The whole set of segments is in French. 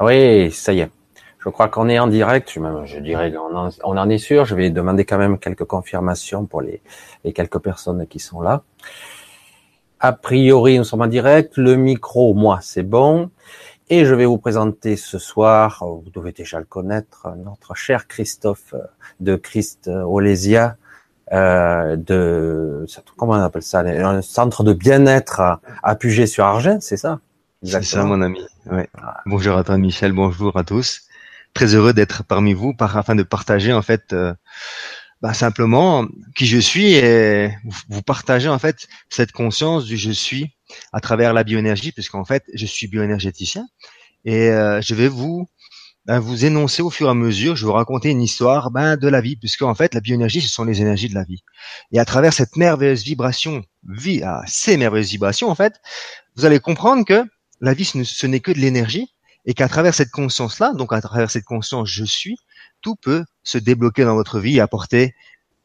Oui, ça y est. Je crois qu'on est en direct. Je, dirais, on en, est sûr. Je vais demander quand même quelques confirmations pour les, quelques personnes qui sont là. A priori, nous sommes en direct. Le micro, moi, c'est bon. Et je vais vous présenter ce soir, vous devez déjà le connaître, notre cher Christophe de Christ Olésia, euh, de comment on appelle ça, un centre de bien-être à, à sur Argent, c'est ça? C'est ça, mon ami. Ouais. Bonjour à toi, Michel. Bonjour à tous. Très heureux d'être parmi vous, par, afin de partager en fait. Euh, bah, simplement qui je suis et vous partagez en fait cette conscience du je suis à travers la bioénergie puisqu'en fait je suis bioénergéticien et euh, je vais vous ben, vous énoncer au fur et à mesure, je vais vous raconter une histoire ben, de la vie puisque en fait la bioénergie ce sont les énergies de la vie et à travers cette merveilleuse vibration vie à ces merveilleuses vibrations en fait vous allez comprendre que la vie ce n'est que de l'énergie et qu'à travers cette conscience là donc à travers cette conscience je suis tout peut se débloquer dans votre vie et apporter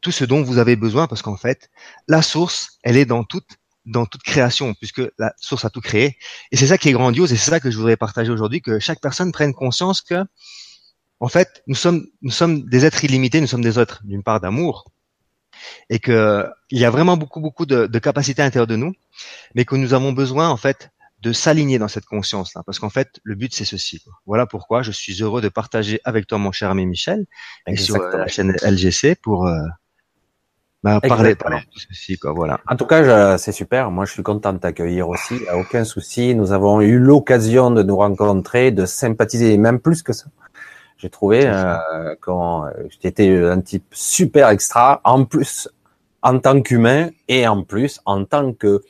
tout ce dont vous avez besoin parce qu'en fait, la source, elle est dans toute dans toute création, puisque la source a tout créé. Et c'est ça qui est grandiose, et c'est ça que je voudrais partager aujourd'hui, que chaque personne prenne conscience que, en fait, nous sommes, nous sommes des êtres illimités, nous sommes des êtres, d'une part, d'amour, et que il y a vraiment beaucoup, beaucoup de, de capacités à l'intérieur de nous, mais que nous avons besoin, en fait, de s'aligner dans cette conscience-là. Parce qu'en fait, le but, c'est ceci. Voilà pourquoi je suis heureux de partager avec toi, mon cher ami Michel, et sur euh, la chaîne LGC pour euh, bah, parler, parler, de ceci. Quoi, voilà. En tout cas, c'est super. Moi, je suis content de t'accueillir aussi. Aucun souci. Nous avons eu l'occasion de nous rencontrer, de sympathiser, même plus que ça. J'ai trouvé euh, quand j'étais un type super extra, en plus en tant qu'humain et en plus en tant que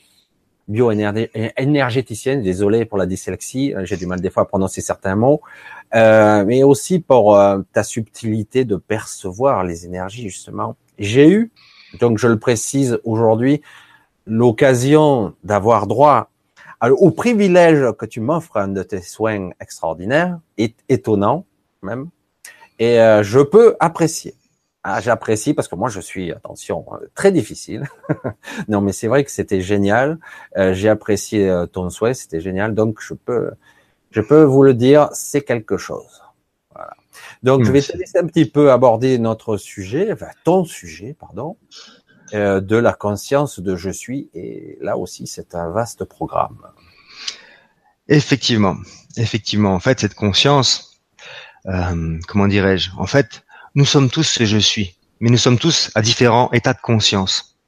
bio-énergéticienne, désolé pour la dyslexie, euh, j'ai du mal des fois à prononcer certains mots, euh, mais aussi pour euh, ta subtilité de percevoir les énergies justement. J'ai eu, donc je le précise aujourd'hui, l'occasion d'avoir droit au privilège que tu m'offres de tes soins extraordinaires, étonnant même, et euh, je peux apprécier. Ah, j'apprécie parce que moi je suis, attention, euh, très difficile. non, mais c'est vrai que c'était génial. Euh, j'ai apprécié euh, ton souhait, c'était génial. Donc je peux, je peux vous le dire, c'est quelque chose. Voilà. Donc je vais te laisser un petit peu aborder notre sujet, enfin ton sujet, pardon, de la conscience de je suis. Et là aussi, c'est un vaste programme. Effectivement, effectivement. En fait, cette conscience, comment dirais-je? En fait, nous sommes tous ce je suis, mais nous sommes tous à différents états de conscience.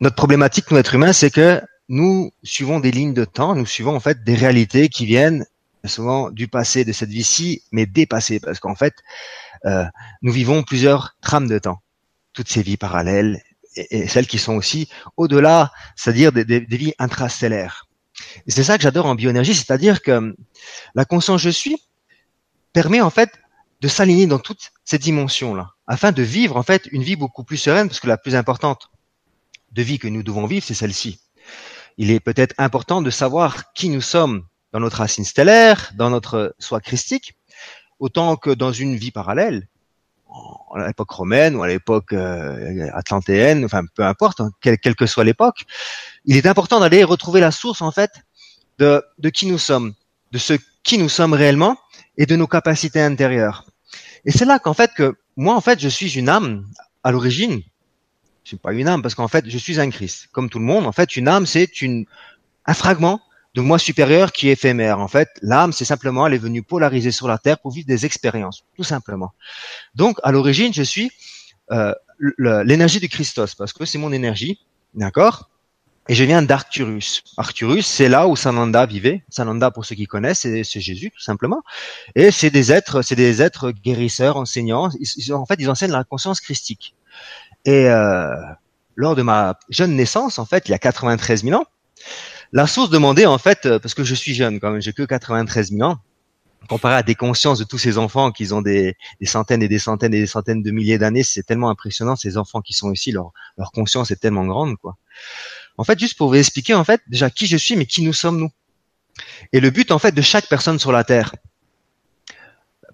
Notre problématique, nous êtres humains, c'est que nous suivons des lignes de temps, nous suivons en fait des réalités qui viennent souvent du passé de cette vie-ci, mais dépassées, parce qu'en fait, euh, nous vivons plusieurs trames de temps, toutes ces vies parallèles et, celles qui sont aussi au-delà, c'est-à-dire des, vies intrastellaires. C'est ça que j'adore en bioénergie, c'est-à-dire que la conscience je suis permet en fait de s'aligner dans toutes ces dimensions-là, afin de vivre en fait une vie beaucoup plus sereine, parce que la plus importante de vie que nous devons vivre, c'est celle-ci. Il est peut-être important de savoir qui nous sommes dans notre racine stellaire, dans notre soi christique, autant que dans une vie parallèle, à l'époque romaine ou à l'époque euh, atlantéenne, enfin peu importe, hein, quelle, que soit l'époque, il est important d'aller retrouver la source en fait de, de qui nous sommes, de ce qui nous sommes réellement et de nos capacités intérieures. Et c'est là qu'en fait que moi en fait je suis une âme à l'origine. Je suis pas une âme parce qu'en fait je suis un Christ. Comme tout le monde, en fait une âme c'est une un fragment de moi supérieur qui est éphémère. En fait, l'âme, c'est simplement, elle est venue polariser sur la terre pour vivre des expériences, tout simplement. Donc, à l'origine, je suis euh, l'énergie du Christos, parce que c'est mon énergie, d'accord? Et je viens d'Arcturus. Arcturus, c'est là où Sananda vivait. Sananda, pour ceux qui connaissent, c'est Jésus, tout simplement. Et c'est des êtres, c'est des êtres guérisseurs, enseignants. En fait, ils enseignent la conscience christique. Et euh, lors de ma jeune naissance, en fait, il y a 93 000 ans, la source demandait, en fait, euh, parce que je suis jeune quand même, j'ai que 93 000 ans, comparé à des consciences de tous ces enfants qui ont des, des centaines et des centaines et des centaines de milliers d'années, c'est tellement impressionnant, ces enfants qui sont ici, leur, leur conscience est tellement grande, quoi. En fait, juste pour vous expliquer, en fait, déjà qui je suis, mais qui nous sommes nous. Et le but, en fait, de chaque personne sur la Terre.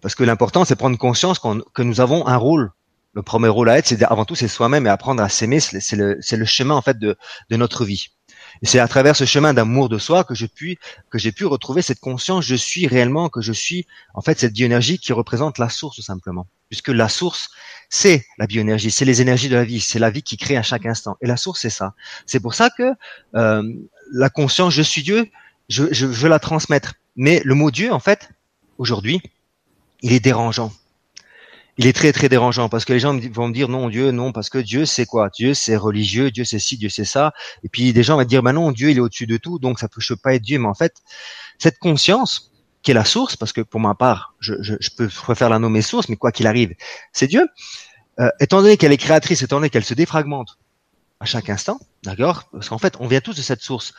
Parce que l'important, c'est prendre conscience que nous avons un rôle. Le premier rôle à être, c'est avant tout, c'est soi-même et apprendre à s'aimer. C'est le, chemin, en fait, de notre vie. C'est à travers ce chemin d'amour de soi que j'ai pu que j'ai pu retrouver cette conscience. Je suis réellement que je suis en fait cette bioénergie qui représente la source simplement, puisque la source c'est la bioénergie, c'est les énergies de la vie, c'est la vie qui crée à chaque instant. Et la source c'est ça. C'est pour ça que euh, la conscience je suis Dieu, je, je veux la transmettre. Mais le mot Dieu en fait aujourd'hui, il est dérangeant il est très très dérangeant parce que les gens vont me dire non Dieu non parce que Dieu c'est quoi? Dieu c'est religieux Dieu c'est ci Dieu c'est ça. Et puis des gens vont dire bah non Dieu il est au-dessus de tout donc ça peut pas être Dieu. Mais en fait cette conscience qui est la source parce que pour ma part je, je, je peux préférer la nommer source mais quoi qu'il arrive c'est Dieu. Euh, étant donné qu'elle est créatrice étant donné qu'elle se défragmente à chaque instant d'accord? Parce qu'en fait on vient tous de cette source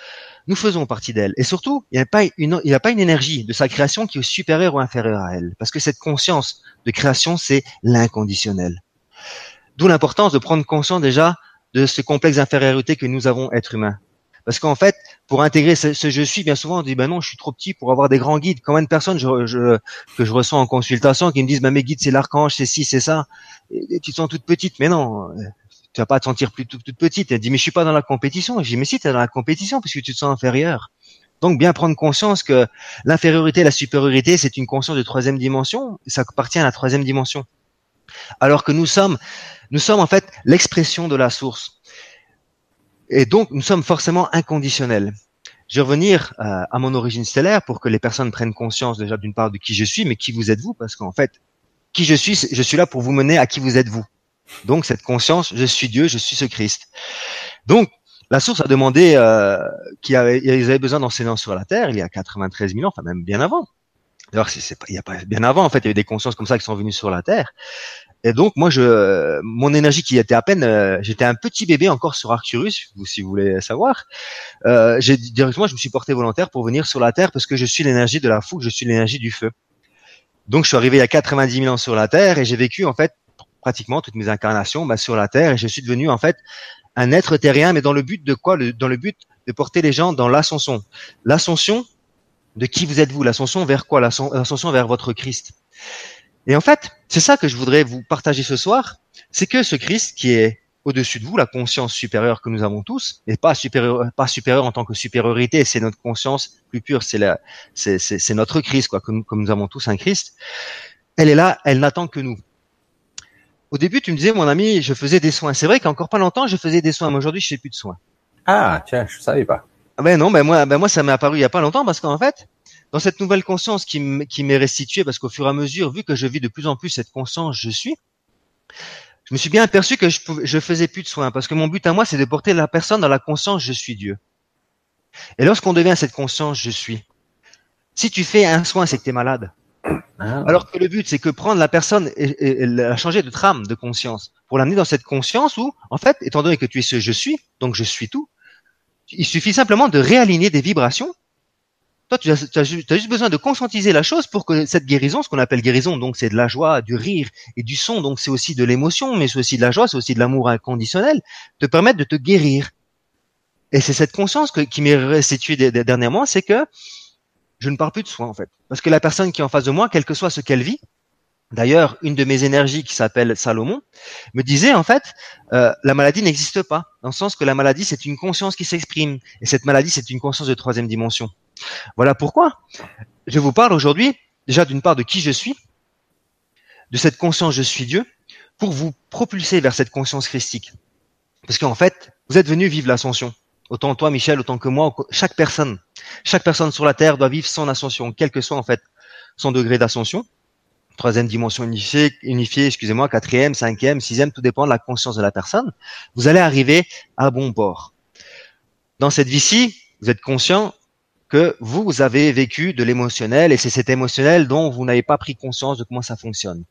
nous faisons partie d'elle. Et surtout, il n'y a pas une, il a pas une énergie de sa création qui est supérieure ou inférieure à elle. Parce que cette conscience de création, c'est l'inconditionnel. D'où l'importance de prendre conscience déjà de ce complexe d'infériorité que nous avons être humains. Parce qu'en fait, pour intégrer ce, je suis, bien souvent on dit ben non, je suis trop petit pour avoir des grands guides. Combien de personnes je, je, que je reçois en consultation qui me disent ben mes guides c'est l'archange, c'est ci, c'est ça. Et, tu te sens toute petite, mais non, tu vas pas te sentir plus toute, petite. Elle dit mais je suis pas dans la compétition. Je dis mais si tu es dans la compétition puisque tu te sens inférieur. Donc bien prendre conscience que l'infériorité la supériorité c'est une conscience de troisième dimension. Ça appartient à la troisième dimension. Alors que nous sommes, nous sommes en fait l'expression de la source. Et donc nous sommes forcément inconditionnels. Je vais revenir euh, à mon origine stellaire pour que les personnes prennent conscience déjà d'une part de qui je suis, mais qui vous êtes vous, parce qu'en fait, qui je suis, je suis là pour vous mener à qui vous êtes vous. Donc cette conscience, je suis Dieu, je suis ce Christ. Donc la source a demandé euh, qu'ils avaient besoin d'enseignants sur la terre il y a 93 000 ans, enfin même bien avant. D'ailleurs, c'est pas, il y a pas bien avant en fait, il y avait des consciences comme ça qui sont venues sur la terre. Et donc moi, je, mon énergie qui était à peine, euh, j'étais un petit bébé encore sur Arcturus, si vous voulez savoir. Euh, j'ai directement, je me suis porté volontaire pour venir sur la terre parce que je suis l'énergie de la foule, je suis l'énergie du feu. Donc je suis arrivé il y a 90 000 ans sur la terre et j'ai vécu en fait pratiquement toutes mes incarnations bah, sur la terre et je suis devenu en fait un être terrien, mais dans le but de quoi? Dans le but de porter les gens dans l'ascension. L'ascension de qui vous êtes-vous? L'ascension vers quoi? L'ascension vers votre Christ. Et en fait, c'est ça que je voudrais vous partager ce soir, c'est que ce Christ qui est au-dessus de vous, la conscience supérieure que nous avons tous, et pas supérieur, pas supérieur en tant que supériorité, c'est notre conscience plus pure, c'est la, c'est, c'est, notre Christ, quoi, comme, comme nous avons tous un Christ. Elle est là, elle n'attend que nous au début, tu me disais, mon ami, je faisais des soins. C'est vrai qu'encore pas longtemps, je faisais des soins, mais aujourd'hui, je fais plus de soins. Ah, tiens, je savais pas. Ah ben non, ben moi, ben moi, ça m'est apparu il y a pas longtemps parce qu'en fait, dans cette nouvelle conscience qui m'est restituée, parce qu'au fur et à mesure, vu que je vis de plus en plus cette conscience, je suis, je me suis bien aperçu que je, pouvais, je faisais plus de soins parce que mon but à moi, c'est de porter la personne dans la conscience, je suis Dieu. Et lorsqu'on devient cette conscience, je suis. Si tu fais un soin, c'est que tu es malade. Ah. Alors que le but, c'est que prendre la personne et, la changer de trame, de conscience, pour l'amener dans cette conscience où, en fait, étant donné que tu es ce je suis, donc je suis tout, il suffit simplement de réaligner des vibrations. Toi, tu as, juste besoin de conscientiser la chose pour que cette guérison, ce qu'on appelle guérison, donc c'est de la joie, du rire et du son, donc c'est aussi de l'émotion, mais c'est aussi de la joie, c'est aussi de l'amour inconditionnel, te permettre de te guérir. Et c'est cette conscience qui m'est restituée dernièrement, c'est que je ne parle plus de soi en fait. Parce que la personne qui est en face de moi, quel que soit ce qu'elle vit, d'ailleurs, une de mes énergies qui s'appelle Salomon, me disait en fait, euh, la maladie n'existe pas, dans le sens que la maladie c'est une conscience qui s'exprime, et cette maladie c'est une conscience de troisième dimension. Voilà pourquoi je vous parle aujourd'hui déjà d'une part de qui je suis, de cette conscience je suis Dieu, pour vous propulser vers cette conscience christique. Parce qu'en fait, vous êtes venu vivre l'ascension. Autant toi, Michel, autant que moi, chaque personne, chaque personne sur la Terre doit vivre son ascension, quel que soit en fait son degré d'ascension. Troisième dimension unifiée, unifiée, excusez-moi, quatrième, cinquième, sixième, tout dépend de la conscience de la personne. Vous allez arriver à bon port. Dans cette vie-ci, vous êtes conscient que vous avez vécu de l'émotionnel et c'est cet émotionnel dont vous n'avez pas pris conscience de comment ça fonctionne.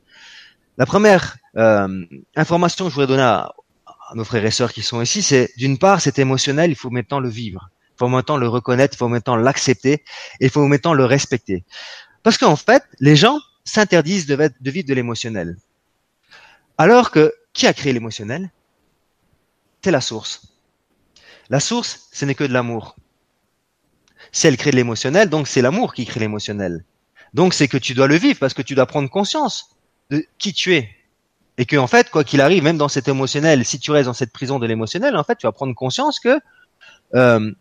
La première euh, information que je voudrais donner à, nos frères et sœurs qui sont ici, c'est d'une part, c'est émotionnel, il faut maintenant le vivre. Il faut maintenant le reconnaître, il faut maintenant l'accepter et il faut maintenant le respecter. Parce qu'en fait, les gens s'interdisent de, de vivre de l'émotionnel. Alors que qui a créé l'émotionnel? C'est la source. La source, ce n'est que de l'amour. Si elle crée de l'émotionnel, donc c'est l'amour qui crée l'émotionnel. Donc c'est que tu dois le vivre parce que tu dois prendre conscience de qui tu es, et que en fait, quoi qu'il arrive, même dans cet émotionnel, si tu restes dans cette prison de l'émotionnel, en fait, tu vas prendre conscience que euh,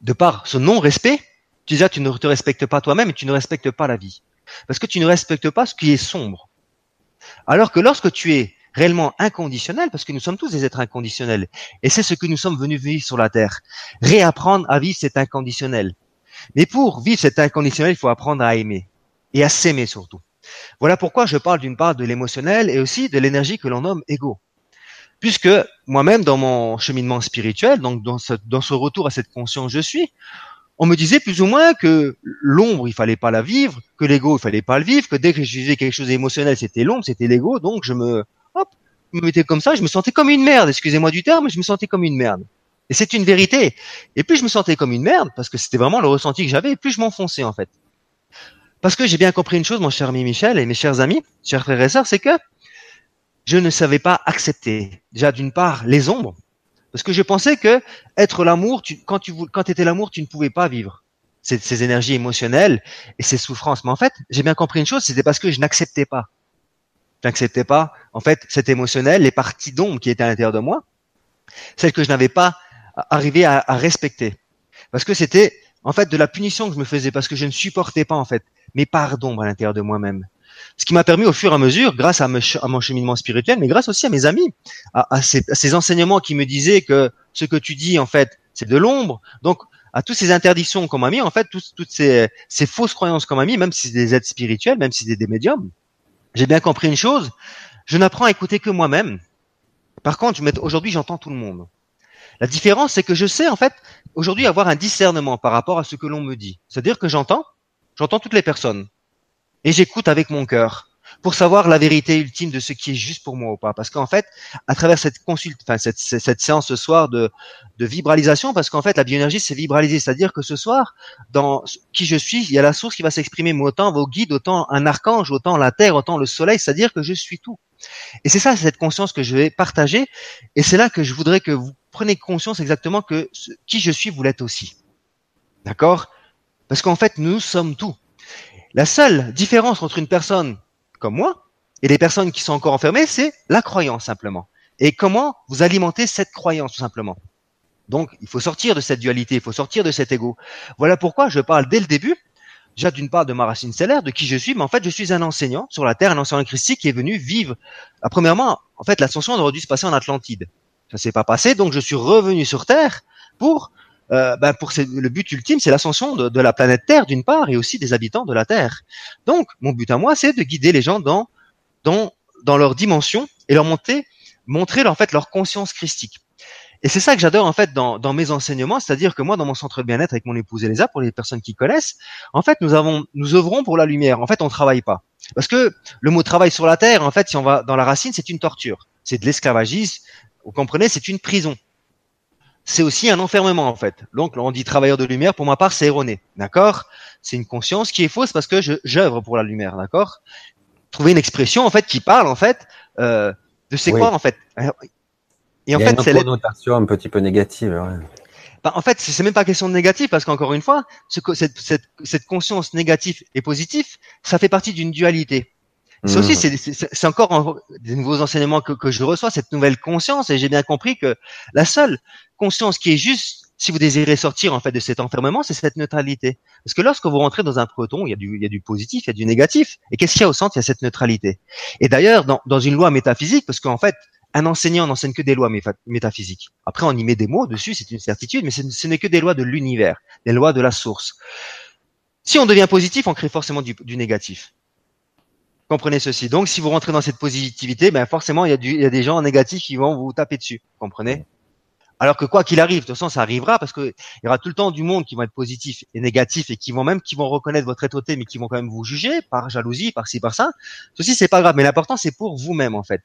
de par ce non-respect, tu disais, tu ne te respectes pas toi-même et tu ne respectes pas la vie. Parce que tu ne respectes pas ce qui est sombre. Alors que lorsque tu es réellement inconditionnel, parce que nous sommes tous des êtres inconditionnels, et c'est ce que nous sommes venus vivre sur la Terre, réapprendre à vivre cet inconditionnel. Mais pour vivre cet inconditionnel, il faut apprendre à aimer, et à s'aimer surtout. Voilà pourquoi je parle d'une part de l'émotionnel et aussi de l'énergie que l'on nomme ego. Puisque moi-même, dans mon cheminement spirituel, donc dans ce, dans ce retour à cette conscience je suis, on me disait plus ou moins que l'ombre, il fallait pas la vivre, que l'ego, il fallait pas le vivre, que dès que je vivais quelque chose d'émotionnel, c'était l'ombre, c'était l'ego, donc je me, hop, me mettais comme ça, je me sentais comme une merde, excusez-moi du terme, je me sentais comme une merde. Et c'est une vérité. Et plus je me sentais comme une merde, parce que c'était vraiment le ressenti que j'avais, plus je m'enfonçais en fait. Parce que j'ai bien compris une chose, mon cher ami Michel et mes chers amis, chers frères et sœurs, c'est que je ne savais pas accepter, déjà d'une part, les ombres, parce que je pensais que être l'amour, quand tu quand étais l'amour, tu ne pouvais pas vivre ces, énergies émotionnelles et ces souffrances. Mais en fait, j'ai bien compris une chose, c'était parce que je n'acceptais pas. Je n'acceptais pas, en fait, cet émotionnel, les parties d'ombre qui étaient à l'intérieur de moi, celles que je n'avais pas arrivé à, à respecter. Parce que c'était, en fait, de la punition que je me faisais, parce que je ne supportais pas, en fait, mes parts d'ombre à l'intérieur de moi-même. Ce qui m'a permis au fur et à mesure, grâce à, mon cheminement spirituel, mais grâce aussi à mes amis, à, ces, enseignements qui me disaient que ce que tu dis, en fait, c'est de l'ombre. Donc, à toutes ces interdictions qu'on m'a mis, en fait, toutes, ces, fausses croyances qu'on m'a mis, même si c'est des êtres spirituels, même si c'est des médiums, j'ai bien compris une chose, je n'apprends à écouter que moi-même. Par contre, aujourd'hui, j'entends tout le monde. La différence, c'est que je sais, en fait, aujourd'hui, avoir un discernement par rapport à ce que l'on me dit. C'est-à-dire que j'entends, j'entends toutes les personnes et j'écoute avec mon cœur pour savoir la vérité ultime de ce qui est juste pour moi ou pas. Parce qu'en fait, à travers cette consulte, enfin cette, séance ce soir de, de vibralisation, parce qu'en fait la bioénergie c'est vibraliser, c'est-à-dire que ce soir, dans qui je suis, il y a la source qui va s'exprimer, mais autant vos guides, autant un archange, autant la terre, autant le soleil, c'est-à-dire que je suis tout. Et c'est ça, cette conscience que je vais partager, et c'est là que je voudrais que vous preniez conscience exactement que qui je suis, vous l'êtes aussi. D'accord? Parce qu'en fait, nous sommes tout. La seule différence entre une personne comme moi et les personnes qui sont encore enfermées, c'est la croyance simplement. Et comment vous alimentez cette croyance tout simplement. Donc, il faut sortir de cette dualité, il faut sortir de cet ego. Voilà pourquoi je parle dès le début, déjà d'une part de ma racine stellaire, de qui je suis, mais en fait, je suis un enseignant sur la Terre, un enseignant christique qui est venu vivre. Ah, premièrement, en fait, l'ascension aurait dû se passer en Atlantide. Ça s'est pas passé, donc je suis revenu sur Terre pour euh, ben pour le but ultime, c'est l'ascension de, de, la planète Terre d'une part et aussi des habitants de la Terre. Donc, mon but à moi, c'est de guider les gens dans dans dans leur dimension et leur monter, montrer en fait leur conscience christique. Et c'est ça que j'adore en fait dans, dans mes enseignements, c'est-à-dire que moi, dans mon centre de bien-être avec mon épouse Elisa, pour les personnes qui connaissent, en fait, nous avons, nous œuvrons pour la lumière. En fait, on travaille pas, parce que le mot travail sur la terre, en fait, si on va dans la racine, c'est une torture, c'est de l'esclavagisme. Vous comprenez, c'est une prison c'est aussi un enfermement en fait. Donc on dit travailleur de lumière, pour ma part c'est erroné, d'accord? C'est une conscience qui est fausse parce que je j'œuvre pour la lumière, d'accord? Trouver une expression en fait qui parle en fait euh, de c'est quoi en fait? Et en fait c'est une connotation un petit peu négative. Ouais. Bah, en fait, c'est même pas question de négatif parce qu'encore une fois, ce, cette, cette, cette conscience négative et positive, ça fait partie d'une dualité. C'est aussi, mmh. c'est encore des nouveaux enseignements que, que, je reçois, cette nouvelle conscience, et j'ai bien compris que la seule conscience qui est juste, si vous désirez sortir en fait de cet enfermement, c'est cette neutralité. Parce que lorsque vous rentrez dans un proton, il y a du, il y a du positif, il y a du négatif, et qu'est-ce qu'il y a au centre? Il y a cette neutralité. Et d'ailleurs, dans, dans une loi métaphysique, parce qu'en fait, un enseignant n'enseigne que des lois métaphysiques. Après, on y met des mots dessus, c'est une certitude, mais ce n'est que des lois de l'univers, des lois de la source. Si on devient positif, on crée forcément du, du négatif. Comprenez ceci. Donc, si vous rentrez dans cette positivité, ben forcément, il y, a du, il y a des gens négatifs qui vont vous taper dessus. Comprenez? Alors que quoi qu'il arrive, de toute façon, ça arrivera parce que il y aura tout le temps du monde qui vont être positifs et négatifs et qui vont même qui vont reconnaître votre étoté, mais qui vont quand même vous juger par jalousie, par ci, par ça. Ceci, c'est pas grave. Mais l'important, c'est pour vous-même en fait.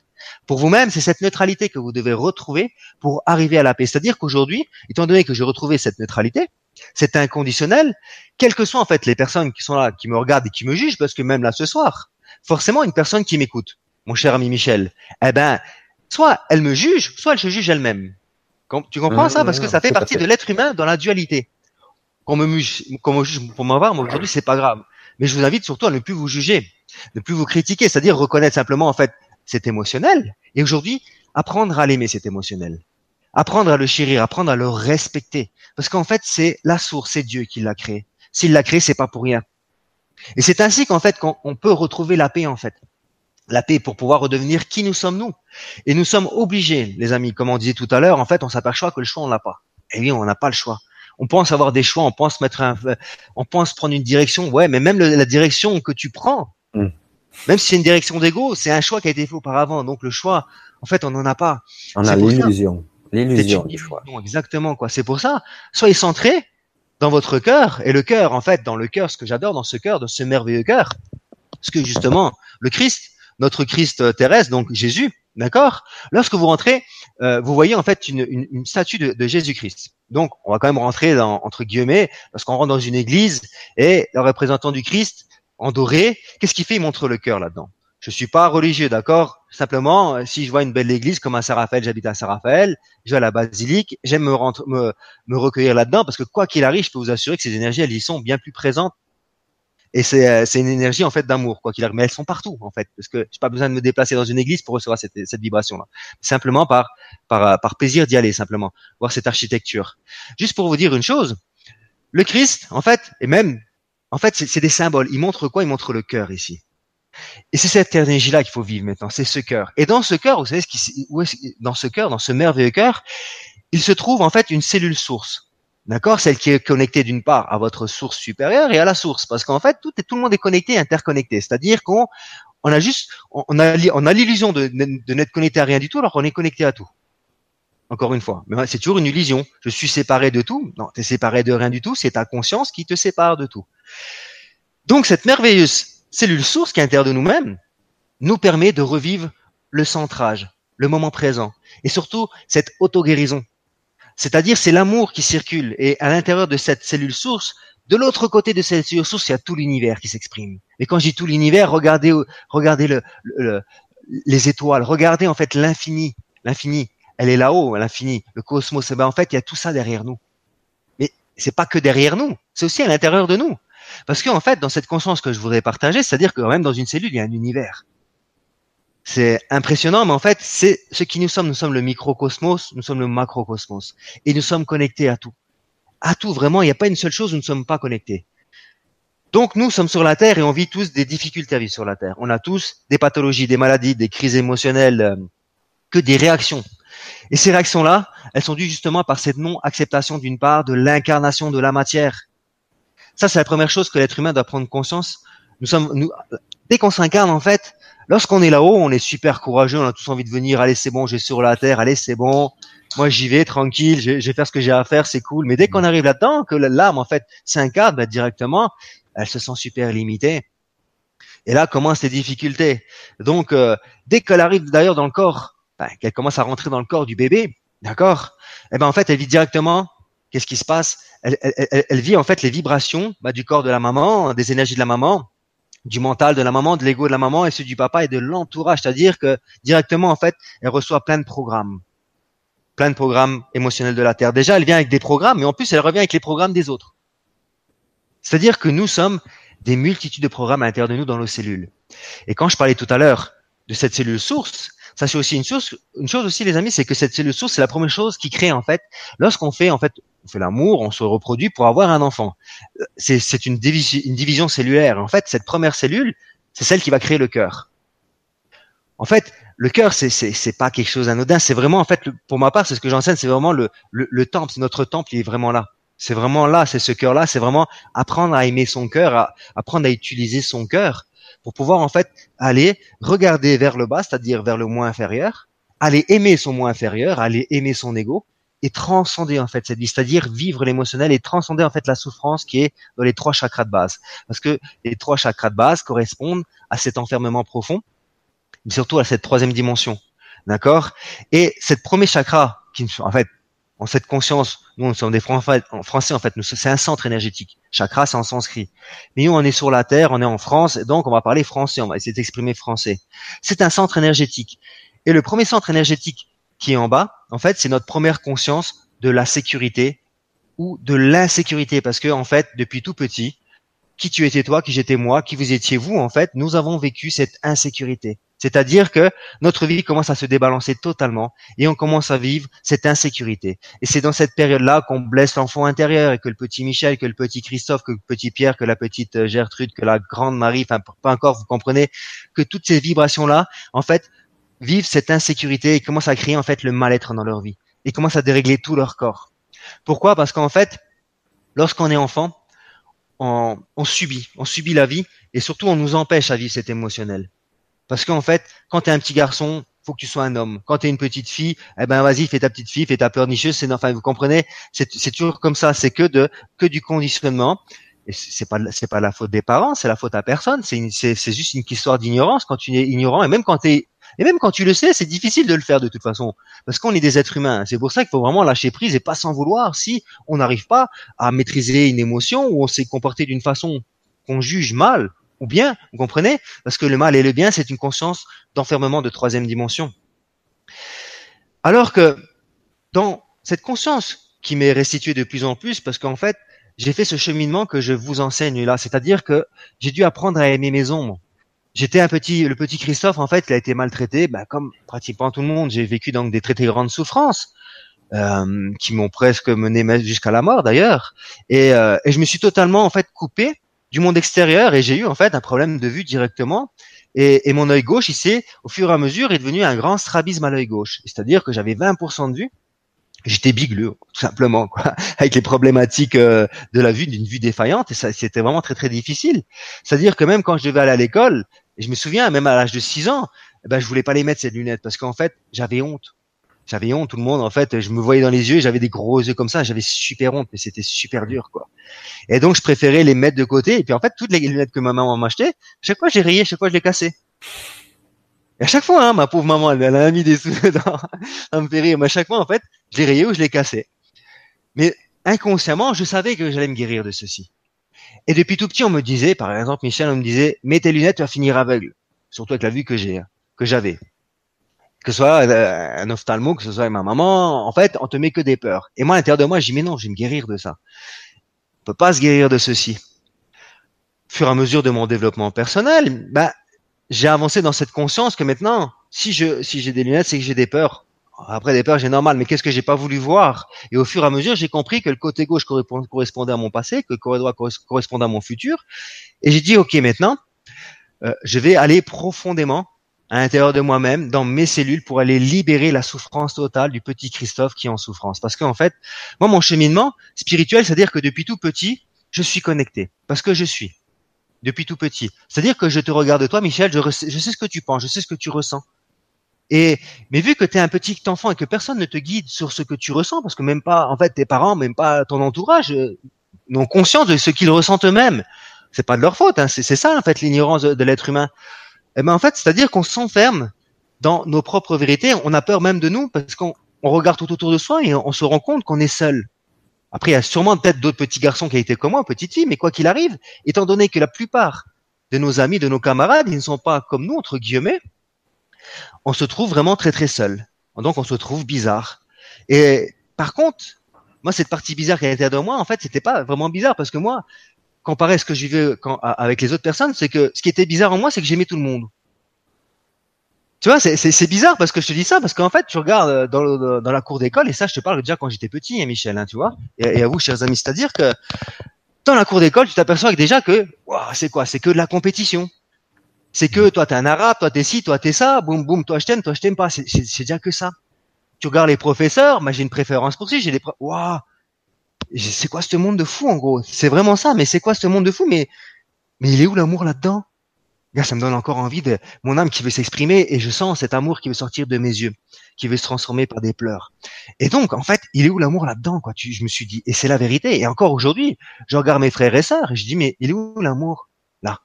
Pour vous-même, c'est cette neutralité que vous devez retrouver pour arriver à la paix. C'est-à-dire qu'aujourd'hui, étant donné que j'ai retrouvé cette neutralité, c'est inconditionnel, quelles que soient en fait les personnes qui sont là, qui me regardent et qui me jugent, parce que même là ce soir, forcément une personne qui m'écoute, mon cher ami Michel, eh ben, soit elle me juge, soit elle se juge elle-même. Tu comprends ça? Parce que ça fait partie de l'être humain dans la dualité. Qu'on me, juge, qu'on me juge pour m'avoir, moi aujourd'hui c'est pas grave. Mais je vous invite surtout à ne plus vous juger, ne plus vous critiquer, c'est-à-dire reconnaître simplement en fait c'est émotionnel. Et aujourd'hui, apprendre à l'aimer, c'est émotionnel. apprendre à le chérir, apprendre à le respecter. Parce qu'en fait, c'est la source, c'est Dieu qui l'a créé. S'il l'a créé, c'est pas pour rien. Et c'est ainsi qu'en fait, qu'on peut retrouver la paix, en fait. La paix pour pouvoir redevenir qui nous sommes nous. Et nous sommes obligés, les amis, comme on disait tout à l'heure, en fait, on s'aperçoit que le choix, on l'a pas. Et eh oui, on n'a pas le choix. On pense avoir des choix, on pense mettre un, on pense prendre une direction. Ouais, mais même la direction que tu prends, mm. même si c'est une direction d'ego, c'est un choix qui a été fait auparavant. Donc le choix, en fait, on n'en a pas. On a l'illusion. L'illusion du choix. Exactement, quoi. C'est pour ça. Soyez centrés dans votre cœur. Et le cœur, en fait, dans le cœur, ce que j'adore dans ce cœur, dans ce merveilleux cœur, ce que justement, le Christ, notre Christ terrestre, donc Jésus, d'accord? Lorsque vous rentrez, euh, vous voyez en fait une, statue de, de Jésus-Christ. Donc, on va quand même rentrer dans, entre guillemets, lorsqu'on rentre dans une église et le représentant du Christ en doré, qu'est-ce qu'il fait? Il montre le cœur là-dedans. Je suis pas religieux, d'accord? Simplement, euh, si je vois une belle église comme à Saint-Raphaël, j'habite à Saint-Raphaël, je vais à la basilique, j'aime me, me, me recueillir là-dedans parce que quoi qu'il arrive, je peux vous assurer que ces énergies, elles y sont bien plus présentes. Et c'est, euh, c'est une énergie en fait d'amour, quoi qu'il arrive. Mais elles sont partout en fait, parce que j'ai pas besoin de me déplacer dans une église pour recevoir cette, cette vibration-là. Simplement par, par, euh, par plaisir d'y aller, simplement voir cette architecture. Juste pour vous dire une chose, le Christ, en fait, et même, en fait, c'est des symboles. Il montre quoi? Il montre le cœur ici. Et c'est cette énergie-là qu'il faut vivre maintenant, c'est ce cœur. Et dans ce cœur, vous savez ce qui, où est dans ce cœur, dans ce merveilleux cœur, il se trouve en fait une cellule source. D'accord? Celle qui est connectée d'une part à votre source supérieure et à la source. Parce qu'en fait, tout, le monde est connecté, interconnecté. C'est-à-dire qu'on on a juste, on a, on a l'illusion de, de n'être connecté à rien du tout alors qu'on est connecté à tout. Encore une fois. Mais c'est toujours une illusion. Je suis séparé de tout. Non, tu es séparé de rien du tout. C'est ta conscience qui te sépare de tout. Donc, cette merveilleuse cellule source qui est à l'intérieur de nous-mêmes nous permet de revivre le centrage, le moment présent, et surtout cette auto-guérison. C'est-à-dire, c'est l'amour qui circule, et à l'intérieur de cette cellule source, de l'autre côté de cette cellule source, il y a tout l'univers qui s'exprime. Et quand je dis tout l'univers, regardez, regardez le, les étoiles, regardez en fait l'infini, l'infini, elle est là-haut, l'infini, le cosmos. Et ben en fait, il y a tout ça derrière nous. Mais c'est pas que derrière nous, c'est aussi à l'intérieur de nous. Parce qu'en fait, dans cette conscience que je voudrais partager, c'est-à-dire que même dans une cellule, il y a un univers. C'est impressionnant, mais en fait, c'est ce qui nous sommes. Nous sommes le microcosmos, nous sommes le macrocosmos. Et nous sommes connectés à tout. À tout, vraiment, il n'y a pas une seule chose où nous ne sommes pas connectés. Donc nous sommes sur la Terre et on vit tous des difficultés à vivre sur la Terre. On a tous des pathologies, des maladies, des crises émotionnelles, euh, que des réactions. Et ces réactions-là, elles sont dues justement par cette non-acceptation d'une part de l'incarnation de la matière ça, c'est la première chose que l'être humain doit prendre conscience. Nous sommes, nous, dès qu'on s'incarne, en fait, lorsqu'on est là-haut, on est super courageux, on a tous envie de venir. Allez, c'est bon, j'ai sur la terre. Allez, c'est bon. Moi, j'y vais tranquille. Je, vais faire ce que j'ai à faire. C'est cool. Mais dès qu'on arrive là-dedans, que l'âme, en fait, s'incarne bah, directement, elle se sent super limitée. Et là commencent les difficultés. Donc, euh, dès qu'elle arrive d'ailleurs dans le corps, bah, qu'elle commence à rentrer dans le corps du bébé, d'accord? Eh ben en fait, elle vit directement qu'est-ce qui se passe? Elle, elle, elle, vit en fait les vibrations bah, du corps de la maman, des énergies de la maman, du mental de la maman, de l'ego de la maman et celui du papa et de l'entourage. C'est-à-dire que directement, en fait, elle reçoit plein de programmes, plein de programmes émotionnels de la Terre. Déjà, elle vient avec des programmes, mais en plus, elle revient avec les programmes des autres. C'est-à-dire que nous sommes des multitudes de programmes à l'intérieur de nous dans nos cellules. Et quand je parlais tout à l'heure de cette cellule source, ça c'est aussi une chose, une chose aussi les amis, c'est que cette cellule source, c'est la première chose qui crée en fait, lorsqu'on fait en fait on fait l'amour, on se reproduit pour avoir un enfant. C'est une, une division cellulaire. En fait, cette première cellule, c'est celle qui va créer le cœur. En fait, le cœur, c'est c'est pas quelque chose d'anodin. C'est vraiment, en fait, pour ma part, c'est ce que j'enseigne, c'est vraiment le, le, le temple. Notre temple, il est vraiment là. C'est vraiment là, c'est ce cœur-là. C'est vraiment apprendre à aimer son cœur, apprendre à utiliser son cœur pour pouvoir en fait aller regarder vers le bas, c'est-à-dire vers le moins inférieur, aller aimer son moins inférieur, aller aimer son ego, et transcender en fait cette vie, c'est-à-dire vivre l'émotionnel et transcender en fait la souffrance qui est dans les trois chakras de base. Parce que les trois chakras de base correspondent à cet enfermement profond, mais surtout à cette troisième dimension. D'accord? Et cette premier chakra, qui en fait, en cette conscience, nous sommes des français, en fait, c'est un centre énergétique. Chakra, c'est en sanskrit. Mais nous, on est sur la Terre, on est en France, donc on va parler français, on va essayer d'exprimer français. C'est un centre énergétique. Et le premier centre énergétique qui est en bas, en fait, c'est notre première conscience de la sécurité ou de l'insécurité, parce que en fait, depuis tout petit, qui tu étais toi, qui j'étais moi, qui vous étiez vous, en fait, nous avons vécu cette insécurité, C'est-à-dire que notre vie commence à se débalancer totalement et on commence à vivre cette insécurité. Et c'est dans cette période-là qu'on blesse l'enfant intérieur et que le petit Michel, que le petit Christophe, que le petit Pierre, que la petite euh, Gertrude, que la grande Marie, enfin pas encore, vous comprenez, que toutes ces vibrations-là, en fait, vivent cette insécurité et commencent à créer en fait le mal-être dans leur vie et commencent à dérégler tout leur corps. Pourquoi? Parce qu'en fait, lorsqu'on est enfant, on, on subit, on subit la vie et surtout on nous empêche à vivre cet émotionnel. Parce qu'en fait, quand tu es un petit garçon, faut que tu sois un homme. Quand tu es une petite fille, eh ben vas-y, fais ta petite fille, fais ta pleurnicheuse, c'est enfin vous comprenez, c'est toujours comme ça, c'est que de que du conditionnement. Et c'est pas c'est pas la faute des parents, c'est la faute à personne, c'est c'est c'est juste une histoire d'ignorance quand tu es ignorant et même quand tu et même quand tu le sais, c'est difficile de le faire de toute façon, parce qu'on est des êtres humains. C'est pour ça qu'il faut vraiment lâcher prise et pas s'en vouloir si on n'arrive pas à maîtriser une émotion ou on s'est comporté d'une façon qu'on juge mal ou bien, vous comprenez? Parce que le mal et le bien, c'est une conscience d'enfermement de troisième dimension. Alors que dans cette conscience qui m'est restituée de plus en plus, parce qu'en fait, j'ai fait ce cheminement que je vous enseigne là, c'est-à-dire que j'ai dû apprendre à aimer mes ombres. J'étais un petit, le petit Christophe, en fait, il a été maltraité, bah, comme pratiquement tout le monde. J'ai vécu donc des très très grandes souffrances. Euh, qui m'ont presque mené jusqu'à la mort d'ailleurs et, euh, et je me suis totalement en fait coupé du monde extérieur et j'ai eu en fait un problème de vue directement. Et, et mon œil gauche, s'est, au fur et à mesure, est devenu un grand strabisme à l'œil gauche. C'est-à-dire que j'avais 20% de vue. J'étais bigleux, tout simplement, quoi, avec les problématiques euh, de la vue, d'une vue défaillante, et ça, c'était vraiment très très difficile. C'est-à-dire que même quand je devais aller à l'école, et je me souviens, même à l'âge de 6 ans, eh ben, je voulais pas les mettre ces lunettes parce qu'en fait, j'avais honte. J'avais honte tout le monde en fait je me voyais dans les yeux j'avais des gros yeux comme ça j'avais super honte mais c'était super dur quoi. Et donc je préférais les mettre de côté et puis en fait toutes les lunettes que ma maman m'achetait chaque fois j'ai rayé chaque fois je les cassais. Et à chaque fois hein, ma pauvre maman elle, a mis des sous dedans. Ça me fait rire mais à chaque fois en fait je les ou je les cassais. Mais inconsciemment je savais que j'allais me guérir de ceci et depuis tout petit on me disait par exemple Michel on me disait mets tes lunettes tu vas finir aveugle surtout avec la vue que j'ai hein, que j'avais que ce soit euh, un ophtalmo, que ce soit ma maman, en fait, on te met que des peurs. Et moi, à l'intérieur de moi, je dis, mais non, je vais me guérir de ça. On peut pas se guérir de ceci. Au fur et à mesure de mon développement personnel, bah, j'ai avancé dans cette conscience que maintenant, si je, si j'ai des lunettes, c'est que j'ai des peurs. Après des peurs, j'ai normal, mais qu'est-ce que j'ai pas voulu voir? Et au fur et à mesure, j'ai compris que le côté gauche correspondait à mon passé, que le côté droit correspondait à mon futur. Et j'ai dit, ok, maintenant, euh, je vais aller profondément à l'intérieur de moi-même, dans mes cellules, pour aller libérer la souffrance totale du petit Christophe qui est en souffrance. Parce qu'en fait, moi, mon cheminement spirituel, c'est-à-dire que depuis tout petit, je suis connecté. Parce que je suis. Depuis tout petit. C'est-à-dire que je te regarde toi, Michel, je, je sais ce que tu penses, je sais ce que tu ressens. Et mais vu que tu es un petit enfant et que personne ne te guide sur ce que tu ressens, parce que même pas, en fait, tes parents, même pas ton entourage, euh, n'ont conscience de ce qu'ils ressentent eux-mêmes. C'est pas de leur faute, hein. c'est ça en fait l'ignorance de l'être humain. Eh ben en fait, c'est-à-dire qu'on s'enferme dans nos propres vérités. On a peur même de nous parce qu'on regarde tout autour de soi et on se rend compte qu'on est seul. Après, il y a sûrement peut-être d'autres petits garçons qui été comme moi, petites filles, mais quoi qu'il arrive, étant donné que la plupart de nos amis, de nos camarades, ils ne sont pas comme nous, entre guillemets, on se trouve vraiment très très seul. Donc on se trouve bizarre. Et par contre, moi, cette partie bizarre qui l'intérieur de moi, en fait, c'était pas vraiment bizarre parce que moi, comparé à ce que vu quand, avec les autres personnes, c'est que ce qui était bizarre en moi, c'est que j'aimais tout le monde. Tu vois, c'est bizarre parce que je te dis ça, parce qu'en fait, tu regardes dans, la cour d'école, et ça, je te parle déjà quand j'étais petit, hein, Michel, hein, tu vois, et, à vous, chers amis, c'est-à-dire que dans la cour d'école, tu t'aperçois déjà que, c'est quoi? C'est que de la compétition. C'est que toi, t'es un arabe, toi, t'es ci, toi, t'es ça, boum, boum, toi, je t'aime, toi, je t'aime pas. C'est déjà que ça. Tu regardes les professeurs, moi, j'ai une préférence pour ça, j'ai des waouh, c'est quoi ce monde de fou en gros? C'est vraiment ça, mais c'est quoi ce monde de fou? Mais mais il est où l'amour là-dedans? Là, ça me donne encore envie de mon âme qui veut s'exprimer et je sens cet amour qui veut sortir de mes yeux, qui veut se transformer par des pleurs. Et donc, en fait, il est où l'amour là-dedans quoi? Tu, Je me suis dit, et c'est la vérité. Et encore aujourd'hui, je regarde mes frères et sœurs et je dis, mais il est où l'amour là?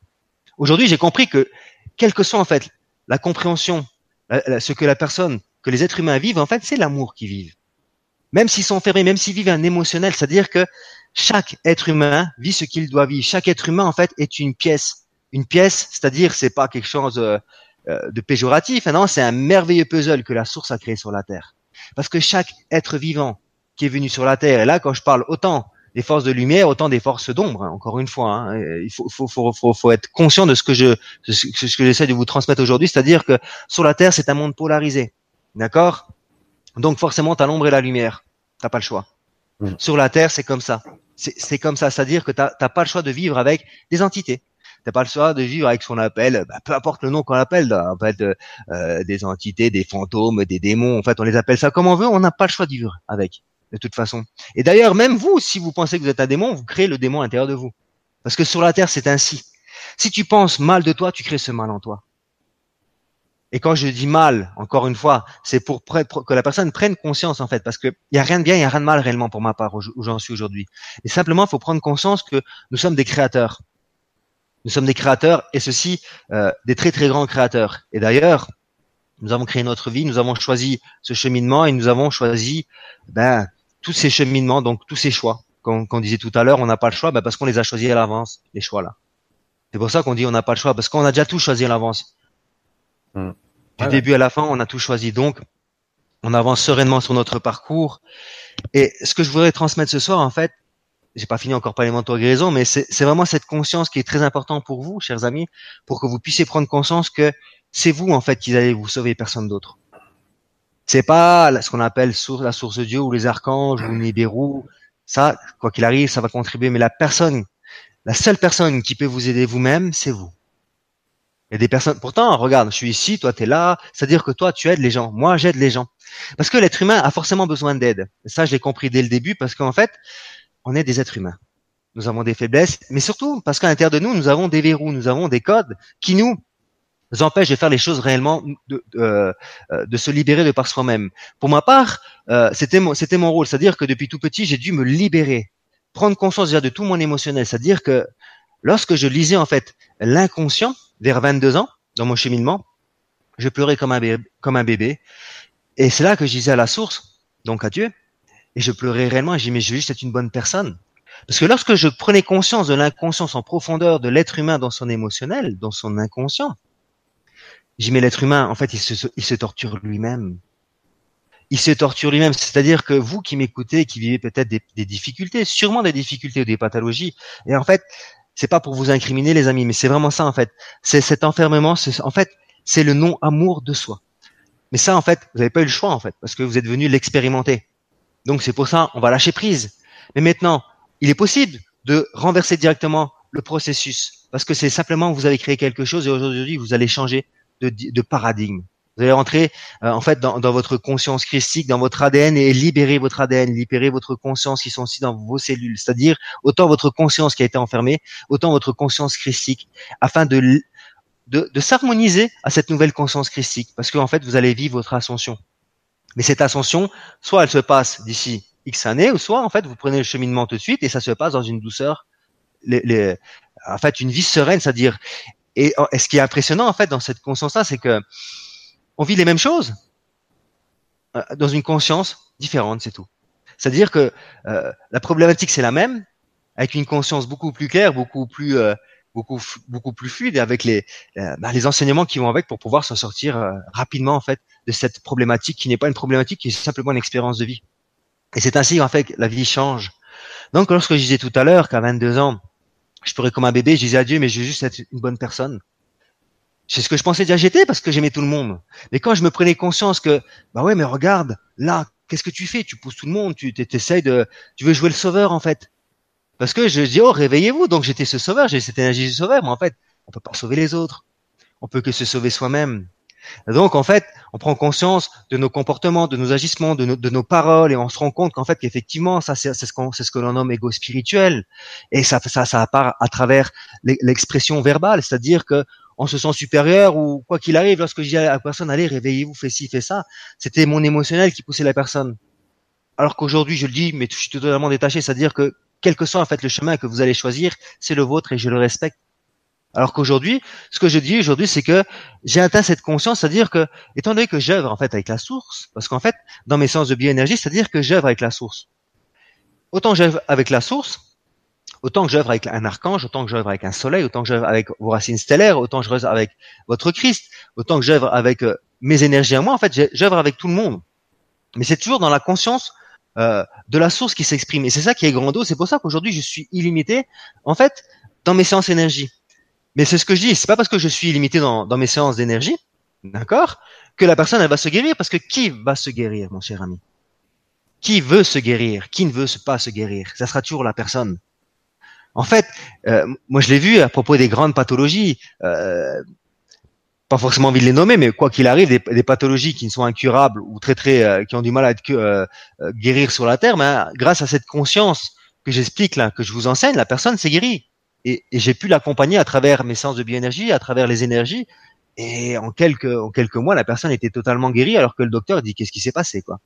Aujourd'hui, j'ai compris que, quelle que soit en fait la compréhension, ce que la personne, que les êtres humains vivent, en fait, c'est l'amour qu'ils vivent même s'ils sont fermés, même s'ils vivent un émotionnel, c'est-à-dire que chaque être humain vit ce qu'il doit vivre. Chaque être humain, en fait, est une pièce. Une pièce, c'est-à-dire, c'est pas quelque chose euh, euh, de péjoratif. Hein, non, c'est un merveilleux puzzle que la source a créé sur la Terre. Parce que chaque être vivant qui est venu sur la Terre, et là, quand je parle autant des forces de lumière, autant des forces d'ombre. Hein, encore une fois, hein. il faut, faut, faut, faut, être conscient de ce que je, ce que j'essaie de vous transmettre aujourd'hui, c'est-à-dire que sur la Terre, c'est un monde polarisé, d'accord? Donc forcément, tu as l'ombre et la lumière. T'as pas le choix. Mm. Sur la Terre, c'est comme ça. C'est comme ça, c'est-à-dire que t'as pas le choix de vivre avec des entités. T'as pas le choix de vivre avec ce qu'on appelle, bah, peu importe le nom qu'on appelle, en fait, euh, des entités, des fantômes, des démons. En fait, on les appelle ça comme on veut. On n'a pas le choix de vivre avec de toute façon. Et d'ailleurs, même vous, si vous pensez que vous êtes un démon, vous créez le démon à l'intérieur de vous. Parce que sur la terre, c'est ainsi. Si tu penses mal de toi, tu crées ce mal en toi. Et quand je dis mal, encore une fois, c'est pour que la personne prenne conscience en fait, parce qu'il n'y a rien de bien, il n'y a rien de mal réellement pour ma part où j'en suis aujourd'hui. Et simplement, il faut prendre conscience que nous sommes des créateurs. Nous sommes des créateurs, et ceci euh, des très très grands créateurs. Et d'ailleurs, nous avons créé notre vie, nous avons choisi ce cheminement et nous avons choisi ben, tous ces cheminements, donc tous ces choix. Comme on disait tout à l'heure, on n'a pas le choix ben, parce qu'on les a choisis à l'avance, les choix là. C'est pour ça qu'on dit on n'a pas le choix, parce qu'on a déjà tout choisi à l'avance. Hmm. Du début à la fin, on a tout choisi. Donc, on avance sereinement sur notre parcours. Et ce que je voudrais transmettre ce soir, en fait, j'ai pas fini encore par les mentors guérison, mais c'est vraiment cette conscience qui est très importante pour vous, chers amis, pour que vous puissiez prendre conscience que c'est vous, en fait, qui allez vous sauver, personne d'autre. C'est pas ce qu'on appelle la source de Dieu ou les archanges ou les Nibiru. Ça, quoi qu'il arrive, ça va contribuer. Mais la personne, la seule personne qui peut vous aider vous-même, c'est vous. Il des personnes. Pourtant, regarde, je suis ici, toi tu es là. C'est-à-dire que toi tu aides les gens. Moi, j'aide les gens. Parce que l'être humain a forcément besoin d'aide. Ça, je compris dès le début parce qu'en fait, on est des êtres humains. Nous avons des faiblesses, mais surtout parce qu'à l'intérieur de nous, nous avons des verrous, nous avons des codes qui nous empêche de faire les choses réellement, de, euh, de se libérer de par soi-même. Pour ma part, euh, c'était mon, rôle, c'est-à-dire que depuis tout petit, j'ai dû me libérer, prendre conscience déjà de tout mon émotionnel, c'est-à-dire que lorsque je lisais en fait l'inconscient vers 22 ans dans mon cheminement, je pleurais comme un bébé, et c'est là que je disais à la source, donc à Dieu, et je pleurais réellement, et j'ai dit mais je veux juste être une bonne personne. Parce que lorsque je prenais conscience de l'inconscience en profondeur de l'être humain dans son émotionnel, dans son inconscient, J'y mets l'être humain, en fait, il se, il se torture lui-même. Il se torture lui-même. C'est-à-dire que vous qui m'écoutez, qui vivez peut-être des, des, difficultés, sûrement des difficultés ou des pathologies, et en fait, c'est pas pour vous incriminer, les amis, mais c'est vraiment ça, en fait. C'est cet enfermement, en fait, c'est le non-amour de soi. Mais ça, en fait, vous n'avez pas eu le choix, en fait, parce que vous êtes venu l'expérimenter. Donc, c'est pour ça, on va lâcher prise. Mais maintenant, il est possible de renverser directement le processus, parce que c'est simplement vous avez créé quelque chose et aujourd'hui, vous allez changer de, de paradigme. Vous allez rentrer euh, en fait dans, dans, votre conscience christique, dans votre ADN et libérer votre ADN, libérer votre conscience qui sont aussi dans vos cellules. C'est-à-dire autant votre conscience qui a été enfermée, autant votre conscience christique, afin de, de, de s'harmoniser à cette nouvelle conscience christique. Parce qu'en fait, vous allez vivre votre ascension. Mais cette ascension, soit elle se passe d'ici X années, ou soit en fait vous prenez le cheminement tout de suite et ça se passe dans une douceur, les, les, en fait une vie sereine, c'est-à-dire et, ce qui est impressionnant en fait dans cette conscience-là, c'est que on vit les mêmes choses euh, dans une conscience différente, c'est tout. C'est-à-dire que euh, la problématique c'est la même, avec une conscience beaucoup plus claire, beaucoup plus euh, beaucoup beaucoup plus fluide, et avec les bah, les enseignements qui vont avec pour pouvoir s'en sortir rapidement en fait de cette problématique qui n'est pas une problématique, qui est simplement une expérience de vie. Et c'est ainsi en fait que la vie change. Donc lorsque je disais tout à l'heure qu'à 22 ans, je pourrais comme un bébé, je disais à Dieu, mais je veux juste être une bonne personne. C'est ce que je pensais déjà j'étais parce que j'aimais tout le monde. Mais quand je me prenais conscience que, bah ouais, mais regarde, là, qu'est-ce que tu fais? Tu pousses tout le monde, tu t'essayes de, tu veux jouer le sauveur en fait. Parce que je dis, oh, réveillez-vous. Donc j'étais ce sauveur, j'ai cette énergie de sauveur, mais en fait, on peut pas sauver les autres. On peut que se sauver soi-même. Donc en fait, on prend conscience de nos comportements, de nos agissements, de nos, de nos paroles, et on se rend compte qu'en fait, qu'effectivement, ça c'est ce qu'on c'est ce que l'on nomme égo spirituel, et ça ça ça part à travers l'expression verbale, c'est-à-dire que on se sent supérieur ou quoi qu'il arrive, lorsque je dis à la personne allez réveillez-vous, fais ci, fais ça, c'était mon émotionnel qui poussait la personne. Alors qu'aujourd'hui, je le dis, mais je suis totalement détaché, c'est-à-dire que quel que soit en fait le chemin que vous allez choisir, c'est le vôtre et je le respecte. Alors qu'aujourd'hui, ce que je dis aujourd'hui, c'est que j'ai atteint cette conscience, c'est-à-dire que, étant donné que j'œuvre en fait avec la source, parce qu'en fait, dans mes sens de bioénergie, c'est-à-dire que j'œuvre avec la source. Autant j'œuvre avec la source, autant que j'œuvre avec un archange, autant que j'œuvre avec un soleil, autant que j'œuvre avec vos racines stellaires, autant que j'œuvre avec votre Christ, autant que j'œuvre avec euh, mes énergies à moi, en fait, j'œuvre avec tout le monde. Mais c'est toujours dans la conscience euh, de la source qui s'exprime. Et c'est ça qui est grandiose. C'est pour ça qu'aujourd'hui, je suis illimité, en fait, dans mes séances énergie. Mais c'est ce que je dis. C'est pas parce que je suis illimité dans, mes séances d'énergie, d'accord, que la personne va se guérir. Parce que qui va se guérir, mon cher ami? Qui veut se guérir? Qui ne veut pas se guérir? Ça sera toujours la personne. En fait, euh, moi je l'ai vu à propos des grandes pathologies. Euh, pas forcément envie de les nommer, mais quoi qu'il arrive, des, pathologies qui ne sont incurables ou très très euh, qui ont du mal à être guérir sur la terre, mais grâce à cette conscience que j'explique là, que je vous enseigne, la personne s'est guérie. Et, et j'ai pu l'accompagner à travers mes séances de bioénergie, à travers les énergies, et en quelques en quelques mois, la personne était totalement guérie, alors que le docteur dit qu'est-ce qui s'est passé quoi?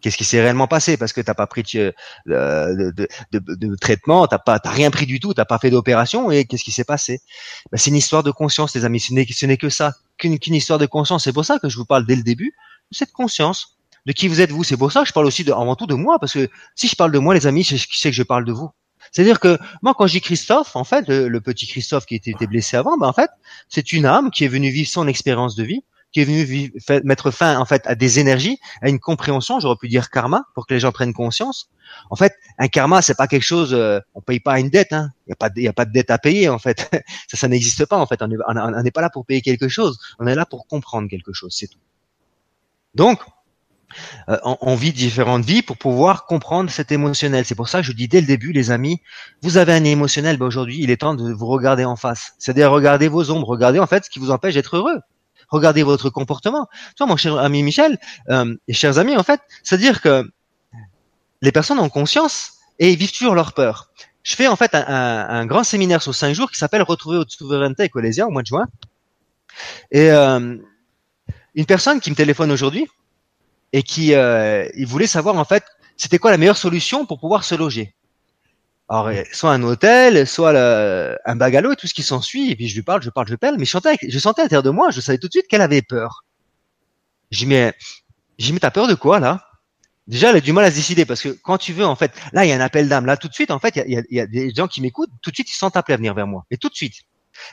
Qu'est-ce qui s'est réellement passé? Parce que t'as pas pris de, de, de, de, de traitement, t'as pas, t'as rien pris du tout, t'as pas fait d'opération, et qu'est-ce qui s'est passé? Ben, C'est une histoire de conscience, les amis. Ce n'est, ce n'est que ça, qu'une, qu'une histoire de conscience. C'est pour ça que je vous parle dès le début de cette conscience, de qui vous êtes vous. C'est pour ça que je parle aussi de, avant tout de moi, parce que si je parle de moi, les amis, je sais que je parle de vous. C'est-à-dire que moi, quand j'ai Christophe, en fait, le, petit Christophe qui était, blessé avant, ben en fait, c'est une âme qui est venue vivre son expérience de vie qui est venu mettre fin en fait à des énergies, à une compréhension, j'aurais pu dire karma pour que les gens prennent conscience. En fait, un karma, c'est pas quelque chose, euh, on paye pas une dette, hein. Il y a pas, y a pas de dette à payer en fait. ça, ça n'existe pas en fait. On n'est pas là pour payer quelque chose. On est là pour comprendre quelque chose, c'est tout. Donc, euh, on, vit différentes vies pour pouvoir comprendre cet émotionnel. C'est pour ça que je dis dès le début, les amis, vous avez un émotionnel, ben aujourd'hui, il est temps de vous regarder en face. C'est-à-dire regarder vos ombres, regarder en fait ce qui vous empêche d'être heureux. Regardez votre comportement. Toi, mon cher ami Michel, euh, et chers amis, en fait, c'est-à-dire que les personnes ont conscience et ils vivent toujours leur peur. Je fais en fait un, grand séminaire sur cinq jours qui s'appelle Retrouver votre souveraineté Colésia au mois de juin. Et euh, une personne qui me téléphone aujourd'hui et qui euh, il voulait savoir en fait c'était quoi la meilleure solution pour pouvoir se loger. Alors, soit un hôtel, soit un bagalo et tout ce qui s'ensuit. Et puis je lui parle, je parle, je parle, mais je sentais, je sentais à l'intérieur de moi, je savais tout de suite qu'elle avait peur. J'ai mais, j'ai mais t'as peur de quoi là? Déjà, elle a du mal à se décider parce que quand tu veux, en fait, là, il y a un appel d'âme. Là, tout de suite, en fait, il y a, y a, des gens qui m'écoutent. Tout de suite, ils sentent appeler à venir vers moi. Et tout de suite.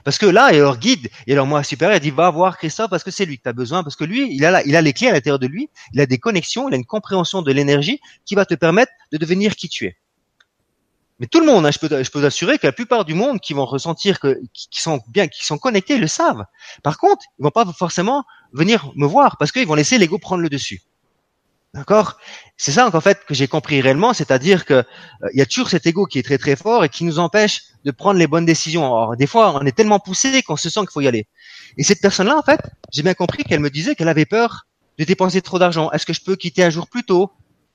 Parce que là, a leur guide, et leur moi supérieur, il dit va voir Christophe parce que c'est lui que tu as besoin, parce que lui, il a, il a les clés à l'intérieur de lui, il a des connexions, il a une compréhension de l'énergie qui va te permettre de devenir qui tu es. Mais tout le monde, hein, je peux, je peux assurer que la plupart du monde qui vont ressentir que, qui sont bien, qui sont connectés, le savent. Par contre, ils vont pas forcément venir me voir parce qu'ils vont laisser l'ego prendre le dessus. D'accord? C'est ça en fait que j'ai compris réellement, c'est-à-dire que euh, il y a toujours cet ego qui est très très fort et qui nous empêche de prendre les bonnes décisions. Alors des fois, on est tellement poussé qu'on se sent qu'il faut y aller. Et cette personne-là, en fait, j'ai bien compris qu'elle me disait qu'elle avait peur de dépenser trop d'argent. Est-ce que je peux quitter un jour plus tôt?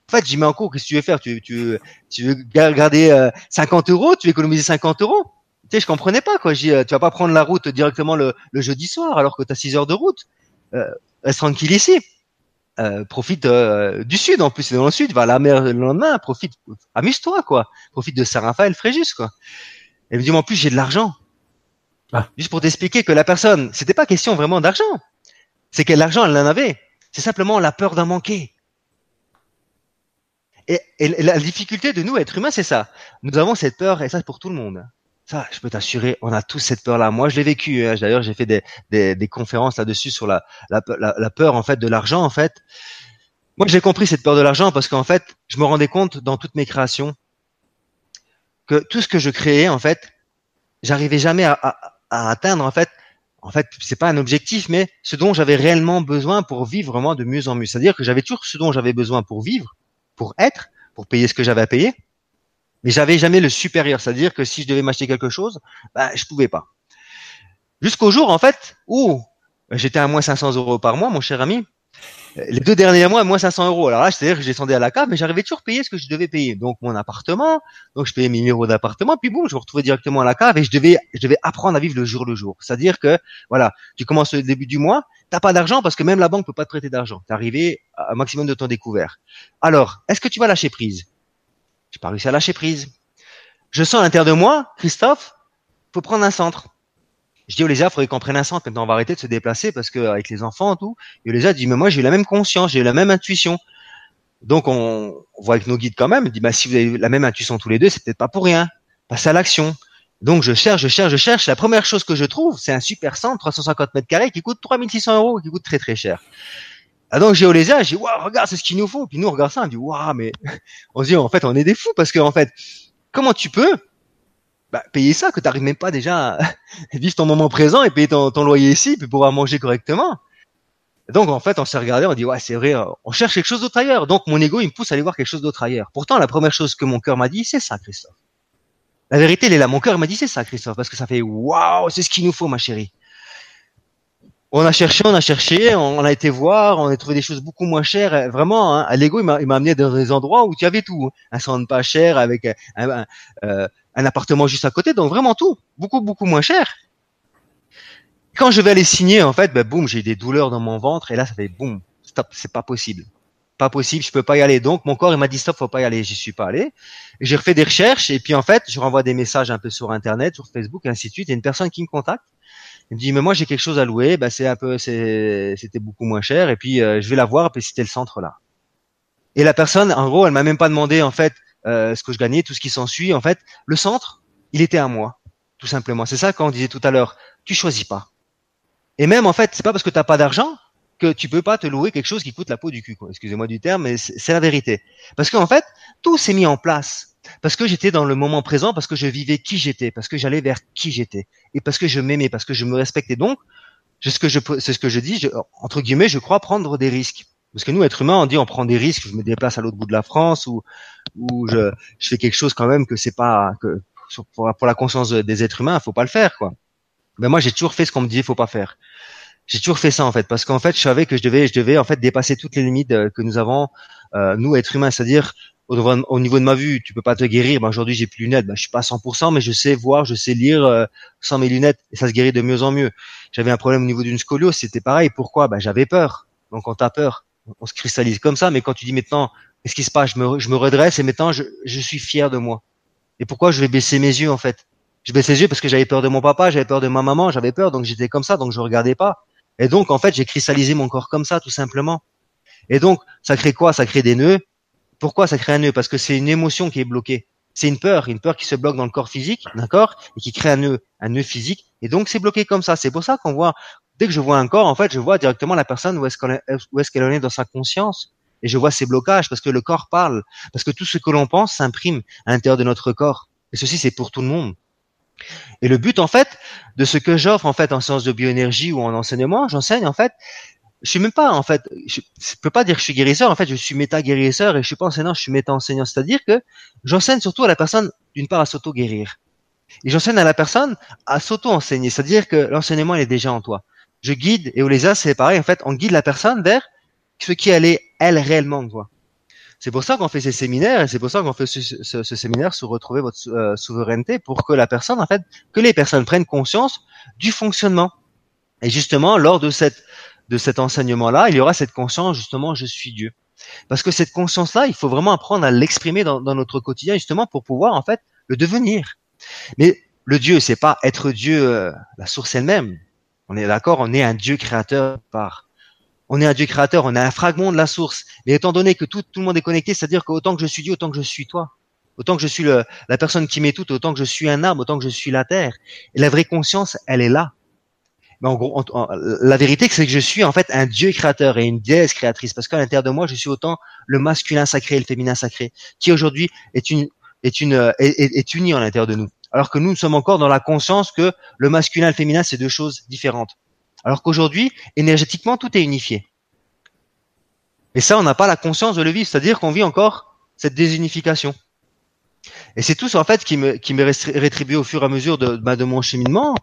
En fait, j'y mets en cours. Qu'est-ce que tu veux faire? Tu, tu, tu veux garder 50 euh, euros? Tu veux économiser 50 euros? Tu sais, je comprenais pas quoi. J'ai, euh, tu vas pas prendre la route directement le, le jeudi soir alors que tu as 6 heures de route. Euh, reste tranquille ici. Euh, profite euh, du sud en plus, c'est dans le sud, va à la mer le lendemain, profite, amuse-toi quoi, profite de Saint-Raphaël, Fréjus quoi. Et me dit en plus j'ai de l'argent. Ah. Juste pour t'expliquer que la personne, c'était pas question vraiment d'argent, c'est que l'argent elle en avait, c'est simplement la peur d'en manquer. Et, la difficulté de nous, être humains, c'est ça. Nous avons cette peur, et ça, c'est pour tout le monde. Ça, je peux t'assurer, on a tous cette peur-là. Moi, je l'ai vécu. Hein. D'ailleurs, j'ai fait des, conférences là-dessus sur la, peur, en fait, de l'argent, en fait. Moi, j'ai compris cette peur de l'argent parce qu'en fait, je me rendais compte dans toutes mes créations que tout ce que je créais, en fait, j'arrivais jamais à, atteindre, en fait, en fait, c'est pas un objectif, mais ce dont j'avais réellement besoin pour vivre vraiment de mieux en mieux. C'est-à-dire que j'avais toujours ce dont j'avais besoin pour vivre, pour être, pour payer ce que j'avais à payer. Mais j'avais jamais le supérieur, c'est-à-dire que si je devais m'acheter quelque chose, bah, je pouvais pas. Jusqu'au jour, en fait, où j'étais à moins 500 euros par mois, mon cher ami. Les deux derniers mois, moins 500 euros. Alors là, c'est-à-dire que je descendais à la cave, mais j'arrivais toujours à payer ce que je devais payer. Donc mon appartement, donc je payais mes euros d'appartement, puis bon, je me retrouvais directement à la cave et je devais, je devais apprendre à vivre le jour le jour. C'est-à-dire que, voilà, tu commences au début du mois, t'as pas d'argent parce que même la banque peut pas te prêter d'argent. T'es arrivé à un maximum de temps découvert. Alors, est-ce que tu vas lâcher prise? J'ai pas réussi à lâcher prise. Je sens à l'intérieur de moi, Christophe, faut prendre un centre. Je dis aux il faudrait qu'on prenne un centre. Maintenant, on va arrêter de se déplacer parce que avec les enfants et tout. Et Olésia dit, mais moi, j'ai eu la même conscience, j'ai eu la même intuition. Donc, on, voit avec nos guides quand même. Dit, bah, si vous avez la même intuition tous les deux, c'est peut-être pas pour rien. Passez à l'action. Donc je cherche, je cherche, je cherche. La première chose que je trouve, c'est un super centre, 350 mètres carrés, qui coûte 3600 euros, qui coûte très très cher. Ah donc j'ai dit waouh regarde c'est ce qu'il nous faut. Puis nous on regarde ça, on dit waouh mais on se dit en fait on est des fous parce que en fait comment tu peux bah, payer ça que tu n'arrives même pas déjà à vivre ton moment présent et payer ton, ton loyer ici puis pouvoir manger correctement. Donc en fait on s'est regardé, on dit ouais c'est vrai, on cherche quelque chose d'autre ailleurs. Donc mon ego il me pousse à aller voir quelque chose d'autre ailleurs. Pourtant la première chose que mon cœur m'a dit c'est ça Christophe. La vérité elle est là, mon cœur m'a dit c'est ça Christophe parce que ça fait waouh c'est ce qu'il nous faut ma chérie on a cherché, on a cherché, on, a été voir, on a trouvé des choses beaucoup moins chères. Vraiment, hein, Lego, il m'a, amené dans des endroits où tu avais tout. Hein. Un centre pas cher avec un, euh, un, appartement juste à côté, donc vraiment tout. Beaucoup, beaucoup moins cher. Quand je vais aller signer, en fait, ben, boum, j'ai des douleurs dans mon ventre et là, ça fait boum, stop, c'est pas possible. Pas possible, je peux pas y aller. Donc, mon corps, il m'a dit stop, faut pas y aller. J'y suis pas allé. J'ai refait des recherches et puis, en fait, je renvoie des messages un peu sur Internet, sur Facebook, et ainsi de suite. Il y a une personne qui me contacte il me dit mais moi j'ai quelque chose à louer, bah c'est un peu c'était beaucoup moins cher et puis euh, je vais la voir puis c'était le centre là. Et la personne en gros elle m'a même pas demandé en fait euh, ce que je gagnais, tout ce qui s'ensuit en fait, le centre, il était à moi tout simplement. C'est ça quand on disait tout à l'heure, tu choisis pas. Et même en fait, c'est pas parce que tu n'as pas d'argent que tu peux pas te louer quelque chose qui coûte la peau du cul. Excusez-moi du terme, mais c'est la vérité. Parce qu'en fait, tout s'est mis en place parce que j'étais dans le moment présent, parce que je vivais qui j'étais, parce que j'allais vers qui j'étais, et parce que je m'aimais, parce que je me respectais. Donc, c'est ce que je, c'est ce que je dis, entre guillemets, je crois prendre des risques. Parce que nous, êtres humains, on dit on prend des risques. Je me déplace à l'autre bout de la France ou ou je, je fais quelque chose quand même que c'est pas que pour, la conscience des êtres humains, faut pas le faire quoi. Mais moi, j'ai toujours fait ce qu'on me disait faut pas faire. J'ai toujours fait ça en fait parce qu'en fait, je savais que je devais je devais en fait dépasser toutes les limites euh, que nous avons euh, nous êtres humains, c'est-à-dire au, niveau de ma vue, tu peux pas te guérir. Ben, aujourd'hui, j'ai plus de lunettes. Ben, je suis pas à 100%, mais je sais voir, je sais lire euh, sans mes lunettes, et ça se guérit de mieux en mieux. J'avais un problème au niveau d'une scoliose, c'était pareil. Pourquoi? Ben, j'avais peur. Donc, quand t'as peur, on se cristallise comme ça. Mais quand tu dis maintenant, qu'est-ce qui se passe? Je me, je me redresse et maintenant, je, je suis fier de moi. Et pourquoi je vais baisser mes yeux en fait? Je baisse les yeux parce que j'avais peur de mon papa, j'avais peur de ma maman, j'avais peur, donc j'étais comme ça, donc je regardais pas. Et donc, en fait, j'ai cristallisé mon corps comme ça, tout simplement. Et donc, ça crée quoi? Ça crée des nœuds pourquoi ça crée un nœud? Parce que c'est une émotion qui est bloquée. C'est une peur, une peur qui se bloque dans le corps physique, d'accord, et qui crée un nœud, un nœud physique, et donc c'est bloqué comme ça. C'est pour ça qu'on voit, dès que je vois un corps, en fait, je vois directement la personne où est-ce qu'elle est, en est dans sa conscience, et je vois ses blocages parce que le corps parle, parce que tout ce que l'on pense s'imprime à l'intérieur de notre corps. Et ceci, c'est pour tout le monde. Et le but, en fait, de ce que j'offre, en fait, en sciences de bioénergie ou en enseignement, j'enseigne, en fait, je suis même pas en fait, je, peux pas dire que je suis guérisseur. En fait, je suis méta guérisseur et je suis pas enseignant, je suis méta enseignant. C'est-à-dire que j'enseigne surtout à la personne d'une part à s'auto guérir et j'enseigne à la personne à s'auto enseigner. C'est-à-dire que l'enseignement il est déjà en toi. Je guide et Olésa c'est pareil. En fait, on guide la personne vers ce qui elle est elle réellement quoi. C'est pour ça qu'on fait ces séminaires et c'est pour ça qu'on fait ce, ce, séminaire sur retrouver votre euh, souveraineté pour que la personne en fait, que les personnes prennent conscience du fonctionnement. Et justement, lors de cette de cet enseignement-là, il y aura cette conscience justement, je suis Dieu. Parce que cette conscience-là, il faut vraiment apprendre à l'exprimer dans, notre quotidien justement pour pouvoir en fait le devenir. Mais le Dieu, c'est pas être Dieu, euh, la source elle-même. On est d'accord, on est un Dieu créateur par. On est un Dieu créateur, on est un fragment de la source. Mais étant donné que tout, tout le monde est connecté, c'est-à-dire qu'autant que je suis Dieu, autant que je suis toi. Autant que je suis la personne qui m'est toute, autant que je suis un arbre, autant que je suis la terre. Et la vraie conscience, elle est là. Mais en gros, la vérité, c'est que je suis en fait un dieu créateur et une déesse créatrice, parce qu'à l'intérieur de moi, je suis autant le masculin sacré et le féminin sacré, qui aujourd'hui est une est une euh, est, est, uni à l'intérieur de nous. Alors que nous, nous sommes encore dans la conscience que le masculin et le féminin, c'est deux choses différentes. Alors qu'aujourd'hui, énergétiquement, tout est unifié. Et ça, on n'a pas la conscience de le vivre, c'est-à-dire qu'on vit encore cette désunification. Et c'est tout en fait qui me qui m'est rétribué au fur et à mesure de, bah, de mon cheminement.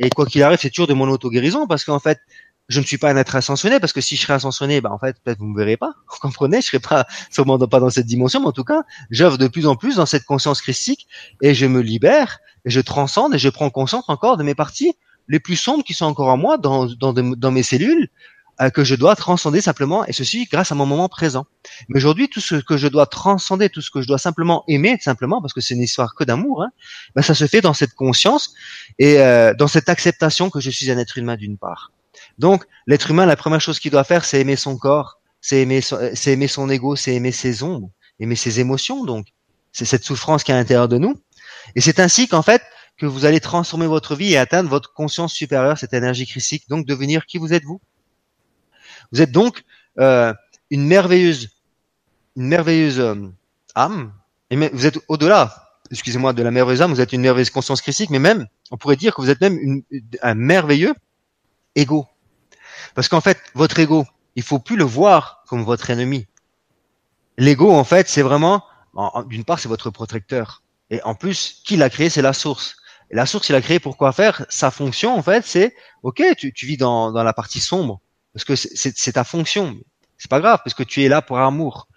Et quoi qu'il arrive, c'est toujours de mon auto-guérison parce qu'en fait, je ne suis pas un être ascensionné parce que si je serais ascensionné, bah en fait peut-être vous me verrez pas, vous comprenez, je serais pas sûrement pas dans cette dimension, mais en tout cas, j'œuvre de plus en plus dans cette conscience christique et je me libère et je transcende et je prends conscience encore de mes parties les plus sombres qui sont encore en moi, dans, dans, dans mes cellules, euh, que je dois transcender simplement, et ceci grâce à mon moment présent. Mais aujourd'hui, tout ce que je dois transcender, tout ce que je dois simplement aimer, simplement, parce que c'est une histoire que d'amour, hein, ben ça se fait dans cette conscience et euh, dans cette acceptation que je suis un être humain d'une part. Donc, l'être humain, la première chose qu'il doit faire, c'est aimer son corps, c'est aimer, son, c'est aimer son ego, c'est aimer ses ombres, aimer ses émotions. Donc, c'est cette souffrance qui est à l'intérieur de nous. Et c'est ainsi qu'en fait, que vous allez transformer votre vie et atteindre votre conscience supérieure, cette énergie christique, donc devenir qui vous êtes vous. Vous êtes donc euh, une merveilleuse, une merveilleuse euh, âme, et vous êtes au-delà, excusez-moi, de la merveilleuse âme, vous êtes une merveilleuse conscience christique, mais même, on pourrait dire que vous êtes même un merveilleux ego. Parce qu'en fait, votre ego, il faut plus le voir comme votre ennemi. L'ego, en fait, c'est vraiment, d'une part, c'est votre protecteur. Et en plus, qui l'a créé, c'est la source. Et la source, il a créé pour quoi faire? Sa fonction, en fait, c'est, ok, tu, tu vis dans la partie sombre, parce que c'est ta fonction. C'est pas grave, parce que tu es là pour amour.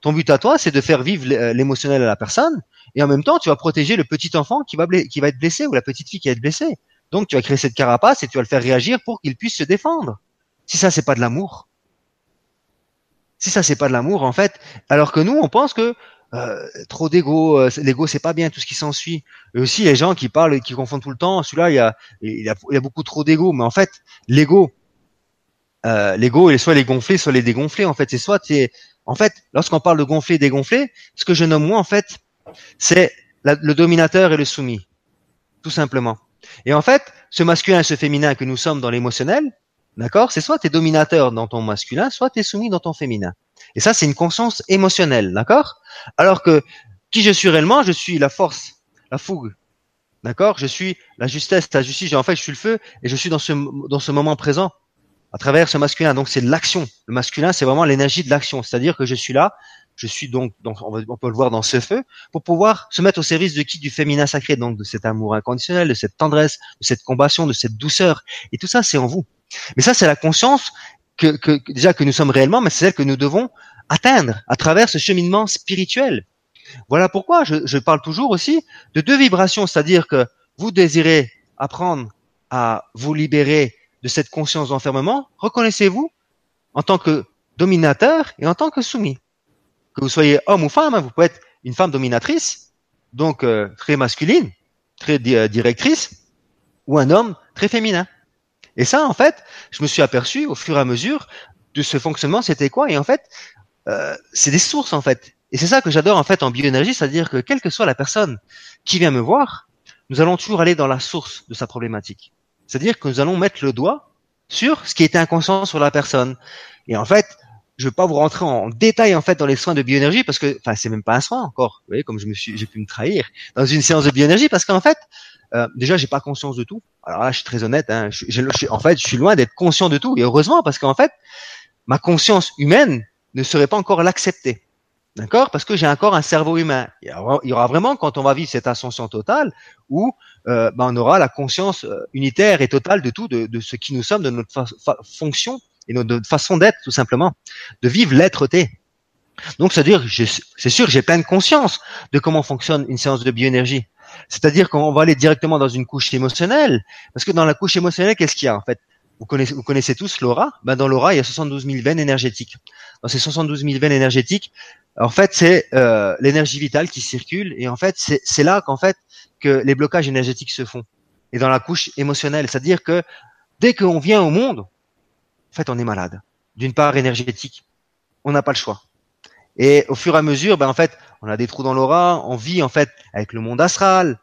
Ton but à toi, c'est de faire vivre l'émotionnel à la personne, et en même temps, tu vas protéger le petit enfant qui va, qui va être blessé ou la petite fille qui va être blessée. Donc, tu vas créer cette carapace et tu vas le faire réagir pour qu'il puisse se défendre. Si ça, c'est pas de l'amour. Si ça, c'est pas de l'amour, en fait, alors que nous, on pense que euh, trop d'ego, euh, l'ego c'est pas bien, tout ce qui s'ensuit. Et aussi les gens qui parlent, qui confondent tout le temps. Celui-là, il y a, il y a, il y a beaucoup trop d'ego, mais en fait, l'ego, euh, l'ego, soit les gonfler, soit les dégonfler. En fait, c'est soit c'est, en fait, lorsqu'on parle de gonfler, dégonfler, ce que je nomme moi en fait, c'est le dominateur et le soumis, tout simplement. Et en fait, ce masculin et ce féminin que nous sommes dans l'émotionnel, d'accord, c'est soit tu es dominateur dans ton masculin, soit tu es soumis dans ton féminin. Et ça, c'est une conscience émotionnelle, d'accord? Alors que qui je suis réellement, je suis la force, la fougue, d'accord? Je suis la justesse, la justice. En fait, je suis le feu et je suis dans ce dans ce moment présent à travers ce masculin. Donc, c'est l'action. Le masculin, c'est vraiment l'énergie de l'action. C'est-à-dire que je suis là, je suis donc, donc on, peut le voir dans ce feu, pour pouvoir se mettre au service de qui? Du féminin sacré, donc de cet amour inconditionnel, de cette tendresse, de cette compassion, de cette douceur. Et tout ça, c'est en vous. Mais ça, c'est la conscience que, que, déjà que nous sommes réellement, mais c'est celle que nous devons atteindre à travers ce cheminement spirituel. Voilà pourquoi je, je parle toujours aussi de deux vibrations, c'est-à-dire que vous désirez apprendre à vous libérer de cette conscience d'enfermement, reconnaissez-vous en tant que dominateur et en tant que soumis. Que vous soyez homme ou femme, hein, vous pouvez être une femme dominatrice, donc euh, très masculine, très euh, directrice, ou un homme très féminin. Et ça, en fait, je me suis aperçu au fur et à mesure de ce fonctionnement, c'était quoi Et en fait, euh, c'est des sources, en fait. Et c'est ça que j'adore, en fait, en bioénergie, c'est-à-dire que quelle que soit la personne qui vient me voir, nous allons toujours aller dans la source de sa problématique. C'est-à dire que nous allons mettre le doigt sur ce qui était inconscient sur la personne. Et en fait, je ne vais pas vous rentrer en détail en fait dans les soins de bioénergie parce que, enfin, c'est même pas un soin encore. Vous voyez, comme je me suis, j'ai pu me trahir dans une séance de bioénergie parce qu'en fait, euh, déjà, j'ai pas conscience de tout. Alors là, je suis très honnête. Hein, en fait, je suis loin d'être conscient de tout. Et heureusement, parce qu'en fait, ma conscience humaine ne serait pas encore l'accepter. D'accord? Parce que j'ai encore un cerveau humain. Il y, aura, vraiment, quand on va vivre cette ascension totale, où euh, ben, on aura la conscience euh, unitaire et totale de tout, de, de ce qui nous sommes, de notre fonction et notre façon d'être, tout simplement, de vivre l'être-té. Donc, c'est-à-dire, c'est sûr, j'ai pleine conscience de comment fonctionne une séance de bioénergie. C'est-à-dire qu'on va aller directement dans une couche émotionnelle, parce que dans la couche émotionnelle, qu'est-ce qu'il y a en fait? Vous connaissez, vous connaissez tous l'aura. Ben dans l'aura, il y a 72 000 veines énergétiques. Dans ces 72 000 veines énergétiques, en fait, c'est euh, l'énergie vitale qui circule. Et en fait, c'est là qu'en fait que les blocages énergétiques se font. Et dans la couche émotionnelle, c'est-à-dire que dès qu'on vient au monde, en fait, on est malade. D'une part énergétique, on n'a pas le choix. Et au fur et à mesure, ben en fait, on a des trous dans l'aura, on vit en fait avec le monde astral,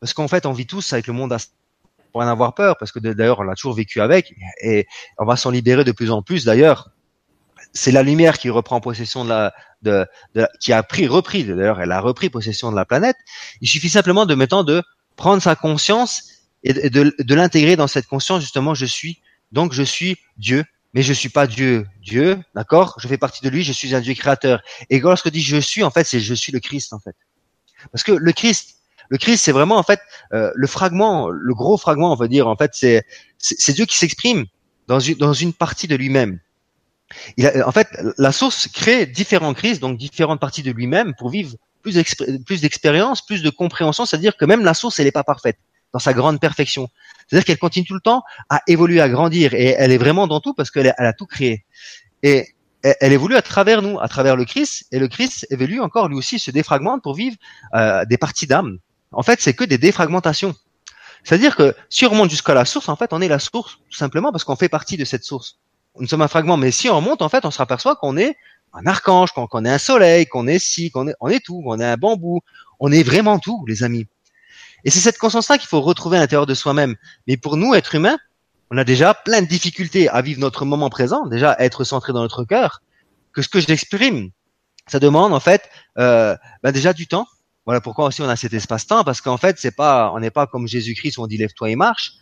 parce qu'en fait, on vit tous avec le monde astral pour en avoir peur, parce que d'ailleurs, on l'a toujours vécu avec, et on va s'en libérer de plus en plus. D'ailleurs, c'est la lumière qui reprend possession de la, qui a pris, repris, d'ailleurs, elle a repris possession de la planète. Il suffit simplement de maintenant de prendre sa conscience et de, de, l'intégrer dans cette conscience. Justement, je suis, donc je suis Dieu, mais je suis pas Dieu. Dieu, d'accord? Je fais partie de lui, je suis un Dieu créateur. Et lorsque dis je suis, en fait, c'est je suis le Christ, en fait. Parce que le Christ, le Christ, c'est vraiment en fait euh, le fragment, le gros fragment, on va dire. En fait, c'est c'est Dieu qui s'exprime dans une dans une partie de lui-même. Il a, en fait, la source crée différents Christ, donc différentes parties de lui-même pour vivre plus plus d'expérience, plus de compréhension. C'est-à-dire que même la source, elle n'est pas parfaite dans sa grande perfection. C'est-à-dire qu'elle continue tout le temps à évoluer, à grandir, et elle est vraiment dans tout parce qu'elle elle a tout créé. Et elle évolue à travers nous, à travers le Christ, et le Christ évolue encore lui aussi se défragmente pour vivre euh, des parties d'âme en fait, c'est que des défragmentations. C'est-à-dire que si on remonte jusqu'à la source, en fait, on est la source tout simplement parce qu'on fait partie de cette source. Nous sommes un fragment, mais si on remonte, en fait, on se aperçoit qu'on est un archange, qu'on est un soleil, qu'on est si, qu'on est, on est tout, qu'on est un bambou. On est vraiment tout, les amis. Et c'est cette conscience-là qu'il faut retrouver à l'intérieur de soi-même. Mais pour nous, être humains, on a déjà plein de difficultés à vivre notre moment présent, déjà à être centré dans notre cœur, que ce que j'exprime, ça demande en fait euh, ben déjà du temps. Voilà pourquoi aussi on a cet espace-temps, parce qu'en fait c'est pas, on n'est pas comme Jésus-Christ où on dit lève-toi et marche.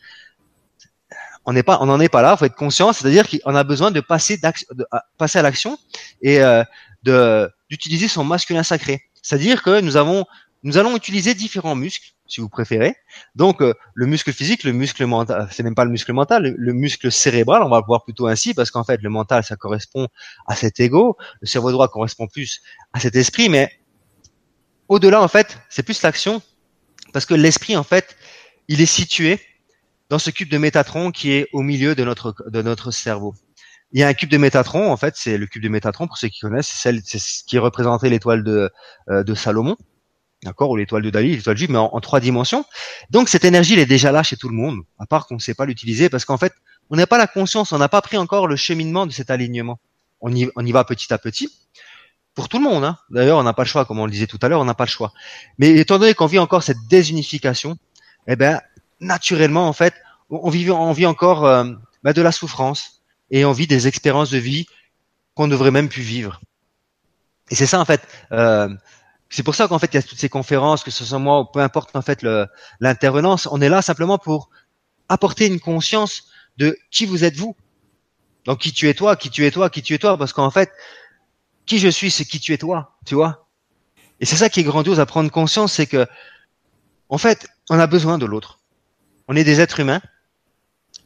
On n'est pas, on n'en est pas là. Faut être conscient, c'est-à-dire qu'on a besoin de passer, de, passer à l'action et euh, de d'utiliser son masculin sacré. C'est-à-dire que nous avons, nous allons utiliser différents muscles si vous préférez. Donc euh, le muscle physique, le muscle mental, c'est même pas le muscle mental, le, muscle cérébral, on va le voir plutôt ainsi parce qu'en fait le mental ça correspond à cet ego, le cerveau droit correspond plus à cet esprit, mais au-delà en fait c'est plus l'action parce que l'esprit en fait il est situé dans ce cube de Métatron qui est au milieu de notre de notre cerveau. Il y a un cube de Métatron, en fait, c'est le cube de Métatron, pour ceux qui connaissent, c'est ce qui représentait l'étoile de, euh, de Salomon d'accord, ou l'étoile de Dali, l'étoile juive, mais en, trois dimensions. Donc cette énergie, elle est déjà là chez tout le monde, à part qu'on ne sait pas l'utiliser, parce qu'en fait, on n'a pas la conscience, on n'a pas pris encore le cheminement de cet alignement. On y, on y va petit à petit, pour tout le monde. Hein. D'ailleurs, on n'a pas le choix, comme on le disait tout à l'heure, on n'a pas le choix. Mais étant donné qu'on vit encore cette désunification, eh ben, naturellement, en fait, on vit, on vit encore euh, ben, de la souffrance et on vit des expériences de vie qu'on ne devrait même plus vivre. Et c'est ça, en fait. Euh, c'est pour ça qu'en fait, il y a toutes ces conférences, que ce soit moi ou peu importe en fait l'intervenance, on est là simplement pour apporter une conscience de qui vous êtes vous. Donc qui tu es toi, qui tu es toi, qui tu es toi, parce qu'en fait, qui je suis, c'est qui tu es toi, tu vois. Et c'est ça qui est grandiose à prendre conscience, c'est que, en fait, on a besoin de l'autre. On est des êtres humains,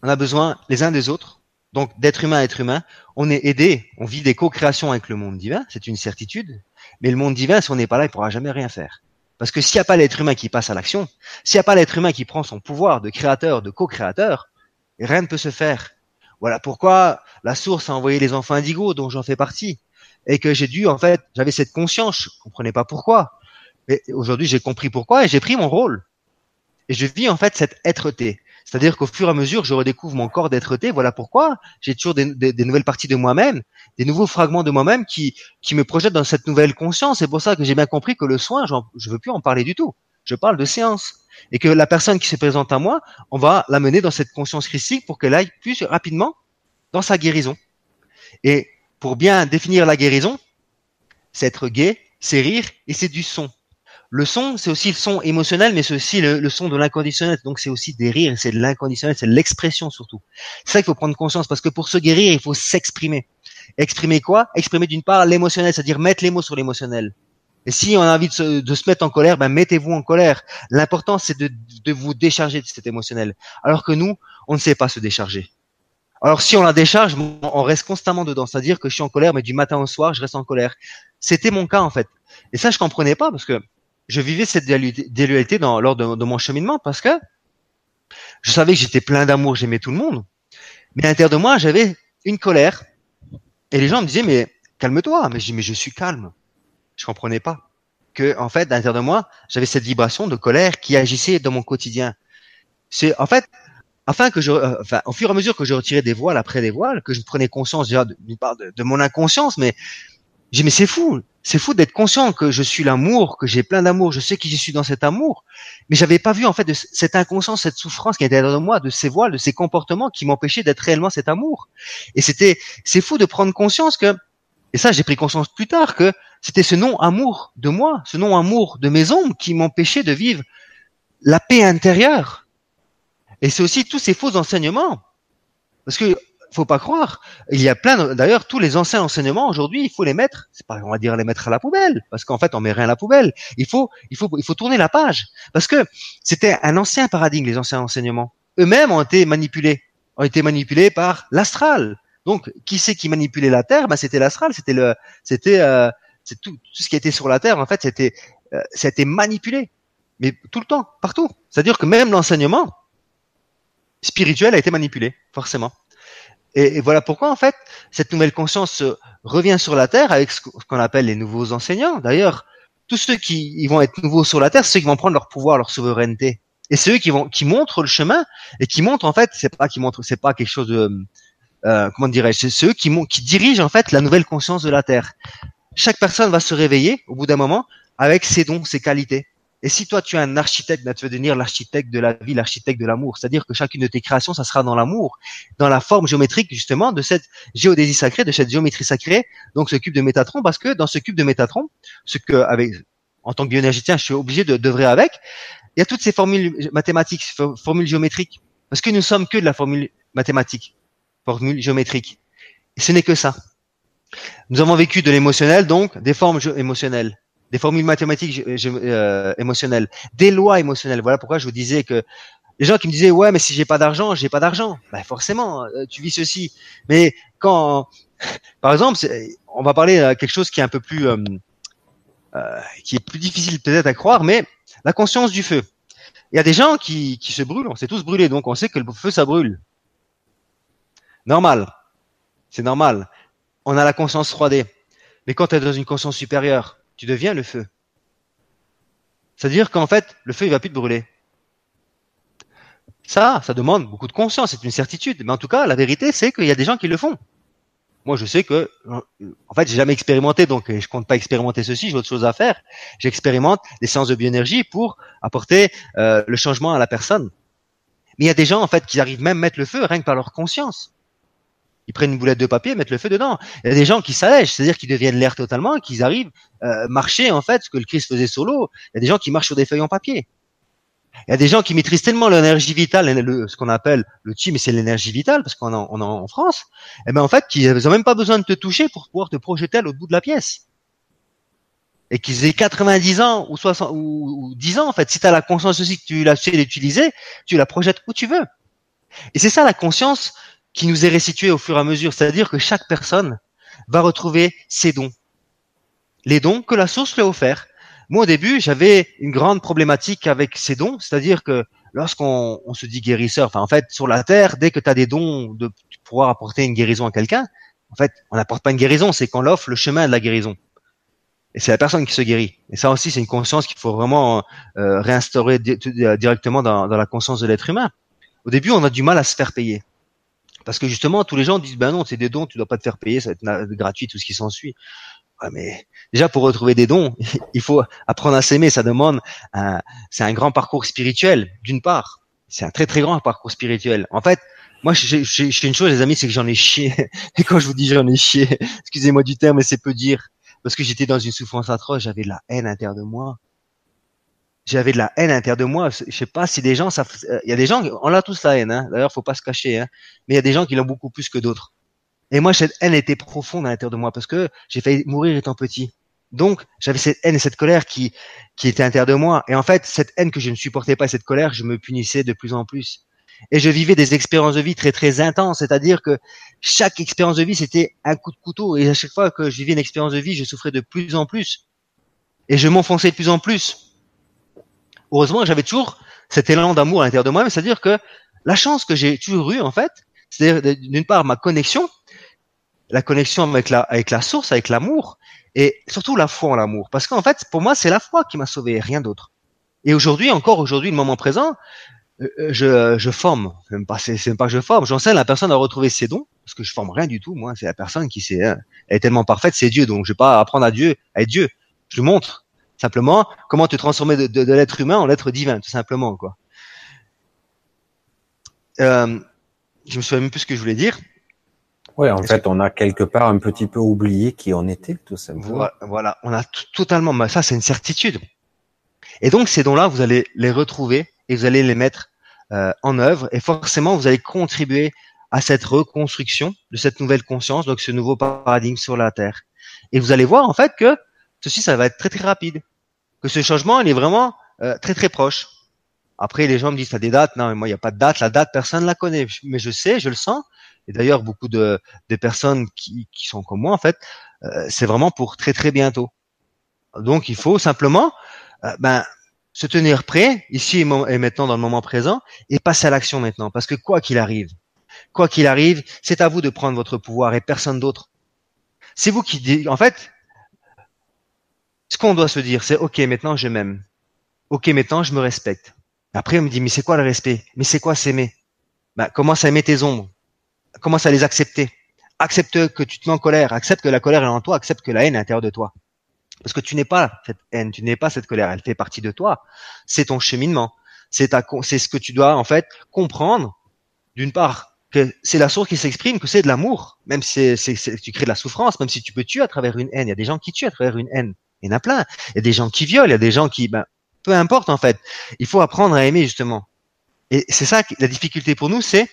on a besoin les uns des autres. Donc d'être humain être humain, on est aidé, on vit des co-créations avec le monde divin, c'est une certitude. Mais le monde divin, si on n'est pas là, il pourra jamais rien faire. Parce que s'il n'y a pas l'être humain qui passe à l'action, s'il n'y a pas l'être humain qui prend son pouvoir de créateur, de co-créateur, rien ne peut se faire. Voilà pourquoi la source a envoyé les enfants indigos, dont j'en fais partie, et que j'ai dû, en fait, j'avais cette conscience, je comprenais pas pourquoi. Mais aujourd'hui, j'ai compris pourquoi et j'ai pris mon rôle. Et je vis, en fait, cette être-té. C'est-à-dire qu'au fur et à mesure, je redécouvre mon corps d'être-té. Voilà pourquoi j'ai toujours des, nouvelles parties de moi-même, des nouveaux fragments de moi-même qui, qui me projettent dans cette nouvelle conscience. C'est pour ça que j'ai bien compris que le soin, je veux plus en parler du tout. Je parle de séance. Et que la personne qui se présente à moi, on va l'amener dans cette conscience christique pour qu'elle aille plus rapidement dans sa guérison. Et pour bien définir la guérison, c'est être gai, c'est rire et c'est du son. Le son, c'est aussi le son émotionnel, mais c'est aussi le, son de l'inconditionnel. Donc c'est aussi des rires, c'est de l'inconditionnel, c'est l'expression surtout. C'est ça qu'il faut prendre conscience, parce que pour se guérir, il faut s'exprimer. Exprimer quoi? Exprimer d'une part l'émotionnel, c'est-à-dire mettre les mots sur l'émotionnel. Et si on a envie de se, mettre en colère, ben mettez-vous en colère. L'important, c'est de, de vous décharger de cet émotionnel. Alors que nous, on ne sait pas se décharger. Alors si on la décharge, on reste constamment dedans. C'est-à-dire que je suis en colère, mais du matin au soir, je reste en colère. C'était mon cas en fait. Et ça, je comprenais pas parce que je vivais cette dualité dans, lors de, mon cheminement parce que je savais que j'étais plein d'amour, j'aimais tout le monde. Mais à l'intérieur de moi, j'avais une colère. Et les gens me disaient, mais calme-toi. Mais je dis, mais je suis calme. Je comprenais pas. Que, en fait, à l'intérieur de moi, j'avais cette vibration de colère qui agissait dans mon quotidien. C'est, en fait, afin que je, euh, enfin, au fur et à mesure que je retirais des voiles après des voiles, que je prenais conscience déjà de, de mon inconscience, mais j'ai mais c'est fou, c'est fou d'être conscient que je suis l'amour, que j'ai plein d'amour, je sais qui je suis dans cet amour, mais j'avais pas vu en fait de cette inconscience, cette souffrance qui était dans moi, de ces voiles, de ces comportements qui m'empêchaient d'être réellement cet amour. Et c'était, c'est fou de prendre conscience que, et ça j'ai pris conscience plus tard que c'était ce non amour de moi, ce non amour de mes ombres qui m'empêchait de vivre la paix intérieure. Et c'est aussi tous ces faux enseignements. Parce que faut pas croire. Il y a plein d'ailleurs tous les anciens enseignements aujourd'hui, il faut les mettre, c'est pas on va dire les mettre à la poubelle parce qu'en fait on met rien à la poubelle. Il faut il faut il faut tourner la page parce que c'était un ancien paradigme les anciens enseignements. Eux-mêmes ont été manipulés, ont été manipulés par l'astral. Donc qui c'est qui manipulait la terre? Ben c'était l'astral, c'était le c'était euh, c'est tout, tout ce qui était sur la terre en fait, c'était euh, c'était manipulé. Mais tout le temps, partout. C'est-à-dire que même l'enseignement spirituel a été manipulé, forcément. Et, voilà pourquoi, en fait, cette nouvelle conscience revient sur la Terre avec ce qu'on appelle les nouveaux enseignants. D'ailleurs, tous ceux qui vont être nouveaux sur la Terre, ceux qui vont prendre leur pouvoir, leur souveraineté. Et c'est eux qui vont qui montrent le chemin et qui montrent en fait, c'est pas qui montrent, c'est pas quelque chose de euh, comment dirais-je, c'est ceux qui qui dirigent en fait la nouvelle conscience de la Terre. Chaque personne va se réveiller au bout d'un moment avec ses dons, ses qualités. Et si toi tu es un architecte, ben, tu veux devenir l'architecte de la vie, l'architecte de l'amour. C'est-à-dire que chacune de tes créations, ça sera dans l'amour, dans la forme géométrique justement de cette géodésie sacrée, de cette géométrie sacrée, donc ce cube de Métatron, parce que dans ce cube de Métatron, ce que avec en tant que bioénergéticien, je suis obligé de d'œuvrer avec, il y a toutes ces formules mathématiques, formules géométriques, parce que nous sommes que de la formule mathématique, formule géométrique. Et ce n'est que ça. Nous avons vécu de l'émotionnel, donc des formes émotionnelles, des formules mathématiques euh, émotionnelles, des lois émotionnelles. Voilà pourquoi je vous disais que les gens qui me disaient ouais mais si j'ai pas d'argent, j'ai pas d'argent. Ben forcément, euh, tu vis ceci. Mais quand, par exemple, on va parler de quelque chose qui est un peu plus, euh, euh, qui est plus difficile peut-être à croire, mais la conscience du feu. Il y a des gens qui, qui se brûlent, on s'est tous brûlés, donc on sait que le feu ça brûle. Normal, c'est normal on a la conscience 3D. Mais quand tu es dans une conscience supérieure, tu deviens le feu. C'est-à-dire qu'en fait, le feu, il va plus te brûler. Ça, ça demande beaucoup de conscience, c'est une certitude. Mais en tout cas, la vérité, c'est qu'il y a des gens qui le font. Moi, je sais que, en fait, j'ai jamais expérimenté, donc je compte pas expérimenter ceci. J'ai autre chose à faire. J'expérimente des séances de bioénergie pour apporter euh, le changement à la personne. Mais il y a des gens, en fait, qui arrivent même à mettre le feu rien que par leur conscience. Ils prennent une boulette de papier et mettent le feu dedans. Il y a des gens qui s'allègent, c'est-à-dire qu'ils deviennent l'air totalement, qu'ils arrivent euh, marcher en fait ce que le Christ faisait solo. Il y a des gens qui marchent sur des feuilles en papier. Il y a des gens qui maîtrisent tellement l'énergie vitale, ce qu'on appelle le chi, mais c'est l'énergie vitale parce qu'on en, on en, France. Et eh ben en fait, qu'ils n'ont même pas besoin de te toucher pour pouvoir te projeter à l'autre bout de la pièce. Et qu'ils aient 90 ans ou 60 ou, 10 ans en fait. Si tu as la conscience aussi que tu la sais l'utiliser, tu la projettes où tu veux. Et c'est ça la conscience qui nous est restitué au fur et à mesure. C'est-à-dire que chaque personne va retrouver ses dons. Les dons que la source lui a offerts. Moi, au début, j'avais une grande problématique avec ces dons. C'est-à-dire que lorsqu'on on se dit guérisseur, enfin, en fait, sur la terre, dès que tu as des dons de pouvoir apporter une guérison à quelqu'un, en fait, on n'apporte pas une guérison, c'est qu'on offre le chemin de la guérison. Et c'est la personne qui se guérit. Et ça aussi, c'est une conscience qu'il faut vraiment euh, réinstaurer directement dans, dans la conscience de l'être humain. Au début, on a du mal à se faire payer. Parce que justement, tous les gens disent, ben non, c'est des dons, tu dois pas te faire payer, ça va être gratuit, tout ce qui s'ensuit. Ouais, mais déjà pour retrouver des dons, il faut apprendre à s'aimer. Ça demande, c'est un grand parcours spirituel d'une part. C'est un très très grand parcours spirituel. En fait, moi, j'ai une chose, les amis, c'est que j'en ai chié. Et quand je vous dis j'en ai chié, excusez-moi du terme, mais c'est peu dire, parce que j'étais dans une souffrance atroce, j'avais de la haine intérieure de moi j'avais de la haine à l'intérieur de moi. Je sais pas si des gens, ça, euh, il y a des gens, on a tous la haine. Hein. D'ailleurs, faut pas se cacher. Hein. Mais il y a des gens qui l'ont beaucoup plus que d'autres. Et moi, cette haine était profonde à l'intérieur de moi parce que j'ai failli mourir étant petit. Donc, j'avais cette haine et cette colère qui, qui était à l'intérieur de moi. Et en fait, cette haine que je ne supportais pas, cette colère, je me punissais de plus en plus. Et je vivais des expériences de vie très très intenses, c'est-à-dire que chaque expérience de vie c'était un coup de couteau. Et à chaque fois que je vivais une expérience de vie, je souffrais de plus en plus. Et je m'enfonçais de plus en plus heureusement, j'avais toujours cet élan d'amour à l'intérieur de moi, c'est-à-dire que la chance que j'ai toujours eue, en fait, c'est-à-dire d'une part ma connexion, la connexion avec la, avec la source, avec l'amour, et surtout la foi en l'amour. Parce qu'en fait, pour moi, c'est la foi qui m'a sauvé, rien d'autre. Et aujourd'hui, encore aujourd'hui, le moment présent, euh, euh, je, je forme, même pas, c'est même pas que je forme, j'enseigne la personne à retrouver ses dons, parce que je forme rien du tout, moi, c'est la personne qui sait, elle est tellement parfaite, c'est Dieu, donc je vais pas apprendre à Dieu, à être Dieu. Je lui montre, Simplement, comment te transformer de, de, l'être humain en l'être divin, tout simplement, quoi. Euh, je me souviens même plus ce que je voulais dire. Oui, en fait, on a quelque part un petit peu oublié qui on était, tout simplement. Voilà, on a totalement, ça c'est une certitude. Et donc ces dons-là, vous allez les retrouver et vous allez les mettre euh, en œuvre et forcément vous allez contribuer à cette reconstruction de cette nouvelle conscience, donc ce nouveau paradigme sur la Terre. Et vous allez voir en fait que ceci, ça va être très très rapide. Que ce changement, il est vraiment euh, très très proche. Après, les gens me disent, t'as des dates Non, mais moi, il n'y a pas de date. La date, personne ne la connaît. Mais je sais, je le sens. Et d'ailleurs, beaucoup de, de personnes qui, qui sont comme moi, en fait, euh, c'est vraiment pour très très bientôt. Donc, il faut simplement euh, ben, se tenir prêt, ici et maintenant dans le moment présent, et passer à l'action maintenant. Parce que quoi qu'il arrive, quoi qu'il arrive, c'est à vous de prendre votre pouvoir et personne d'autre. C'est vous qui, en fait, ce qu'on doit se dire, c'est OK, maintenant je m'aime. OK, maintenant je me respecte. Après, on me dit, mais c'est quoi le respect? Mais c'est quoi s'aimer? Bah, Commence à aimer tes ombres? Commence à les accepter? Accepte que tu te mets en colère. Accepte que la colère est en toi. Accepte que la haine est à l'intérieur de toi. Parce que tu n'es pas cette haine, tu n'es pas cette colère, elle fait partie de toi. C'est ton cheminement. C'est ce que tu dois en fait comprendre. D'une part, que c'est la source qui s'exprime, que c'est de l'amour. Même si tu crées de la souffrance, même si tu peux tuer à travers une haine. Il y a des gens qui tuent à travers une haine. Il y en a plein. Il y a des gens qui violent, il y a des gens qui, ben, peu importe en fait. Il faut apprendre à aimer justement. Et c'est ça la difficulté pour nous, c'est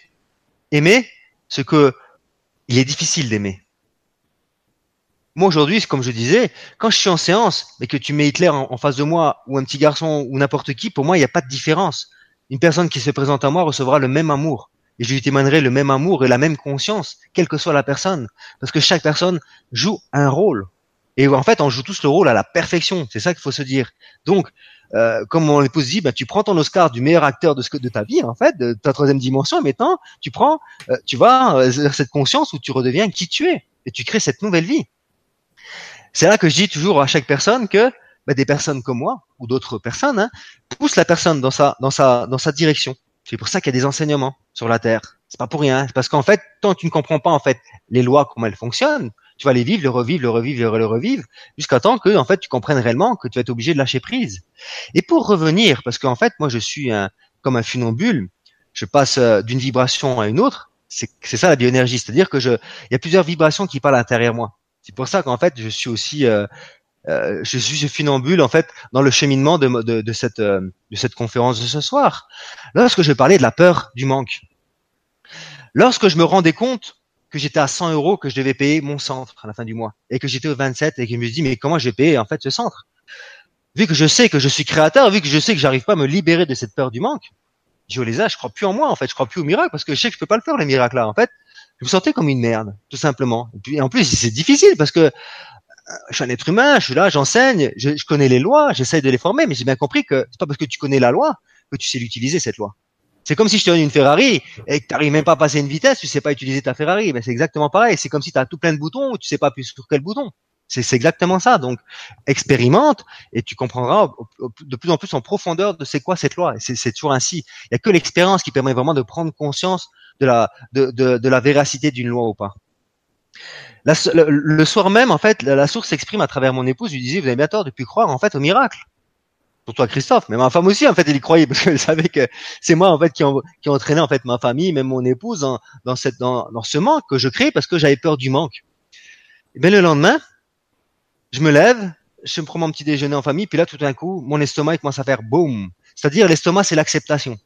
aimer ce que il est difficile d'aimer. Moi aujourd'hui, comme je disais, quand je suis en séance, mais que tu mets Hitler en, face de moi, ou un petit garçon, ou n'importe qui, pour moi, il n'y a pas de différence. Une personne qui se présente à moi recevra le même amour. Et je lui témoignerai le même amour et la même conscience, quelle que soit la personne. Parce que chaque personne joue un rôle. Et en fait, on joue tous le rôle à la perfection. C'est ça qu'il faut se dire. Donc, euh, comme mon épouse dit, bah, tu prends ton Oscar du meilleur acteur de ce que de ta vie, en fait, de ta troisième dimension, et maintenant, tu prends, euh, tu vas euh, cette conscience où tu redeviens qui tu es, et tu crées cette nouvelle vie. C'est là que je dis toujours à chaque personne que bah, des personnes comme moi ou d'autres personnes hein, poussent la personne dans sa dans sa dans sa direction. C'est pour ça qu'il y a des enseignements sur la terre. C'est pas pour rien. C'est parce qu'en fait, tant que tu ne comprends pas en fait les lois comment elles fonctionnent, tu vas les vivre, le revivre, le revivre, le revivre, jusqu'à temps que en fait tu comprennes réellement que tu vas être obligé de lâcher prise. Et pour revenir, parce qu'en fait moi je suis un, comme un funambule, je passe euh, d'une vibration à une autre. C'est ça la bioénergie, c'est-à-dire que je, il y a plusieurs vibrations qui parlent à l'intérieur moi. C'est pour ça qu'en fait, je suis aussi, euh, euh, je suis ce funambule en fait dans le cheminement de, de, cette euh, de cette conférence de ce soir. Lorsque je parlais de la peur du manque, lorsque je me rendais compte que j'étais à 100 euros que je devais payer mon centre à la fin du mois et que j'étais au 27 et que je me dis mais comment je vais payer en fait ce centre? Vu que je sais que je suis créateur, vu que je sais que j'arrive pas à me libérer de cette peur du manque, je les ai, je crois plus en moi en fait, je crois plus au miracle parce que je sais que je peux pas le faire les miracles là en fait je me sentais comme une merde, tout simplement. Et puis en plus, c'est difficile parce que je suis un être humain, je suis là, j'enseigne, je, je, connais les lois, j'essaye de les former, mais j'ai bien compris que c'est pas parce que tu connais la loi que tu sais l'utiliser cette loi. C'est comme si je te donne une Ferrari et que tu n'arrives même pas à passer une vitesse, tu sais pas utiliser ta Ferrari. Ben c'est exactement pareil. C'est comme si tu as tout plein de boutons, tu sais pas plus sur quel bouton. C'est exactement ça. Donc, expérimente et tu comprendras de plus en plus en profondeur de c'est quoi cette loi. C'est toujours ainsi. Il y a que l'expérience qui permet vraiment de prendre conscience de la, de, de, de la véracité d'une loi ou pas. La, le, soir même, en fait, la, source s'exprime à travers mon épouse. Je lui disais, vous avez bien tort de plus croire en fait au miracle. Pour toi, Christophe, mais ma femme aussi, en fait, elle y croyait parce qu'elle savait que c'est moi, en fait, qui, ont, qui entraîné en fait ma famille, même mon épouse, dans, dans cette, dans, dans ce manque que je crée parce que j'avais peur du manque. Et bien le lendemain, je me lève, je me prends mon petit déjeuner en famille, puis là, tout d'un coup, mon estomac il commence à faire boum. C'est-à-dire, l'estomac, c'est l'acceptation.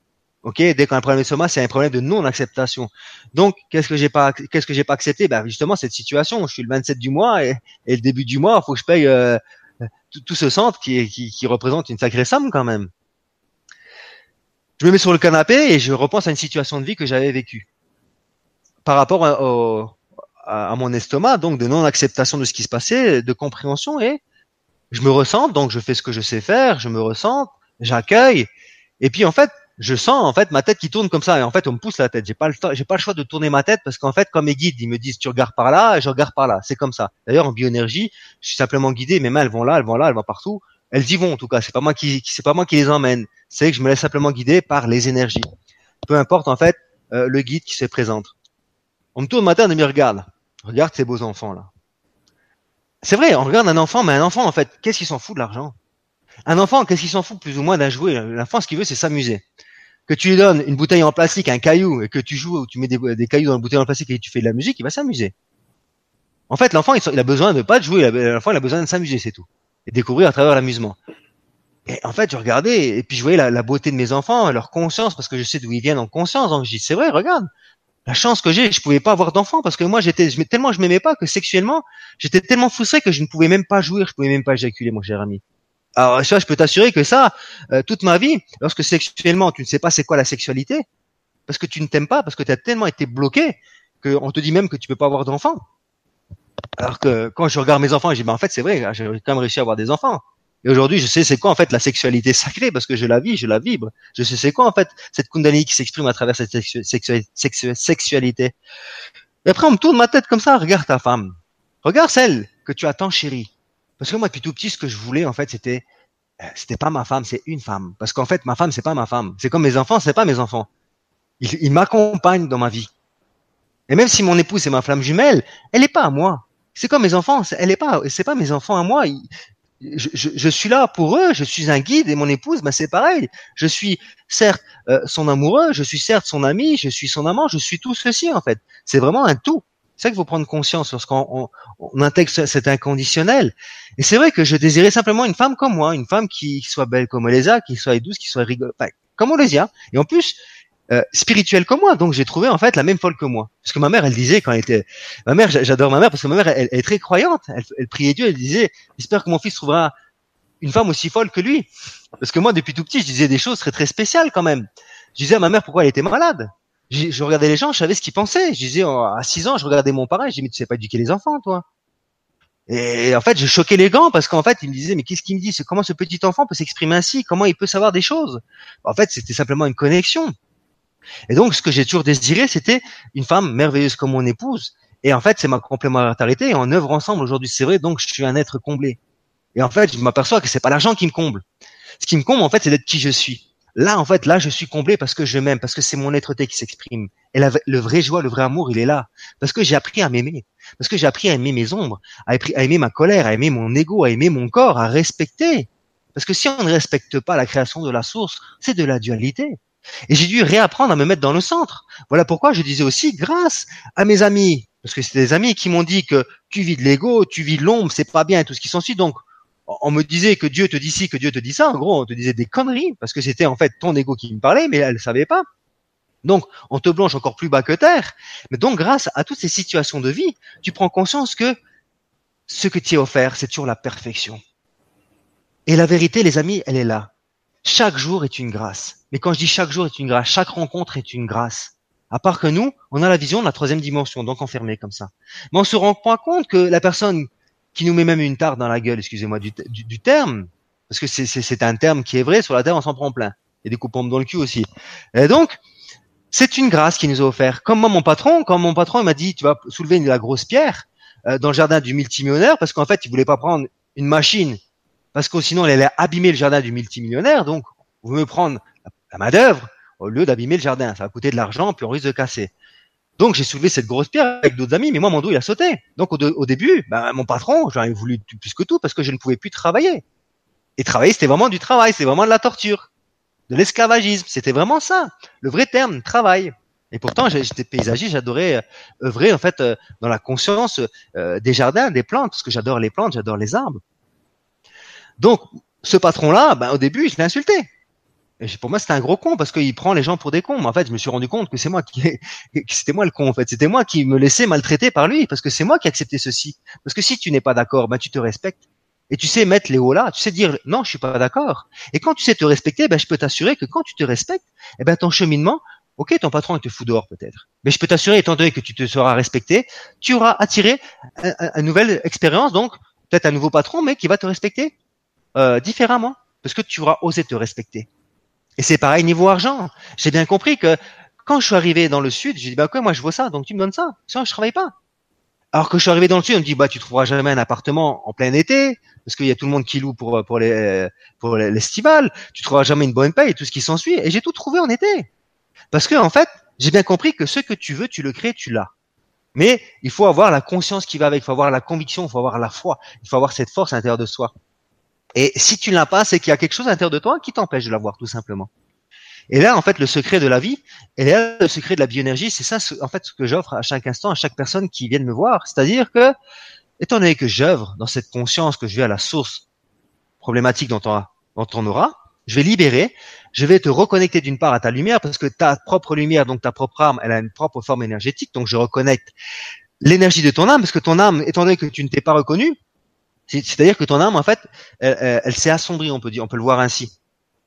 Ok, dès qu'on a un problème d'estomac, c'est un problème de non-acceptation. Donc, qu'est-ce que j'ai pas, qu'est-ce que j'ai pas accepté? Ben justement cette situation. Je suis le 27 du mois et, et le début du mois, il faut que je paye euh, tout, ce centre qui, qui, qui, représente une sacrée somme quand même. Je me mets sur le canapé et je repense à une situation de vie que j'avais vécue par rapport à, à, mon estomac, donc de non-acceptation de ce qui se passait, de compréhension et je me ressens. Donc, je fais ce que je sais faire, je me ressens, j'accueille et puis en fait je sens en fait ma tête qui tourne comme ça. Et en fait on me pousse la tête. J'ai pas le j'ai pas le choix de tourner ma tête parce qu'en fait comme mes guides ils me disent tu regardes par là et je regarde par là. C'est comme ça. D'ailleurs en bioénergie je suis simplement guidé mes mains elles vont là elles vont là elles vont partout. Elles y vont en tout cas. C'est pas moi qui c'est pas moi qui les emmène. C'est que je me laisse simplement guider par les énergies. Peu importe en fait euh, le guide qui se présente. On me tourne ma tête et me regarde. Regarde ces beaux enfants là. C'est vrai on regarde un enfant mais un enfant en fait qu'est-ce qu'il s'en fout de l'argent? Un enfant, qu'est-ce qu'il s'en fout plus ou moins d'un jouet? L'enfant, ce qu'il veut, c'est s'amuser. Que tu lui donnes une bouteille en plastique, un caillou, et que tu joues, ou tu mets des, cailloux dans la bouteille en plastique et tu fais de la musique, il va s'amuser. En fait, l'enfant, il, a besoin de pas de jouer. L'enfant, il a besoin de s'amuser, c'est tout. Et découvrir à travers l'amusement. Et en fait, je regardais, et puis je voyais la, beauté de mes enfants, leur conscience, parce que je sais d'où ils viennent en conscience. Donc je dis, c'est vrai, regarde, la chance que j'ai, je pouvais pas avoir d'enfants parce que moi j'étais, tellement je m'aimais pas que sexuellement, j'étais tellement frustré que je ne pouvais même pas jouir, je pouvais même pas éjaculer, mon cher ami. Alors ça, je peux t'assurer que ça, euh, toute ma vie, lorsque sexuellement tu ne sais pas c'est quoi la sexualité, parce que tu ne t'aimes pas, parce que tu as tellement été bloqué qu'on te dit même que tu peux pas avoir d'enfants. Alors que quand je regarde mes enfants, je dis, ben en fait c'est vrai, j'ai quand même réussi à avoir des enfants. Et aujourd'hui, je sais c'est quoi en fait la sexualité sacrée parce que je la vis, je la vibre. Je sais c'est quoi en fait cette kundalini qui s'exprime à travers cette sexualité. Et après, on me tourne ma tête comme ça. Regarde ta femme. Regarde celle que tu attends chérie. Parce que moi, depuis tout petit, ce que je voulais, en fait, c'était, euh, c'était pas ma femme, c'est une femme. Parce qu'en fait, ma femme, c'est pas ma femme. C'est comme mes enfants, c'est pas mes enfants. Ils, ils m'accompagnent dans ma vie. Et même si mon épouse est ma flamme jumelle, elle n'est pas à moi. C'est comme mes enfants, elle est pas, c'est pas mes enfants à moi. je, suis là pour eux, je suis un guide et mon épouse, ben c'est pareil. Je suis certes euh, son amoureux, je suis certes son ami, je suis son amant, je suis tout ceci en fait. C'est vraiment un tout. C'est ça qu'il faut prendre conscience lorsqu'on on, intègre cet inconditionnel. Et c'est vrai que je désirais simplement une femme comme moi, une femme qui soit belle comme Elisa, qui soit douce, qui soit rigolote, enfin, comme Olésia. Et en plus, euh, spirituelle comme moi. Donc j'ai trouvé en fait la même folle que moi. Parce que ma mère, elle disait quand elle était, ma mère, j'adore ma mère parce que ma mère, elle, est très croyante. Elle, elle, priait Dieu, elle disait, j'espère que mon fils trouvera une femme aussi folle que lui. Parce que moi, depuis tout petit, je disais des choses très très spéciales quand même. Je disais à ma mère pourquoi elle était malade. Je, regardais les gens, je savais ce qu'ils pensaient. Je disais oh, à 6 ans, je regardais mon parrain, je disais mais tu sais pas éduquer les enfants, toi. Et en fait, je choquais les gants parce qu'en fait, ils me disaient mais qu'est-ce qu'il me dit? Comment ce petit enfant peut s'exprimer ainsi? Comment il peut savoir des choses? En fait, c'était simplement une connexion. Et donc, ce que j'ai toujours désiré, c'était une femme merveilleuse comme mon épouse. Et en fait, c'est ma complémentarité. Et on œuvre ensemble aujourd'hui, c'est vrai. Donc, je suis un être comblé. Et en fait, je m'aperçois que c'est pas l'argent qui me comble. Ce qui me comble, en fait, c'est d'être qui je suis. Là, en fait, là, je suis comblé parce que je m'aime, parce que c'est mon être-té qui s'exprime. Et la, le vrai joie, le vrai amour, il est là. Parce que j'ai appris à m'aimer. Parce que j'ai appris à aimer mes ombres, à, aimer ma colère, à aimer mon ego, à aimer mon corps, à respecter. Parce que si on ne respecte pas la création de la source, c'est de la dualité. Et j'ai dû réapprendre à me mettre dans le centre. Voilà pourquoi je disais aussi, grâce à mes amis, parce que c'est des amis qui m'ont dit que tu vis de l'ego, tu vis de l'ombre, c'est pas bien et tout ce qui s'ensuit. Donc, on me disait que Dieu te dit ci, que Dieu te dit ça. En gros, on te disait des conneries parce que c'était en fait ton ego qui me parlait, mais elle ne savait pas. Donc, on te blanche encore plus bas que terre. Mais donc, grâce à toutes ces situations de vie, tu prends conscience que ce que tu es offert, c'est toujours la perfection. Et la vérité, les amis, elle est là. Chaque jour est une grâce. Mais quand je dis chaque jour est une grâce, chaque rencontre est une grâce. À part que nous, on a la vision de la troisième dimension, donc enfermé comme ça. Mais on se rend pas compte que la personne qui nous met même une tarte dans la gueule, excusez-moi du, du, terme, parce que c'est un terme qui est vrai, sur la terre on s'en prend plein. Et des coups dans le cul aussi. Et donc, c'est une grâce qui nous a offert. Comme moi, mon patron, quand mon patron m'a dit, tu vas soulever une, la grosse pierre euh, dans le jardin du multimillionnaire, parce qu'en fait, il voulait pas prendre une machine parce que sinon elle allait abîmer le jardin du multimillionnaire. Donc, vous me prendre la main d'œuvre au lieu d'abîmer le jardin. Ça va coûter de l'argent, puis on risque de casser. Donc j'ai soulevé cette grosse pierre avec d'autres amis, mais moi mon dos il a sauté. Donc au, début, ben, mon patron, j'en ai voulu plus que tout parce que je ne pouvais plus travailler. Et travailler, c'était vraiment du travail, c'était vraiment de la torture, de l'esclavagisme. C'était vraiment ça, le vrai terme, travail. Et pourtant, j'étais paysagiste, j'adorais euh, œuvrer en fait euh, dans la conscience euh, des jardins, des plantes, parce que j'adore les plantes, j'adore les arbres. Donc, ce patron-là, ben, au début, je l'ai insulté. Et pour moi, c'était un gros con parce qu'il prend les gens pour des cons. Mais en fait, je me suis rendu compte que c'est moi qui, c'était moi le con. En fait, c'était moi qui me laissais maltraiter par lui parce que c'est moi qui acceptais ceci. Parce que si tu n'es pas d'accord, ben tu te respectes et tu sais mettre les hauts là. Tu sais dire non, je suis pas d'accord. Et quand tu sais te respecter, ben je peux t'assurer que quand tu te respectes, eh ben ton cheminement, ok, ton patron il te fout dehors peut-être, mais je peux t'assurer, étant donné que tu te seras respecté, tu auras attiré une nouvelle expérience, donc peut-être un nouveau patron, mais qui va te respecter euh, différemment parce que tu auras osé te respecter. Et c'est pareil niveau argent. J'ai bien compris que quand je suis arrivé dans le sud, j'ai dit bah quoi, moi je vois ça, donc tu me donnes ça. Sinon je travaille pas. Alors que je suis arrivé dans le sud, on me dit bah tu trouveras jamais un appartement en plein été parce qu'il y a tout le monde qui loue pour pour les pour l'estival. Tu trouveras jamais une bonne paye et tout ce qui s'ensuit. Et j'ai tout trouvé en été. Parce que en fait, j'ai bien compris que ce que tu veux, tu le crées, tu l'as. Mais il faut avoir la conscience qui va avec, il faut avoir la conviction, il faut avoir la foi, il faut avoir cette force à l'intérieur de soi. Et si tu ne l'as pas, c'est qu'il y a quelque chose à l'intérieur de toi qui t'empêche de l'avoir, tout simplement. Et là, en fait, le secret de la vie, et là, le secret de la bioénergie, c'est ça, en fait, ce que j'offre à chaque instant, à chaque personne qui vient me voir. C'est-à-dire que, étant donné que j'œuvre dans cette conscience, que je vais à la source problématique dont on, dont on aura, je vais libérer, je vais te reconnecter d'une part à ta lumière, parce que ta propre lumière, donc ta propre âme, elle a une propre forme énergétique, donc je reconnecte l'énergie de ton âme, parce que ton âme, étant donné que tu ne t'es pas reconnu, c'est-à-dire que ton âme, en fait, elle, s'est assombrie, on peut dire, on peut le voir ainsi.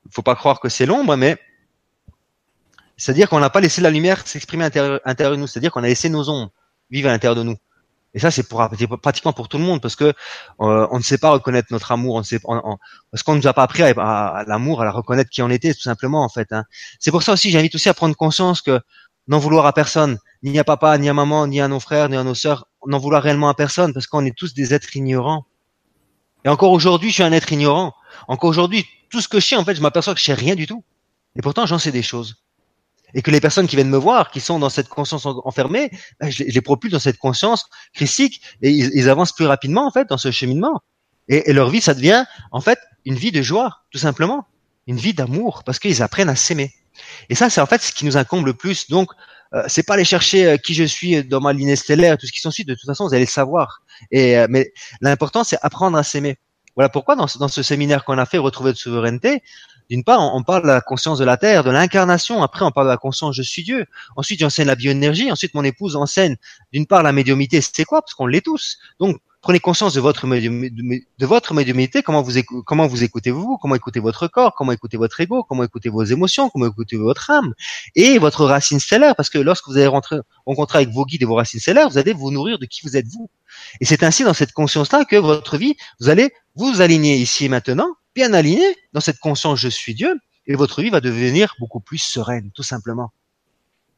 Il faut pas croire que c'est l'ombre, mais c'est-à-dire qu'on n'a pas laissé la lumière s'exprimer à l'intérieur de nous. C'est-à-dire qu'on a laissé nos ombres vivre à l'intérieur de nous. Et ça, c'est pour pratiquement pour tout le monde, parce que euh, on ne sait pas reconnaître notre amour, on sait, parce qu'on ne nous a pas appris à, l'amour, à la reconnaître qui on était, tout simplement, en fait. Hein. C'est pour ça aussi, j'invite aussi à prendre conscience que n'en vouloir à personne, ni à papa, ni à maman, ni à nos frères, ni à nos sœurs, n'en vouloir réellement à personne, parce qu'on est tous des êtres ignorants. Et encore aujourd'hui, je suis un être ignorant. Encore aujourd'hui, tout ce que je sais, en fait, je m'aperçois que je sais rien du tout. Et pourtant, j'en sais des choses. Et que les personnes qui viennent me voir, qui sont dans cette conscience enfermée, ben, je, les propulse dans cette conscience christique et ils, avancent plus rapidement, en fait, dans ce cheminement. Et, leur vie, ça devient en fait une vie de joie, tout simplement, une vie d'amour, parce qu'ils apprennent à s'aimer. Et ça, c'est en fait ce qui nous incombe le plus. Donc, euh, c'est pas aller chercher euh, qui je suis dans ma lignée stellaire, tout ce qui s'ensuit. De toute façon, vous allez le savoir. Et euh, mais l'important, c'est apprendre à s'aimer. Voilà pourquoi dans ce, dans ce séminaire qu'on a fait, retrouver de souveraineté, d'une part, on, parle de la conscience de la Terre, de l'incarnation. Après, on parle de la conscience je suis Dieu. Ensuite, j'enseigne la bioénergie. Ensuite, mon épouse enseigne d'une part la médiumité. C'est quoi? Parce qu'on l'est tous. Donc, prenez conscience de votre de votre médiumité, comment vous comment vous écoutez vous, comment écoutez votre corps, comment écoutez votre ego, comment écoutez vos émotions, comment écoutez votre âme et votre racine stellaire parce que lorsque vous allez rentrer rencontrer avec vos guides et vos racines stellaires, vous allez vous nourrir de qui vous êtes vous. Et c'est ainsi dans cette conscience-là que votre vie, vous allez vous aligner ici et maintenant, bien aligné dans cette conscience je suis Dieu et votre vie va devenir beaucoup plus sereine tout simplement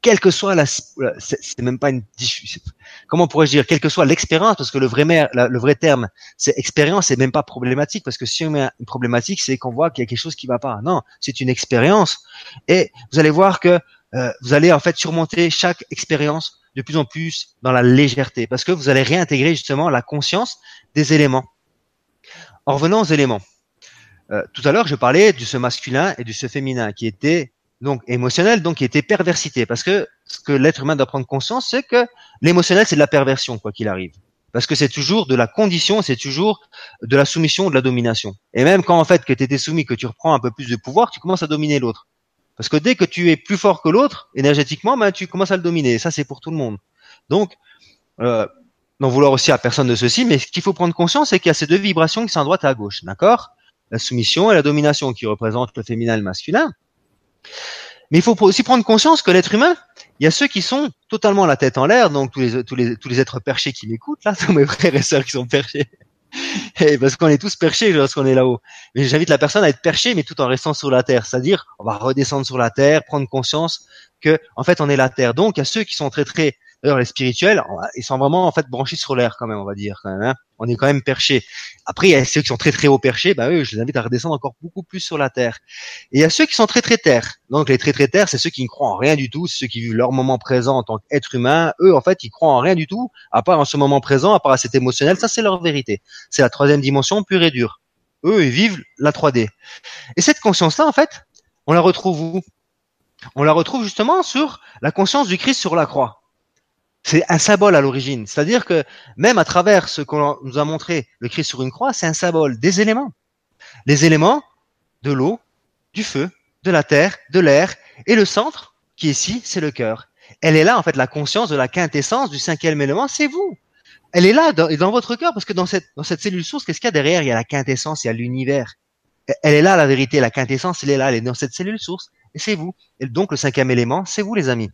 quelle que soit la, c'est même pas une, comment pourrais-je dire, quelle que soit l'expérience, parce que le vrai, le vrai terme, c'est expérience, c'est même pas problématique, parce que si on met une problématique, c'est qu'on voit qu'il y a quelque chose qui va pas. Non, c'est une expérience, et vous allez voir que euh, vous allez en fait surmonter chaque expérience de plus en plus dans la légèreté, parce que vous allez réintégrer justement la conscience des éléments. En revenant aux éléments, euh, tout à l'heure, je parlais du ce masculin et du ce féminin qui étaient donc émotionnel, donc qui était perversité. Parce que ce que l'être humain doit prendre conscience, c'est que l'émotionnel, c'est de la perversion, quoi qu'il arrive. Parce que c'est toujours de la condition, c'est toujours de la soumission, de la domination. Et même quand en fait que tu étais soumis, que tu reprends un peu plus de pouvoir, tu commences à dominer l'autre. Parce que dès que tu es plus fort que l'autre, énergétiquement, ben, tu commences à le dominer. Et ça, c'est pour tout le monde. Donc, euh, n'en vouloir aussi à personne de ceci, mais ce qu'il faut prendre conscience, c'est qu'il y a ces deux vibrations qui sont à droite et à gauche. D'accord? La soumission et la domination qui représentent le féminin et le masculin. Mais il faut aussi prendre conscience que l'être humain, il y a ceux qui sont totalement la tête en l'air, donc tous les, tous les, tous les êtres perchés qui m'écoutent, là, tous mes frères et sœurs qui sont perchés. Et parce qu'on est tous perchés lorsqu'on est là-haut. Mais j'invite la personne à être perchée, mais tout en restant sur la terre. C'est-à-dire, on va redescendre sur la terre, prendre conscience que, en fait, on est la terre. Donc, il y a ceux qui sont très, très D'ailleurs, les spirituels, ils sont vraiment en fait branchés sur l'air quand même, on va dire quand même. Hein. On est quand même perché. Après, il y a ceux qui sont très très haut perchés, bah eux, je les invite à redescendre encore beaucoup plus sur la terre. Et il y a ceux qui sont très très terre. Donc les très très terre, c'est ceux qui ne croient en rien du tout, ceux qui vivent leur moment présent en tant qu'être humain. Eux, en fait, ils croient en rien du tout, à part en ce moment présent, à part à cet émotionnel. Ça, c'est leur vérité. C'est la troisième dimension pure et dure. Eux, ils vivent la 3D. Et cette conscience-là, en fait, on la retrouve où? On la retrouve justement sur la conscience du Christ sur la croix. C'est un symbole à l'origine. C'est-à-dire que même à travers ce qu'on nous a montré, le Christ sur une croix, c'est un symbole des éléments. Les éléments de l'eau, du feu, de la terre, de l'air, et le centre, qui est ici, c'est le cœur. Elle est là, en fait, la conscience de la quintessence du cinquième élément, c'est vous. Elle est là, dans, dans votre cœur, parce que dans cette, dans cette cellule source, qu'est-ce qu'il y a derrière? Il y a la quintessence, il y a l'univers. Elle est là, la vérité, la quintessence, elle est là, elle est dans cette cellule source, et c'est vous. Et donc, le cinquième élément, c'est vous, les amis.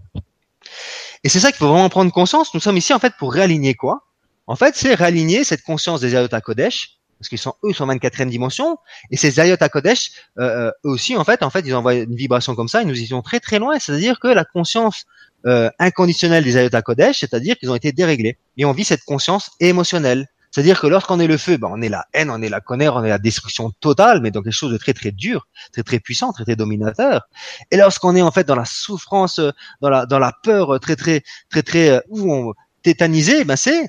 Et c'est ça qu'il faut vraiment prendre conscience. Nous sommes ici en fait pour réaligner quoi? En fait, c'est réaligner cette conscience des Ayot Kodesh, parce qu'ils sont eux sont en 24e dimension, et ces Ayot Kodesh, euh, euh, eux aussi en fait, en fait, ils envoient une vibration comme ça, ils nous y sont très très loin. C'est-à-dire que la conscience euh, inconditionnelle des Ayot Kodesh, c'est-à-dire qu'ils ont été déréglés, et on vit cette conscience émotionnelle. C'est-à-dire que lorsqu'on est le feu, ben on est la haine, on est la colère, on est la destruction totale, mais dans quelque chose de très très dur, très très puissant, très très dominateur. Et lorsqu'on est en fait dans la souffrance, dans la dans la peur, très très très très euh, où on tétanisé, ben c'est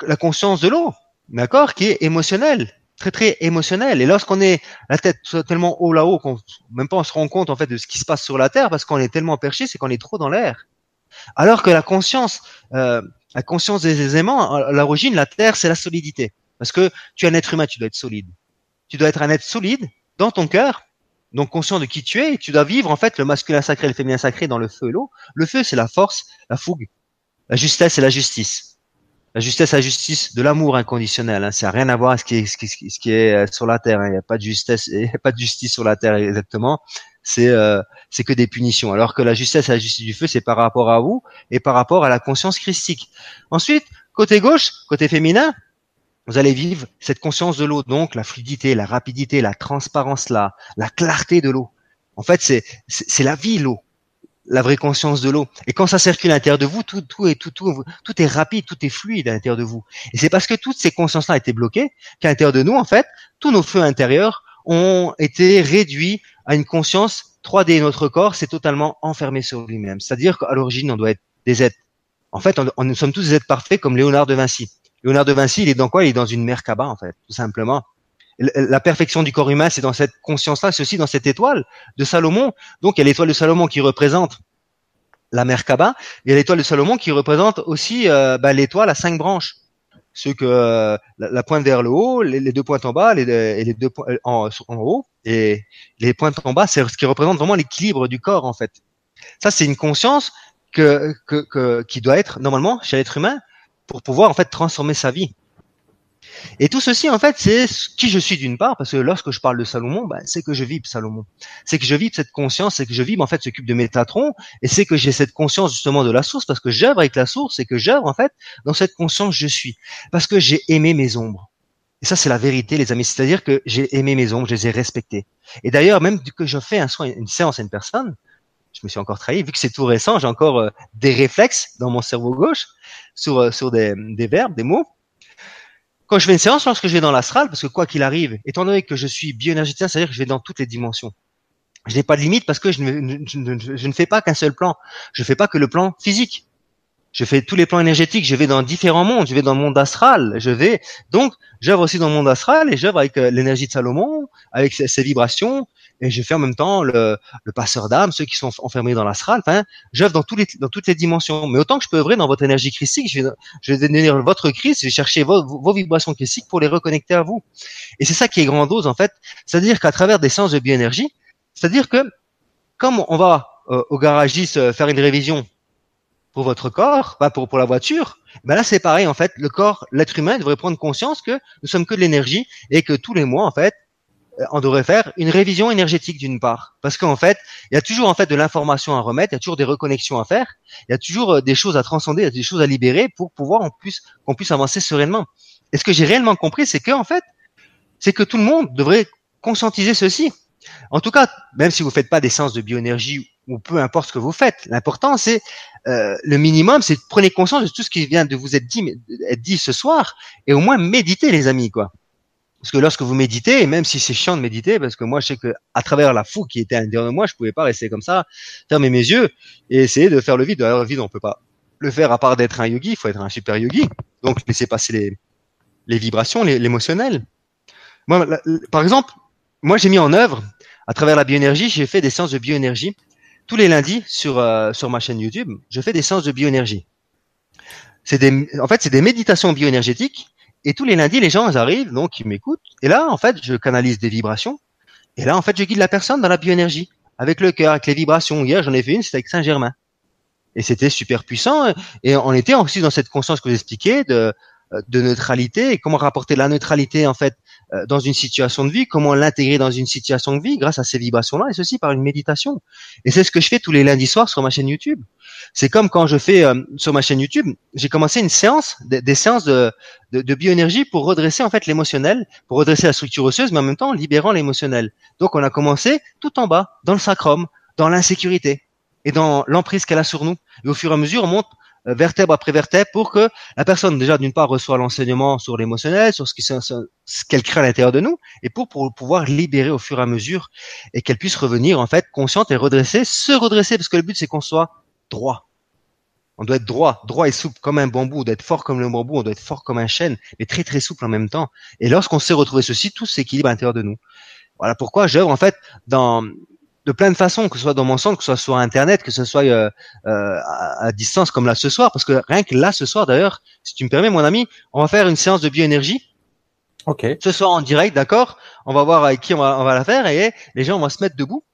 la conscience de l'eau, d'accord, qui est émotionnelle, très très émotionnelle. Et lorsqu'on est la tête tellement haut là-haut qu'on même pas on se rend compte en fait de ce qui se passe sur la terre parce qu'on est tellement perché, c'est qu'on est trop dans l'air. Alors que la conscience euh, la conscience des éléments, à l'origine, la terre, c'est la solidité. Parce que tu es un être humain, tu dois être solide. Tu dois être un être solide dans ton cœur, donc conscient de qui tu es, et tu dois vivre en fait le masculin sacré et le féminin sacré dans le feu et l'eau. Le feu, c'est la force, la fougue. La justesse, c'est la justice. La justesse, la justice de l'amour inconditionnel. Hein. Ça n'a rien à voir avec ce qui est, ce qui, est euh, sur la terre. Hein. A pas de justesse, il a pas de justice sur la terre exactement c'est euh, c'est que des punitions. Alors que la justesse et la justice du feu, c'est par rapport à vous et par rapport à la conscience christique. Ensuite, côté gauche, côté féminin, vous allez vivre cette conscience de l'eau, donc la fluidité, la rapidité, la transparence, la, la clarté de l'eau. En fait, c'est c'est la vie l'eau, la vraie conscience de l'eau. Et quand ça circule à l'intérieur de vous, tout tout est tout tout tout est rapide, tout est fluide à l'intérieur de vous. Et c'est parce que toutes ces consciences-là étaient bloquées qu'à l'intérieur de nous, en fait, tous nos feux intérieurs ont été réduits à une conscience 3D. Notre corps s'est totalement enfermé sur lui-même. C'est-à-dire qu'à l'origine, on doit être des êtres. En fait, on, nous sommes tous des êtres parfaits comme Léonard de Vinci. Léonard de Vinci, il est dans quoi? Il est dans une Merkaba, en fait, tout simplement. la perfection du corps humain, c'est dans cette conscience-là, c'est aussi dans cette étoile de Salomon. Donc, il y a l'étoile de Salomon qui représente la Merkaba, et l'étoile de Salomon qui représente aussi euh, bah, l'étoile à cinq branches. Ceux que euh, la, pointe vers le haut, les, deux pointes en bas, les, et les deux points en, en haut, et les pointes en bas, c'est ce qui représente vraiment l'équilibre du corps en fait. Ça, c'est une conscience que, que, que, qui doit être normalement chez l'être humain pour pouvoir en fait transformer sa vie. Et tout ceci, en fait, c'est qui je suis d'une part, parce que lorsque je parle de Salomon, ben, c'est que je vibre Salomon. C'est que je vibre cette conscience, c'est que je vibre en fait ce cube de Métatron, et c'est que j'ai cette conscience justement de la source, parce que j'œuvre avec la source, et que j'œuvre en fait dans cette conscience je suis, parce que j'ai aimé mes ombres. Et ça, c'est la vérité, les amis. C'est-à-dire que j'ai aimé mes ombres, je les ai respectées. Et d'ailleurs, même que je fais un soin, une séance à une personne, je me suis encore trahi, vu que c'est tout récent, j'ai encore euh, des réflexes dans mon cerveau gauche sur, euh, sur des, des verbes, des mots. Quand je fais une séance, lorsque je vais dans l'astral, parce que quoi qu'il arrive, étant donné que je suis bioénergéticien, c'est-à-dire que je vais dans toutes les dimensions. Je n'ai pas de limite parce que je ne, je ne fais pas qu'un seul plan. Je ne fais pas que le plan physique. Je fais tous les plans énergétiques. Je vais dans différents mondes. Je vais dans le monde astral. Je vais donc j'œuvre aussi dans le monde astral et j'œuvre avec euh, l'énergie de Salomon, avec ses, vibrations et je fais en même temps le, le passeur d'âme, ceux qui sont enfermés dans l'astral. Enfin, j'œuvre dans, tous les, dans toutes les dimensions. Mais autant que je peux œuvrer dans votre énergie christique, je vais, je vais votre Christ, je vais chercher vos, vos vibrations christiques pour les reconnecter à vous. Et c'est ça qui est grandiose en fait. C'est-à-dire qu'à travers des sens de bioénergie, c'est-à-dire que comme on va euh, au garagiste euh, faire une révision pour votre corps, pas pour, pour la voiture, ben là c'est pareil en fait. Le corps, l'être humain devrait prendre conscience que nous sommes que de l'énergie et que tous les mois en fait, euh, on devrait faire une révision énergétique d'une part, parce qu'en fait, il y a toujours en fait de l'information à remettre, il y a toujours des reconnexions à faire, il y a toujours euh, des choses à transcender, il y a des choses à libérer pour pouvoir en plus qu'on puisse avancer sereinement. Et ce que j'ai réellement compris, c'est que en fait, c'est que tout le monde devrait conscientiser ceci. En tout cas, même si vous faites pas des séances de bioénergie ou peu importe ce que vous faites, l'important c'est euh, le minimum, c'est prenez conscience de tout ce qui vient de vous être dit, être dit ce soir et au moins méditez les amis quoi. Parce que lorsque vous méditez, et même si c'est chiant de méditer, parce que moi je sais que à travers la fou qui était à l'intérieur de moi, je pouvais pas rester comme ça, fermer mes yeux et essayer de faire le vide. Alors le vide, on peut pas le faire à part d'être un yogi, il faut être un super yogi. Donc laisser passer les, les vibrations, l'émotionnel. Moi, par exemple, moi j'ai mis en œuvre à travers la bioénergie, j'ai fait des séances de bioénergie tous les lundis sur euh, sur ma chaîne YouTube. Je fais des séances de bioénergie. C'est des, en fait, c'est des méditations bioénergétiques et tous les lundis, les gens arrivent, donc ils m'écoutent. Et là, en fait, je canalise des vibrations. Et là, en fait, je guide la personne dans la bioénergie, avec le cœur, avec les vibrations. Hier, j'en ai fait une, c'était avec Saint-Germain. Et c'était super puissant. Et on était aussi dans cette conscience que vous expliquez de, de neutralité et comment rapporter la neutralité, en fait, euh, dans une situation de vie, comment l'intégrer dans une situation de vie grâce à ces vibrations-là, et ceci par une méditation. Et c'est ce que je fais tous les lundis soirs sur ma chaîne YouTube. C'est comme quand je fais euh, sur ma chaîne YouTube, j'ai commencé une séance, des, séances de, de, de, bioénergie pour redresser en fait l'émotionnel, pour redresser la structure osseuse, mais en même temps libérant l'émotionnel. Donc on a commencé tout en bas, dans le sacrum, dans l'insécurité et dans l'emprise qu'elle a sur nous. Et au fur et à mesure, on monte euh, vertèbre après vertèbre pour que la personne déjà d'une part reçoit l'enseignement sur l'émotionnel, sur ce qui ce qu'elle crée à l'intérieur de nous, et pour, pour pouvoir libérer au fur et à mesure et qu'elle puisse revenir en fait consciente et redresser, se redresser parce que le but c'est qu'on soit droit. On doit être droit, droit et souple comme un bambou, on doit être fort comme le bambou, on doit être fort comme un chêne, mais très très souple en même temps. Et lorsqu'on sait retrouver ceci, tout s'équilibre à l'intérieur de nous. Voilà pourquoi j'œuvre en fait dans de plein de façons, que ce soit dans mon centre, que ce soit sur Internet, que ce soit euh, euh, à, distance comme là ce soir, parce que rien que là ce soir d'ailleurs, si tu me permets mon ami, on va faire une séance de bioénergie. Ok. Ce soir en direct, d'accord? On va voir avec qui on va, on va la faire et les gens vont se mettre debout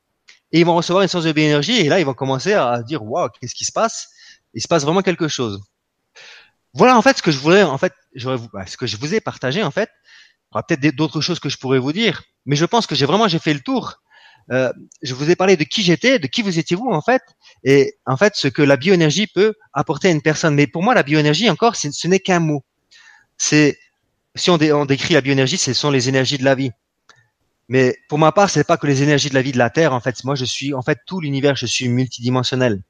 et ils vont recevoir une séance de bioénergie et là ils vont commencer à dire waouh qu'est-ce qui se passe? Il se passe vraiment quelque chose. Voilà en fait ce que je voulais en fait, bah, ce que je vous ai partagé en fait. Il y aura peut-être d'autres choses que je pourrais vous dire, mais je pense que j'ai vraiment j'ai fait le tour euh, je vous ai parlé de qui j'étais, de qui vous étiez vous en fait, et en fait ce que la bioénergie peut apporter à une personne. Mais pour moi, la bioénergie encore, ce n'est qu'un mot. C'est si on, on, décrit la bioénergie, ce sont les énergies de la vie. Mais pour ma part, c'est pas que les énergies de la vie de la Terre. En fait, moi, je suis en fait tout l'univers. Je suis multidimensionnel.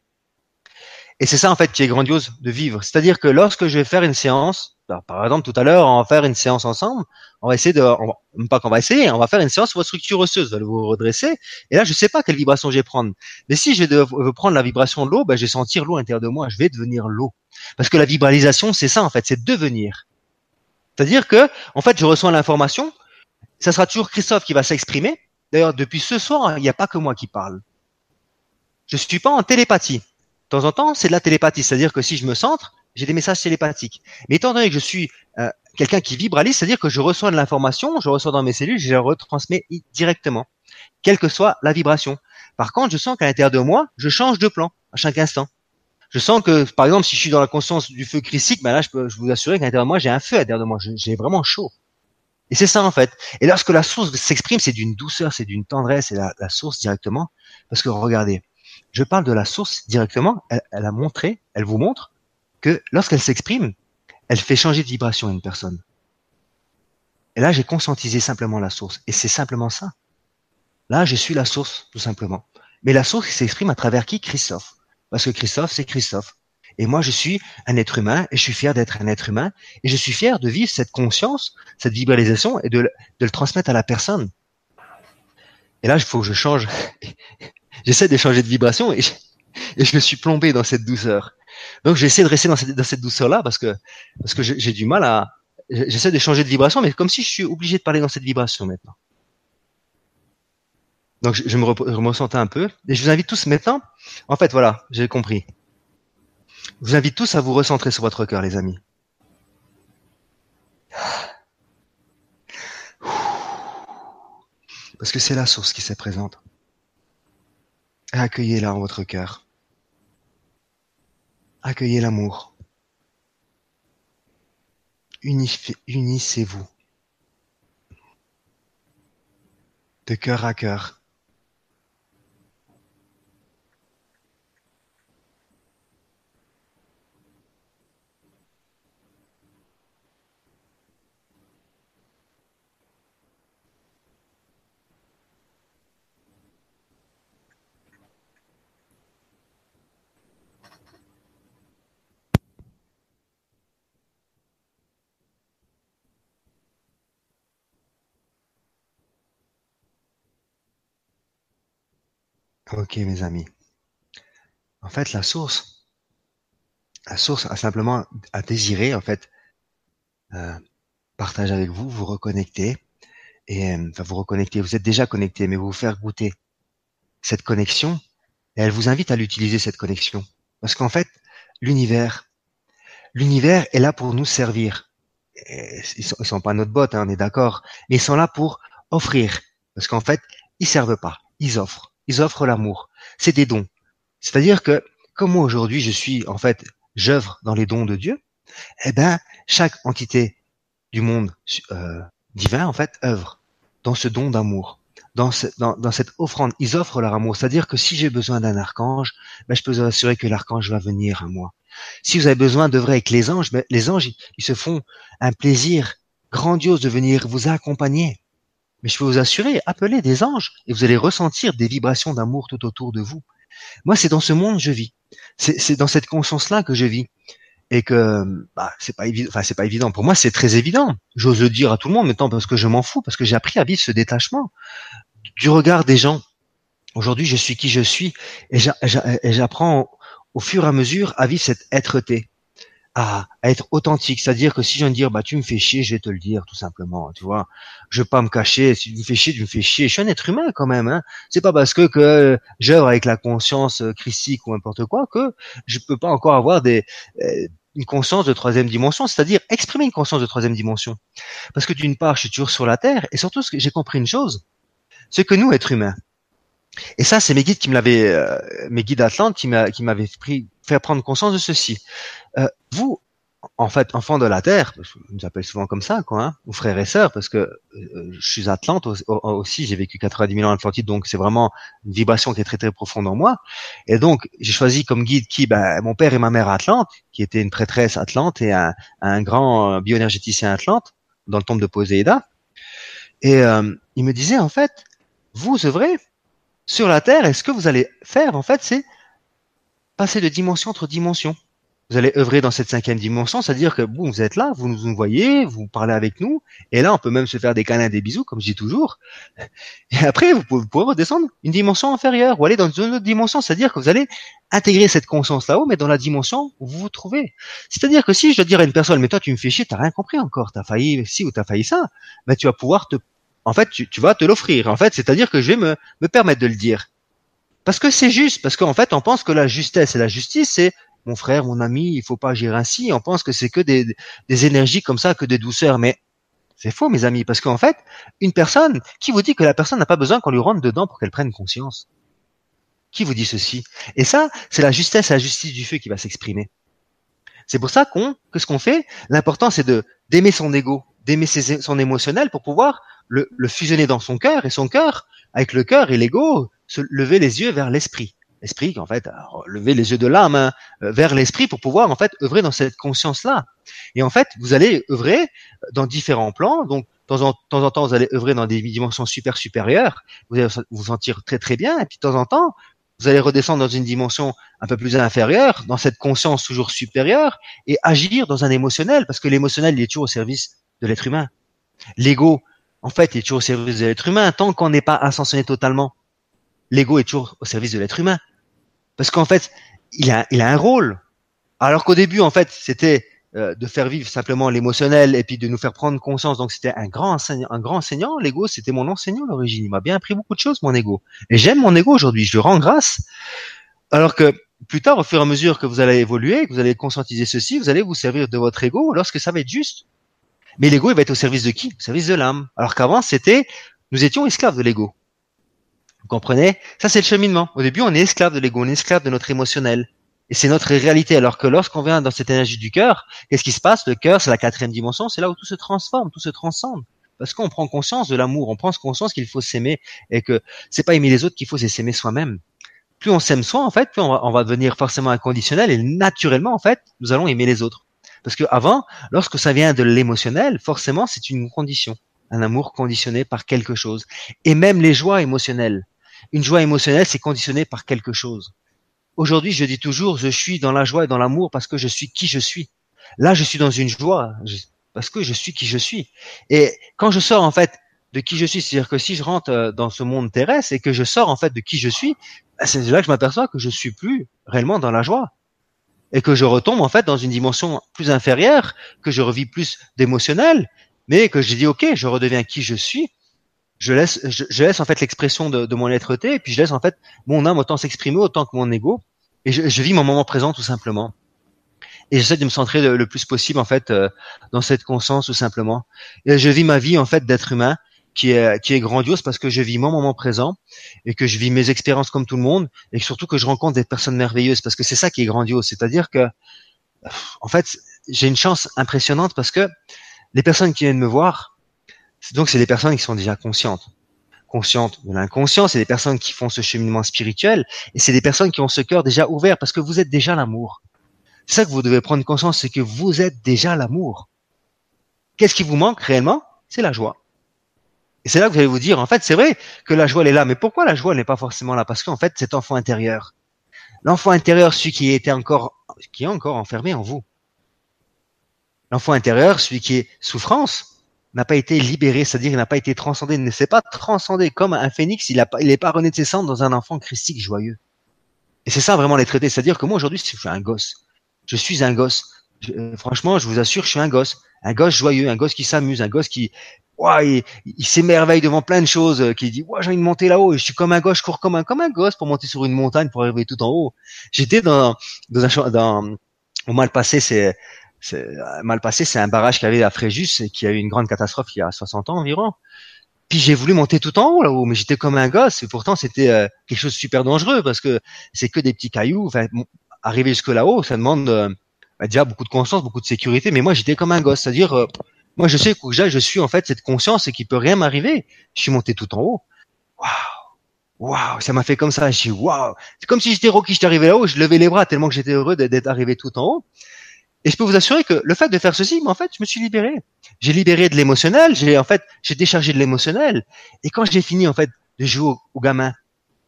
Et c'est ça en fait qui est grandiose de vivre. C'est-à-dire que lorsque je vais faire une séance, par exemple tout à l'heure, on va faire une séance ensemble, on va essayer de, on pas qu'on va essayer, on va faire une séance sur votre structure osseuse, vous allez vous redresser. Et là, je sais pas quelle vibration je vais prendre. Mais si je vais prendre la vibration de l'eau, ben, je vais sentir l'eau à l'intérieur de moi, je vais devenir l'eau. Parce que la vibralisation, c'est ça en fait, c'est devenir. C'est-à-dire que, en fait, je reçois l'information ça sera toujours Christophe qui va s'exprimer. D'ailleurs, depuis ce soir, il n'y a pas que moi qui parle. Je suis pas en télépathie. De temps en temps, c'est de la télépathie, c'est-à-dire que si je me centre, j'ai des messages télépathiques. Mais étant donné que je suis euh, quelqu'un qui vibralise, c'est-à-dire que je reçois de l'information, je reçois dans mes cellules, je la retransmets directement, quelle que soit la vibration. Par contre, je sens qu'à l'intérieur de moi, je change de plan à chaque instant. Je sens que, par exemple, si je suis dans la conscience du feu christique, ben là, je peux je vous assurer qu'à l'intérieur de moi, j'ai un feu à l'intérieur de moi. J'ai vraiment chaud. Et c'est ça en fait. Et lorsque la source s'exprime, c'est d'une douceur, c'est d'une tendresse, c'est la, la, source directement. Parce que regardez, je parle de la source directement. Elle, elle a montré, elle vous montre que lorsqu'elle s'exprime, elle fait changer de vibration une personne. Et là, j'ai conscientisé simplement la source. Et c'est simplement ça. Là, je suis la source, tout simplement. Mais la source s'exprime à travers qui? Christophe. Parce que Christophe, c'est Christophe. Et moi, je suis un être humain et je suis fier d'être un être humain et je suis fier de vivre cette conscience, cette vibralisation et de, de le transmettre à la personne. Et là, il faut que je change. J'essaie de changer de vibration et je, et je me suis plombé dans cette douceur. Donc, j'essaie de rester dans cette, dans cette douceur-là parce que, parce que j'ai du mal à, j'essaie de changer de vibration, mais comme si je suis obligé de parler dans cette vibration maintenant. Donc, je, je me, ressentais un peu. Et je vous invite tous maintenant. En fait, voilà, j'ai compris. Je vous invite tous à vous recentrer sur votre cœur, les amis. Parce que c'est la source qui se présente. Accueillez-la en votre cœur. Accueillez l'amour. Unissez-vous. De cœur à cœur. Ok, mes amis. En fait, la source, la source a simplement à désirer, en fait, euh, partager avec vous, vous reconnecter, et euh, enfin vous reconnecter. Vous êtes déjà connecté, mais vous faire goûter cette connexion, et elle vous invite à l'utiliser cette connexion, parce qu'en fait, l'univers, l'univers est là pour nous servir. ils sont, sont pas notre bot, hein, on est d'accord, mais ils sont là pour offrir, parce qu'en fait, ils servent pas, ils offrent ils offrent l'amour. C'est des dons. C'est-à-dire que, comme aujourd'hui, je suis, en fait, j'œuvre dans les dons de Dieu, eh ben, chaque entité du monde euh, divin, en fait, œuvre dans ce don d'amour, dans, cette offrande. Ils offrent leur amour. C'est-à-dire que si j'ai besoin d'un archange, ben, je peux vous assurer que l'archange va venir à moi. Si vous avez besoin d'œuvrer avec les anges, ben, les anges, ils se font un plaisir grandiose de venir vous accompagner. Mais je peux vous assurer, appelez des anges et vous allez ressentir des vibrations d'amour tout autour de vous. Moi, c'est dans ce monde que je vis. C'est dans cette conscience-là que je vis. Et que bah, c'est pas évident. Enfin, c'est pas évident. Pour moi, c'est très évident. J'ose le dire à tout le monde maintenant parce que je m'en fous, parce que j'ai appris à vivre ce détachement du regard des gens. Aujourd'hui, je suis qui je suis et j'apprends au fur et à mesure à vivre cette êtreté à, être authentique. C'est-à-dire que si je viens de dire, bah, tu me fais chier, je vais te le dire, tout simplement, tu vois. Je vais pas me cacher. Si tu me fais chier, tu me fais chier. Je suis un être humain, quand même, hein. C'est pas parce que, que j'œuvre avec la conscience euh, christique ou n'importe quoi que je peux pas encore avoir des, euh, une conscience de troisième dimension, c'est-à-dire exprimer une conscience de troisième dimension. Parce que d'une part, je suis toujours sur la Terre, et surtout, j'ai compris une chose, c'est que nous, êtres humains, et ça, c'est mes guides qui me l'avaient, euh, mes guides Atlante qui m'avaient pris, fait prendre conscience de ceci. Vous, en fait, enfants de la Terre, on nous appelle souvent comme ça, quoi, hein, ou frères et sœurs, parce que euh, je suis Atlante aussi, j'ai vécu 90 000 ans en Atlantide, donc c'est vraiment une vibration qui est très très profonde en moi. Et donc, j'ai choisi comme guide qui, ben, mon père et ma mère Atlante, qui était une prêtresse Atlante et un, grand bioénergéticien Atlante, dans le temple de Poséida. Et euh, il me disait, en fait, vous œuvrez sur la Terre, et ce que vous allez faire, en fait, c'est passer de dimension entre dimension. Vous allez œuvrer dans cette cinquième dimension, c'est-à-dire que bon, vous êtes là, vous nous voyez, vous parlez avec nous, et là, on peut même se faire des câlins, des bisous, comme je dis toujours. Et après, vous pouvez, vous pouvez redescendre une dimension inférieure, ou aller dans une autre dimension, c'est-à-dire que vous allez intégrer cette conscience là-haut, mais dans la dimension où vous vous trouvez. C'est-à-dire que si je dois dire à une personne, mais toi, tu me fais chier, t'as rien compris encore, t'as failli ci ou t'as failli ça, ben, tu vas pouvoir te en fait, tu, tu vas te l'offrir. En fait, c'est-à-dire que je vais me, me permettre de le dire. Parce que c'est juste, parce qu'en fait, on pense que la justesse et la justice, c'est mon frère, mon ami, il faut pas agir ainsi. On pense que c'est que des, énergies comme ça, que des douceurs. Mais c'est faux, mes amis, parce qu'en fait, une personne, qui vous dit que la personne n'a pas besoin qu'on lui rentre dedans pour qu'elle prenne conscience? Qui vous dit ceci? Et ça, c'est la justesse et la justice du feu qui va s'exprimer. C'est pour ça qu'on, que ce qu'on fait, l'important c'est de d'aimer son ego, d'aimer son émotionnel pour pouvoir le, le fusionner dans son cœur et son cœur, avec le cœur et l'ego, se lever les yeux vers l'esprit. L'esprit, en fait, lever les yeux de l'âme hein, vers l'esprit pour pouvoir en fait œuvrer dans cette conscience-là. Et en fait, vous allez œuvrer dans différents plans. Donc, de temps en, temps, en temps, vous allez œuvrer dans des dimensions super supérieures. Vous allez vous sentir très très bien. Et puis, de temps en temps, vous allez redescendre dans une dimension un peu plus inférieure, dans cette conscience toujours supérieure, et agir dans un émotionnel, parce que l'émotionnel, il est toujours au service de l'être humain. L'ego, en fait, il est toujours au service de l'être humain tant qu'on n'est pas ascensionné totalement l'ego est toujours au service de l'être humain. Parce qu'en fait, il a, il a un rôle. Alors qu'au début, en fait, c'était euh, de faire vivre simplement l'émotionnel et puis de nous faire prendre conscience. Donc c'était un grand enseignant, un grand enseignant. L'ego, c'était mon enseignant à l'origine. Il m'a bien appris beaucoup de choses, mon ego. Et j'aime mon ego aujourd'hui. Je le rends grâce. Alors que plus tard, au fur et à mesure que vous allez évoluer, que vous allez conscientiser ceci, vous allez vous servir de votre ego lorsque ça va être juste. Mais l'ego, il va être au service de qui? Au service de l'âme. Alors qu'avant, c'était, nous étions esclaves de l'ego. Vous comprenez? Ça, c'est le cheminement. Au début, on est esclave de l'ego, on est esclave de notre émotionnel. Et c'est notre réalité. Alors que lorsqu'on vient dans cette énergie du cœur, qu'est-ce qui se passe? Le cœur, c'est la quatrième dimension, c'est là où tout se transforme, tout se transcende. Parce qu'on prend conscience de l'amour, on prend conscience qu'il faut s'aimer et que c'est pas aimer les autres qu'il faut, c'est s'aimer soi-même. Plus on s'aime soi, en fait, plus on va, devenir forcément inconditionnel et naturellement, en fait, nous allons aimer les autres. Parce que avant, lorsque ça vient de l'émotionnel, forcément, c'est une condition, un amour conditionné par quelque chose. Et même les joies émotionnelles, une joie émotionnelle, c'est conditionné par quelque chose. Aujourd'hui, je dis toujours, je suis dans la joie et dans l'amour parce que je suis qui je suis. Là, je suis dans une joie parce que je suis qui je suis. Et quand je sors en fait de qui je suis, c'est-à-dire que si je rentre euh, dans ce monde terrestre et que je sors en fait de qui je suis, bah, c'est là que je m'aperçois que je suis plus réellement dans la joie et que je retombe en fait dans une dimension plus inférieure, que je revis plus d'émotionnel, mais que j'ai dit ok, je redeviens qui je suis je laisse, je, laisse en fait l'expression de, de, mon être-té, et puis je laisse en fait mon âme autant s'exprimer autant que mon ego, et je, je, vis mon moment présent tout simplement. Et j'essaie de me centrer le, plus possible en fait euh, dans cette conscience tout simplement. Et je vis ma vie en fait d'être humain qui est qui est grandiose parce que je vis mon moment présent et que je vis mes expériences comme tout le monde et surtout que je rencontre des personnes merveilleuses parce que c'est ça qui est grandiose, c'est-à-dire que en fait j'ai une chance impressionnante parce que les personnes qui viennent me voir, donc, c'est des personnes qui sont déjà conscientes. Conscientes de l'inconscient, c'est des personnes qui font ce cheminement spirituel, et c'est des personnes qui ont ce cœur déjà ouvert, parce que vous êtes déjà l'amour. C'est ça que vous devez prendre conscience, c'est que vous êtes déjà l'amour. Qu'est-ce qui vous manque réellement? C'est la joie. Et c'est là que vous allez vous dire, en fait, c'est vrai que la joie, elle est là, mais pourquoi la joie n'est pas forcément là? Parce qu'en fait, cet enfant intérieur, l'enfant intérieur, celui qui était encore, qui est encore enfermé en vous. L'enfant intérieur, celui qui est souffrance, n'a pas été libéré, c'est-à-dire il n'a pas été transcendé, il ne s'est pas transcendé comme un phénix, il n'est pas, il pas rené dans un enfant christique joyeux. Et c'est ça vraiment les traités, c'est-à-dire que moi aujourd'hui, je suis un gosse. Je suis un gosse. Euh, franchement, je vous assure, je suis un gosse. Un gosse joyeux, un gosse qui s'amuse, un gosse qui, ouais, il, s'émerveille devant plein de choses, euh, qui dit, ouais, j'ai envie de monter là-haut, je suis comme un gosse, je cours comme un, comme un gosse pour monter sur une montagne pour arriver tout en haut. J'étais dans, dans un, dans, au mal passé, c'est, mal passé, c'est un barrage qui avait à Fréjus et qui a eu une grande catastrophe il y a 60 ans environ. Puis j'ai voulu monter tout en haut là-haut, mais j'étais comme un gosse et pourtant c'était euh, quelque chose de super dangereux parce que c'est que des petits cailloux. Enfin, arriver jusque là-haut, ça demande euh, bah, déjà beaucoup de conscience, beaucoup de sécurité. Mais moi j'étais comme un gosse, c'est-à-dire moi je sais que je suis en fait cette conscience et qu'il peut rien m'arriver. Je suis monté tout en haut. Waouh, waouh, ça m'a fait comme ça. J'ai waouh, c'est comme si j'étais Rocky, j'étais arrivé là-haut, je levais les bras tellement que j'étais heureux d'être arrivé tout en haut. Et je peux vous assurer que le fait de faire ceci, mais en fait, je me suis libéré. J'ai libéré de l'émotionnel, j'ai en fait, j'ai déchargé de l'émotionnel. Et quand j'ai fini en fait de jouer au, gamin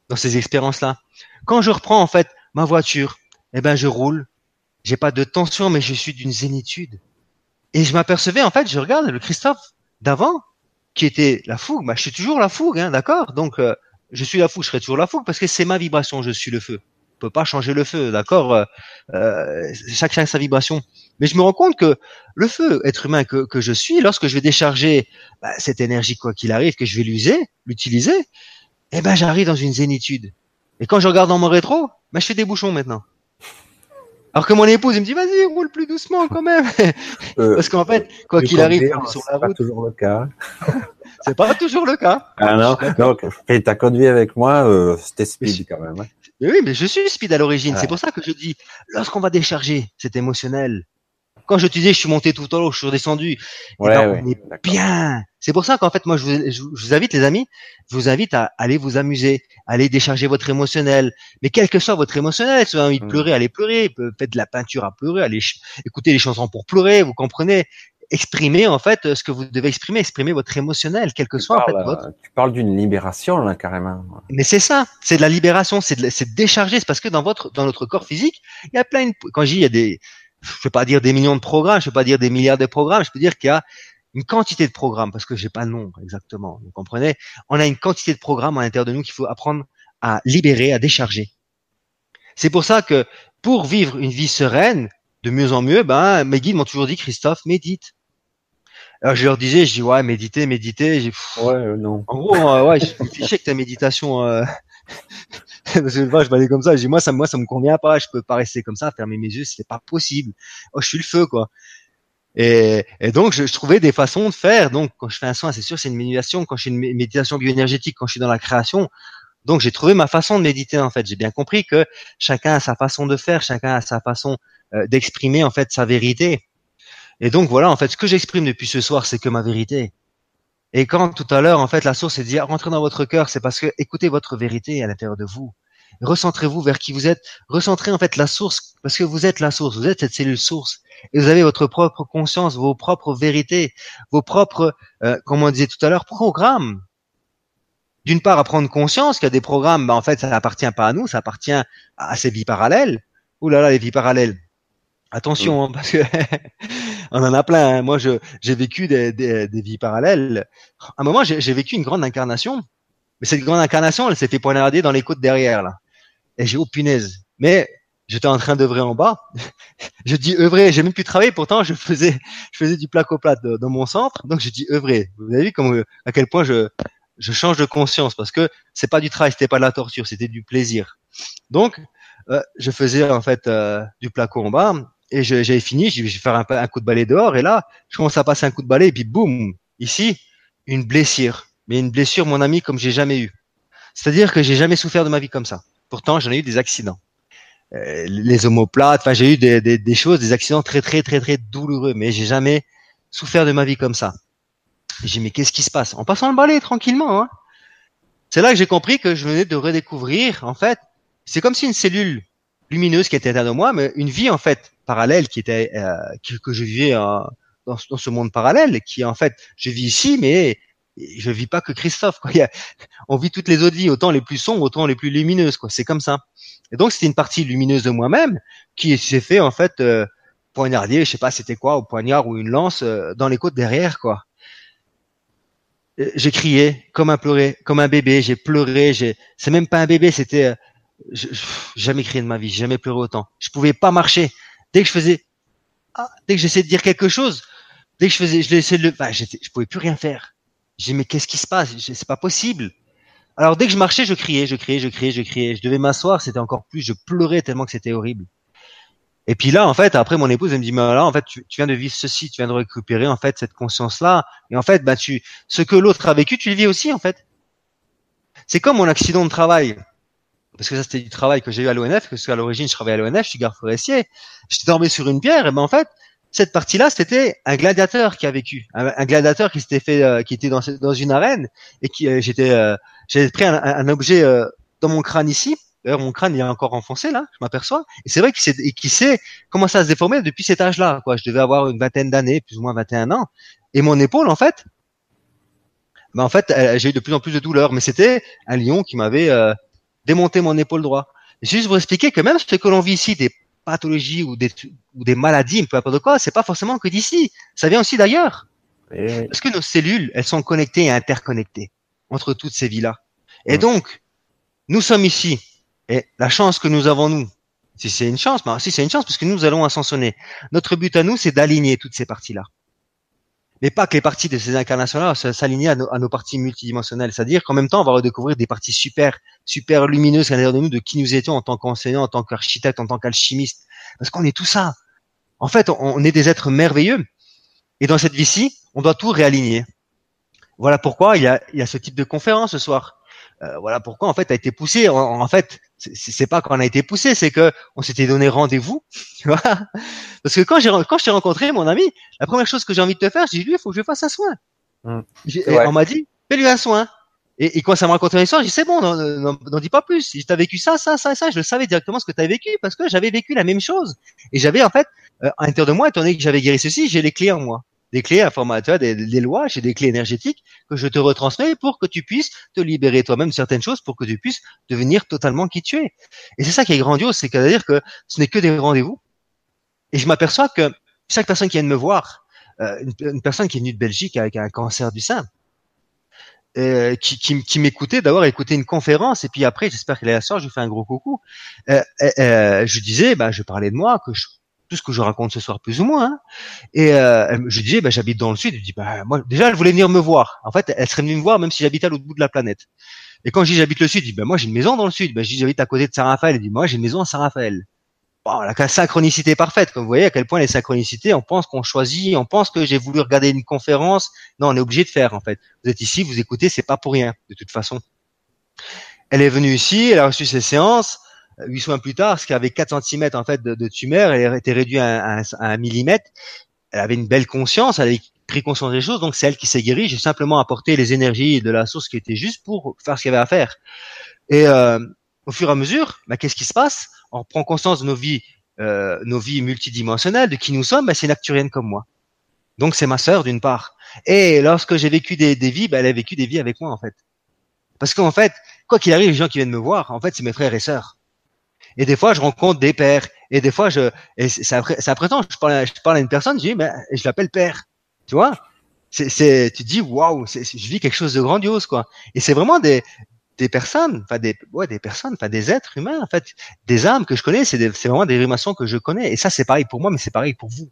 dans ces expériences-là, quand je reprends en fait ma voiture, eh ben je roule. J'ai pas de tension, mais je suis d'une zénitude. Et je m'apercevais en fait, je regarde le Christophe d'avant, qui était la fougue. Bah, je suis toujours la fougue, hein, d'accord. Donc euh, je suis la fougue, je serai toujours la fougue parce que c'est ma vibration, je suis le feu peut pas changer le feu, d'accord euh, euh Chacun sa vibration. Mais je me rends compte que le feu, être humain que, que je suis, lorsque je vais décharger bah, cette énergie, quoi qu'il arrive, que je vais l'user, l'utiliser, eh ben j'arrive dans une zénitude. Et quand je regarde dans mon rétro, bah, je fais des bouchons maintenant. Alors que mon épouse, il me dit, vas-y, roule plus doucement quand même. Euh, Parce qu'en fait, quoi qu'il arrive, sur la route. C'est pas toujours le cas. c'est pas toujours le cas. Ah non, donc, t'as conduit avec moi, euh, c'était speed quand même. Hein. Mais oui, mais je suis speed à l'origine. C'est pour ça que je dis, lorsqu'on va décharger cet émotionnel, quand je te disais, je suis monté tout en haut, je suis redescendu. Eh ouais, ben, on est bien. C'est pour ça qu'en fait, moi, je vous, je vous, invite, les amis, je vous invite à aller vous amuser, aller décharger votre émotionnel. Mais quel que soit votre émotionnel, si vous avez envie de mm. pleurer, allez pleurer. Faites de la peinture à pleurer, allez écouter les chansons pour pleurer. Vous comprenez Exprimer en fait ce que vous devez exprimer, exprimer votre émotionnel, quel que soit en fait votre. Euh, tu parles d'une libération là carrément. Mais c'est ça, c'est de la libération, c'est de, c'est décharger, c'est parce que dans votre dans notre corps physique, il y a plein. De, quand je dis il y a des je vais pas dire des millions de programmes, je vais pas dire des milliards de programmes, je peux dire qu'il y a une quantité de programmes, parce que j'ai pas le nom exactement, vous comprenez? On a une quantité de programmes à l'intérieur de nous qu'il faut apprendre à libérer, à décharger. C'est pour ça que pour vivre une vie sereine, de mieux en mieux, ben mes guides m'ont toujours dit Christophe, médite. Alors je leur disais, je dis ouais, méditer, méditer. J'ai, ouais, euh, non. En gros, euh, ouais, je me fichais que ta méditation. Euh, je m'allais comme ça. Je dis, moi, ça, moi, ça me convient pas. Je peux pas rester comme ça, fermer mes yeux, c'est pas possible. Oh, je suis le feu, quoi. Et, et donc, je, je, trouvais des façons de faire. Donc, quand je fais un soin, c'est sûr, c'est une méditation. Quand je fais une méditation bioénergétique, quand je suis dans la création, donc j'ai trouvé ma façon de méditer. En fait, j'ai bien compris que chacun a sa façon de faire, chacun a sa façon euh, d'exprimer en fait sa vérité. Et donc voilà, en fait, ce que j'exprime depuis ce soir, c'est que ma vérité. Et quand tout à l'heure, en fait, la source est dit, rentrez dans votre cœur, c'est parce que écoutez votre vérité à l'intérieur de vous. Recentrez-vous vers qui vous êtes. Recentrez en fait la source, parce que vous êtes la source, vous êtes cette cellule source. Et vous avez votre propre conscience, vos propres vérités, vos propres, euh, comme on disait tout à l'heure, programmes. D'une part, à prendre conscience qu'il y a des programmes, bah, en fait, ça n'appartient pas à nous, ça appartient à ces vies parallèles. Ouh là là, les vies parallèles. Attention, hein, parce que on en a plein. Hein. Moi, j'ai vécu des, des, des, vies parallèles. À un moment, j'ai vécu une grande incarnation, mais cette grande incarnation, elle s'est fait poignarder dans les côtes derrière là. Et j'ai oh punaise. Mais j'étais en train d'œuvrer en bas. je dis œuvrer, j'ai même pu travailler. Pourtant, je faisais je faisais du placo-plate dans mon centre. Donc, j'ai dit œuvrer. Vous avez vu comme à quel point je je change de conscience parce que c'est pas du travail, c'était pas de la torture, c'était du plaisir. Donc, euh, je faisais en fait euh, du placo en bas et j'avais fini, je vais faire un, coup de balai dehors, et là, je commence à passer un coup de balai, et puis boum, ici, une blessure. Mais une blessure, mon ami, comme j'ai jamais eu. C'est-à-dire que j'ai jamais souffert de ma vie comme ça. Pourtant, j'en ai eu des accidents. Euh, les omoplates, enfin, j'ai eu des, des, des, choses, des accidents très, très, très, très douloureux, mais j'ai jamais souffert de ma vie comme ça. J'ai dit, mais qu'est-ce qui se passe? En passant le balai tranquillement, hein. C'est là que j'ai compris que je venais de redécouvrir, en fait, c'est comme si une cellule lumineuse qui était à de moi, mais une vie en fait parallèle qui était euh, que, je vivais dans, dans, ce monde parallèle, qui en fait je vis ici, mais je vis pas que Christophe. Quoi. on vit toutes les autres vies, autant les plus sombres, autant les plus lumineuses. Quoi. C'est comme ça. Et donc c'était une partie lumineuse de moi-même qui s'est fait en fait euh, poignarder, je sais pas c'était quoi, au poignard ou une lance euh, dans les côtes derrière quoi. J'ai crié comme un pleuré, comme un bébé. J'ai pleuré. J'ai, c'est même pas un bébé, c'était je, jamais crié de ma vie, jamais pleuré autant. Je pouvais pas marcher. Dès que je faisais, ah, dès que j'essayais de dire quelque chose, dès que je faisais, je laissais le, bah, j'étais, je pouvais plus rien faire. J'ai mais qu'est-ce qui se passe? C'est pas possible. Alors dès que je marchais, je criais, je criais, je criais, je criais. Je devais m'asseoir, c'était encore plus. Je pleurais tellement que c'était horrible. Et puis là, en fait, après mon épouse, elle me dit, mais là, en fait, tu, tu, viens de vivre ceci, tu viens de récupérer en fait cette conscience-là. Et en fait, bah tu, ce que l'autre a vécu, tu le vis aussi en fait. C'est comme mon accident de travail parce que ça c'était du travail que j'ai eu à l'ONF, parce qu'à l'origine je travaillais à l'ONF, je suis garde forestier, j'étais tombé sur une pierre, et ben en fait, cette partie-là, c'était un gladiateur qui a vécu, un, gladiateur qui s'était fait, euh, qui était dans, une arène, et qui euh, j'étais, euh, j'avais pris un, objet dans mon crâne ici, D'ailleurs, mon crâne il est encore enfoncé là, je m'aperçois. Et c'est vrai qu'il sait, qu'il sait commencer à se déformer depuis cet âge-là. Quoi, je devais avoir une vingtaine d'années, plus ou moins 21 ans. Et mon épaule, en fait, ben en fait, j'ai eu de plus en plus de douleurs. Mais c'était un lion qui m'avait démonter mon épaule droit. Juste pour expliquer que même ce que l'on vit ici, des pathologies ou des, ou des maladies, peu importe quoi, c'est pas forcément que d'ici. Ça vient aussi d'ailleurs. Parce que nos cellules, elles sont connectées et interconnectées entre toutes ces vies-là. Et donc, nous sommes ici. Et la chance que nous avons, nous, Si c'est une chance, bah, si c'est une chance, parce que nous allons ascensionner. Notre but à nous, c'est d'aligner toutes ces parties-là. Mais pas que les parties de ces incarnations-là s'aligner à, nos parties multidimensionnelles. C'est-à-dire qu'en même temps, on va redécouvrir des parties super, super lumineuses à l'intérieur de nous, de qui nous étions en tant qu'enseignants, en tant qu'architecte, en tant qu'alchimiste. Parce qu'on est tout ça. En fait, on est des êtres merveilleux. Et dans cette vie-ci, on doit tout réaligner. Voilà pourquoi il y a, il y a ce type de conférence ce soir. Euh, voilà pourquoi en fait a été poussé. En, fait, c'est pas qu'on a été poussé, c'est que on s'était donné rendez-vous. Tu vois Parce que quand j'ai quand je t'ai rencontré, mon ami, la première chose que j'ai envie de te faire, j'ai dit lui, il faut que je fasse un soin. Mmh. on m'a dit fais-lui un soin. Et, et, quand ça m'a raconté l'histoire, j'ai dit c'est bon, n'en dis pas plus. Tu as vécu ça, ça, ça, ça, je le savais directement ce que tu as vécu parce que j'avais vécu la même chose. Et j'avais en fait, euh, à l'intérieur de moi, étant donné que j'avais guéri ceci, j'ai les clés en moi des clés informatiques, des, lois, j'ai des clés énergétiques que je te retransmets pour que tu puisses te libérer toi-même certaines choses, pour que tu puisses devenir totalement qui tu es. Et c'est ça qui est grandiose, c'est à dire que ce n'est que des rendez-vous. Et je m'aperçois que chaque personne qui vient de me voir, euh, une, personne qui est venue de Belgique avec un cancer du sein, euh, qui, qui, m'écoutait d'avoir écouté une conférence et puis après j'espère qu'elle est la soeur je lui fais un gros coucou euh, euh, je disais bah je parlais de moi que je tout ce que je raconte ce soir plus ou moins. Hein. Et euh, je disais, bah, j'habite dans le sud. Je dis, bah, moi, déjà, elle voulait venir me voir. En fait, elle serait venue me voir même si j'habitais à l'autre bout de la planète. Et quand je dis j'habite le sud, je dis, bah, moi, j'ai une maison dans le sud. Bah, je dis, j'habite à côté de Saint-Raphaël. Elle dit, moi, j'ai une maison à Saint-Raphaël. Bon, la synchronicité parfaite. Comme vous voyez à quel point les synchronicités, on pense qu'on choisit, on pense que j'ai voulu regarder une conférence. Non, on est obligé de faire, en fait. Vous êtes ici, vous écoutez, c'est pas pour rien, de toute façon. Elle est venue ici, elle a reçu ses séances huit mois plus tard, ce qui avait 4 cm en fait de, de, tumeur, elle était réduite à, un millimètre. Elle avait une belle conscience, elle avait pris conscience des choses, donc c'est elle qui s'est guérie. J'ai simplement apporté les énergies de la source qui était juste pour faire ce qu'il y avait à faire. Et euh, au fur et à mesure, bah, qu'est-ce qui se passe? On prend conscience de nos vies, euh, nos vies multidimensionnelles, de qui nous sommes. Bah, c'est une acturienne comme moi. Donc c'est ma sœur d'une part. Et lorsque j'ai vécu des, des vies, bah, elle a vécu des vies avec moi en fait. Parce qu'en fait, quoi qu'il arrive, les gens qui viennent me voir, en fait, c'est mes frères et sœurs. Et des fois, je rencontre des pères. Et des fois, je, et c'est après, c'est après temps, je parle, je parle à une personne, je dis, mais je l'appelle père. Tu vois? C'est, tu dis, waouh, je vis quelque chose de grandiose, quoi. Et c'est vraiment des, des personnes, enfin des, ouais, des personnes, enfin des êtres humains, en fait, des âmes que je connais, c'est, c'est vraiment des rimations que je connais. Et ça, c'est pareil pour moi, mais c'est pareil pour vous.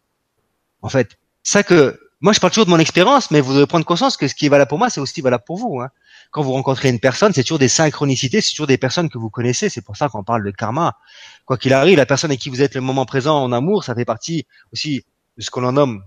En fait, ça que, moi, je parle toujours de mon expérience, mais vous devez prendre conscience que ce qui est valable pour moi, c'est aussi valable pour vous. Hein quand vous rencontrez une personne, c'est toujours des synchronicités, c'est toujours des personnes que vous connaissez. C'est pour ça qu'on parle de karma. Quoi qu'il arrive, la personne avec qui vous êtes le moment présent en amour, ça fait partie aussi de ce qu'on nomme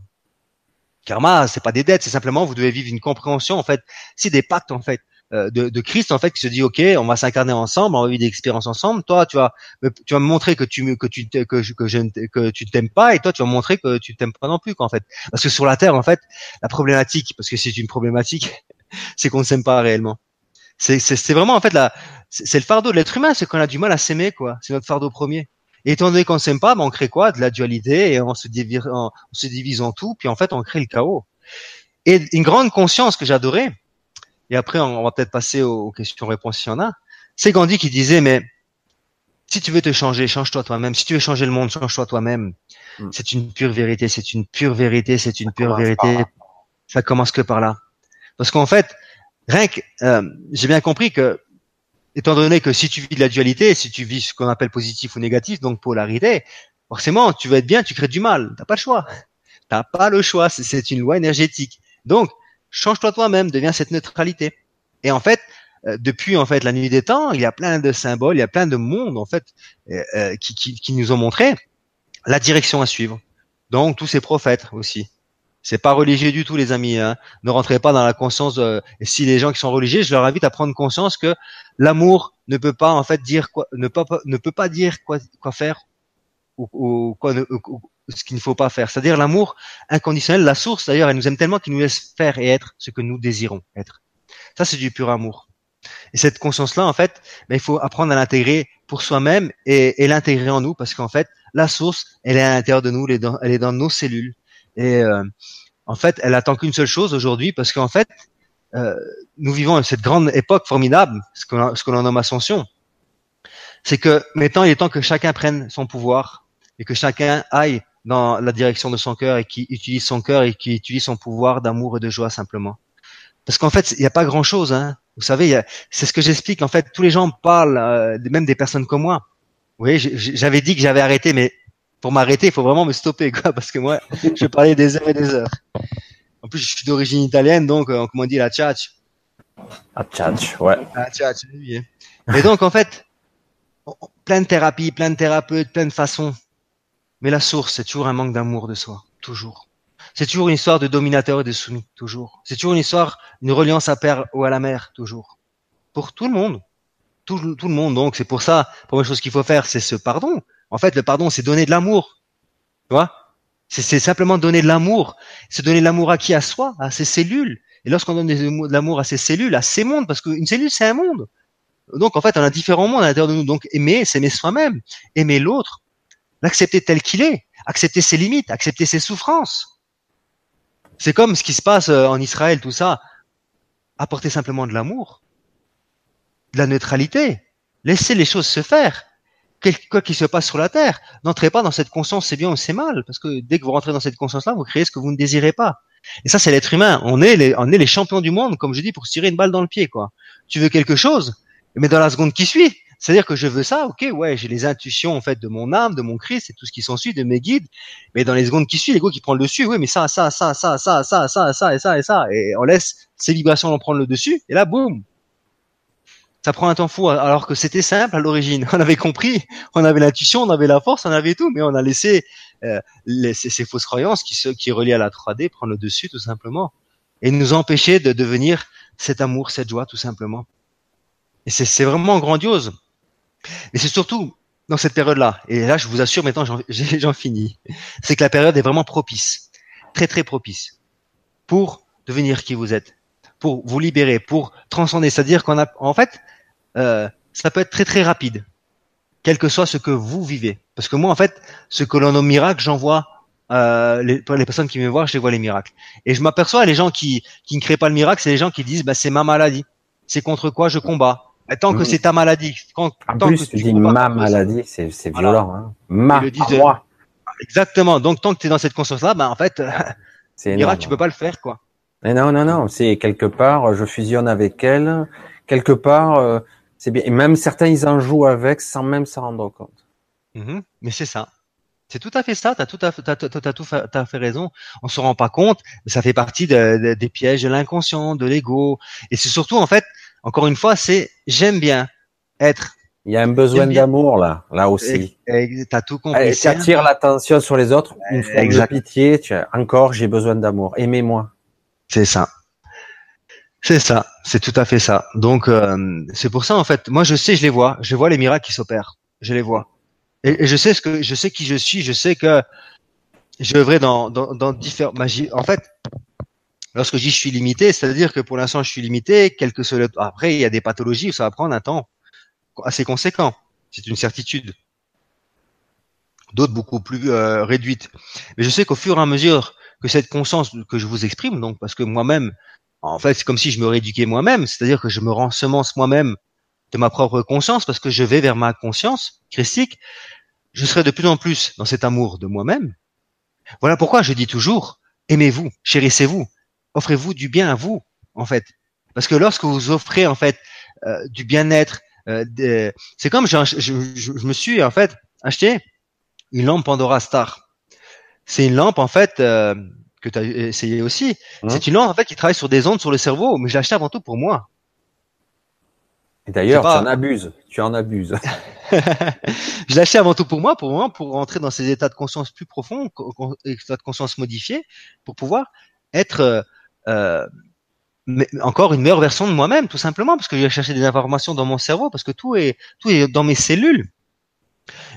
karma. C'est pas des dettes, c'est simplement vous devez vivre une compréhension. En fait, c'est des pactes en fait. Euh, de, de, Christ en fait qui se dit ok on va s'incarner ensemble on va vivre des expériences ensemble toi tu vas tu vas me montrer que tu que tu que que je que tu t'aimes pas et toi tu vas me montrer que tu t'aimes pas non plus quoi, en fait parce que sur la terre en fait la problématique parce que c'est une problématique c'est qu'on ne s'aime pas réellement. C'est vraiment en fait la, c'est le fardeau de l'être humain, c'est qu'on a du mal à s'aimer quoi. C'est notre fardeau premier. Et étant donné qu'on s'aime pas, ben on crée quoi? De la dualité et on se, divise, on se divise en tout, puis en fait on crée le chaos. Et une grande conscience que j'adorais, et après on va peut-être passer aux questions-réponses s'il y en a, c'est Gandhi qui disait mais si tu veux te changer, change-toi toi-même. Si tu veux changer le monde, change-toi toi-même. Hmm. C'est une pure vérité, c'est une pure vérité, c'est une pure vérité. Ça commence que par là. Parce qu'en fait, rien que, euh, j'ai bien compris que, étant donné que si tu vis de la dualité, si tu vis ce qu'on appelle positif ou négatif, donc polarité, forcément, tu vas être bien, tu crées du mal. T'as pas le choix. T'as pas le choix. C'est une loi énergétique. Donc, change-toi toi-même, deviens cette neutralité. Et en fait, euh, depuis en fait la nuit des temps, il y a plein de symboles, il y a plein de mondes en fait euh, qui, qui, qui nous ont montré la direction à suivre. Donc tous ces prophètes aussi. C'est pas religieux du tout, les amis. Hein. Ne rentrez pas dans la conscience. Et si les gens qui sont religieux, je leur invite à prendre conscience que l'amour ne peut pas en fait dire quoi, ne peut pas, ne peut pas dire quoi, quoi faire ou, quoi, ce qu'il ne faut pas faire. C'est-à-dire l'amour inconditionnel, la source d'ailleurs, elle nous aime tellement qu'il nous laisse faire et être ce que nous désirons être. Ça, c'est du pur amour. Et cette conscience-là, en fait, ben, il faut apprendre à l'intégrer pour soi-même et, et l'intégrer en nous, parce qu'en fait, la source, elle est à l'intérieur de nous, elle est dans, elle est dans nos cellules. Et euh, en fait, elle attend qu'une seule chose aujourd'hui, parce qu'en fait, euh, nous vivons cette grande époque formidable, ce que, l'on nomme ascension. C'est que maintenant, il est temps que chacun prenne son pouvoir et que chacun aille dans la direction de son cœur et qui utilise son cœur et qui utilise son pouvoir d'amour et de joie simplement. Parce qu'en fait, il n'y a pas grand-chose. Hein. Vous savez, c'est ce que j'explique. En fait, tous les gens parlent, euh, même des personnes comme moi. Oui, j'avais dit que j'avais arrêté, mais pour m'arrêter, il faut vraiment me stopper, quoi, parce que moi, je parlais des heures et des heures. En plus, je suis d'origine italienne, donc, euh, comment on dit, la tchatch. La tchatch, ouais. La tchatch, oui. Et donc, en fait, plein de thérapies, plein de thérapeutes, plein de façons. Mais la source, c'est toujours un manque d'amour de soi. Toujours. C'est toujours une histoire de dominateur et de soumis. Toujours. C'est toujours une histoire, une reliance à père ou à la mère. Toujours. Pour tout le monde. Tout, tout le monde. Donc, c'est pour ça, la première chose qu'il faut faire, c'est ce pardon. En fait, le pardon, c'est donner de l'amour. Tu vois? C'est simplement donner de l'amour. C'est donner de l'amour à qui? À soi, à ses cellules. Et lorsqu'on donne de l'amour à ses cellules, à ses mondes, parce qu'une cellule, c'est un monde. Donc, en fait, on a différents mondes à l'intérieur de nous. Donc, aimer, c'est aimer soi-même. Aimer l'autre. L'accepter tel qu'il est. Accepter ses limites. Accepter ses souffrances. C'est comme ce qui se passe euh, en Israël, tout ça. Apporter simplement de l'amour. De la neutralité. Laisser les choses se faire quoi qu'il se passe sur la terre, n'entrez pas dans cette conscience c'est bien ou c'est mal, parce que dès que vous rentrez dans cette conscience-là, vous créez ce que vous ne désirez pas. Et ça, c'est l'être humain. On est les, on est les champions du monde, comme je dis, pour se tirer une balle dans le pied, quoi. Tu veux quelque chose, mais dans la seconde qui suit, c'est-à-dire que je veux ça, ok, ouais, j'ai les intuitions en fait de mon âme, de mon Christ et tout ce qui s'ensuit, de mes guides. Mais dans les secondes qui suivent, l'ego qui prend le dessus, oui, mais ça, ça, ça, ça, ça, ça, ça, ça et ça et ça, et on laisse ces vibrations en prendre le dessus, et là, boum, ça prend un temps fou alors que c'était simple à l'origine. On avait compris, on avait l'intuition, on avait la force, on avait tout, mais on a laissé euh, ces, fausses croyances qui se qui relient à la 3D prendre le dessus tout simplement et nous empêcher de devenir cet amour, cette joie tout simplement. Et c'est vraiment grandiose. Mais c'est surtout dans cette période-là, et là je vous assure maintenant j'en finis, c'est que la période est vraiment propice, très très propice pour devenir qui vous êtes, pour vous libérer, pour transcender. C'est-à-dire qu'on a, en fait, euh, ça peut être très très rapide, quel que soit ce que vous vivez. Parce que moi, en fait, ce que l'on nomme miracle, j'en vois euh, les, les personnes qui me voient, je les vois les miracles. Et je m'aperçois, les gens qui, qui ne créent pas le miracle, c'est les gens qui disent, bah, c'est ma maladie. C'est contre quoi je combats. tant que mmh. c'est ta maladie. Quand, en tant plus, que tu dis ma maladie, c'est, c'est violent. Hein. Ma, moi. Exactement. Donc, tant que tu es dans cette conscience-là, bah, en fait, c'est miracle, tu peux pas le faire, quoi. Mais non, non, non. C'est quelque part, je fusionne avec elle. Quelque part, euh, c'est bien. Et même certains, ils en jouent avec sans même s'en rendre compte. Mm-hmm. Mais c'est ça. C'est tout à fait ça. T'as tout à fait, t'as, t'as, tout fait, fait raison. On se rend pas compte, mais ça fait partie de, des pièges de l'inconscient, de l'ego. Et c'est surtout, en fait, encore une fois, c'est j'aime bien être. Il y a un besoin d'amour là, là aussi. T'as tout compris. Ça attire l'attention sur les autres, une forme de pitié. Tu encore, j'ai besoin d'amour. Aimez-moi. C'est ça. C'est ça, c'est tout à fait ça. Donc euh, c'est pour ça en fait, moi je sais, je les vois, je vois les miracles qui s'opèrent, je les vois, et, je sais ce que, je sais qui je suis, je sais que je œuvrais dans dans, différentes magies. En fait, lorsque je dis je suis limité, c'est-à-dire que pour l'instant je suis limité, quelque soit après il y a des pathologies où ça va prendre un temps assez conséquent, c'est une certitude. D'autres beaucoup plus euh, réduites, mais je sais qu'au fur et à mesure que cette conscience que je vous exprime, donc parce que moi-même, en fait, c'est comme si je me rééduquais moi-même, c'est-à-dire que je me rends semence moi-même de ma propre conscience, parce que je vais vers ma conscience christique, je serai de plus en plus dans cet amour de moi-même. Voilà pourquoi je dis toujours, aimez-vous, chérissez-vous, offrez-vous du bien à vous, en fait. Parce que lorsque vous offrez, en fait, euh, du bien-être, euh, c'est comme je, je, je, me suis, en fait, acheté une lampe Pandora Star. C'est une lampe en fait euh, que tu as essayé aussi. Hein c'est une lampe en fait qui travaille sur des ondes sur le cerveau, mais je l'ai acheté avant tout pour moi. Et d'ailleurs, tu en abuses. Tu en abuses. je l'ai acheté avant tout pour moi, pour moi, pour rentrer dans ces états de conscience plus profonds, états de conscience modifiés, pour pouvoir être euh, euh encore une meilleure version de moi-même, tout simplement, parce que je vais chercher des informations dans mon cerveau, parce que tout est tout est dans mes cellules.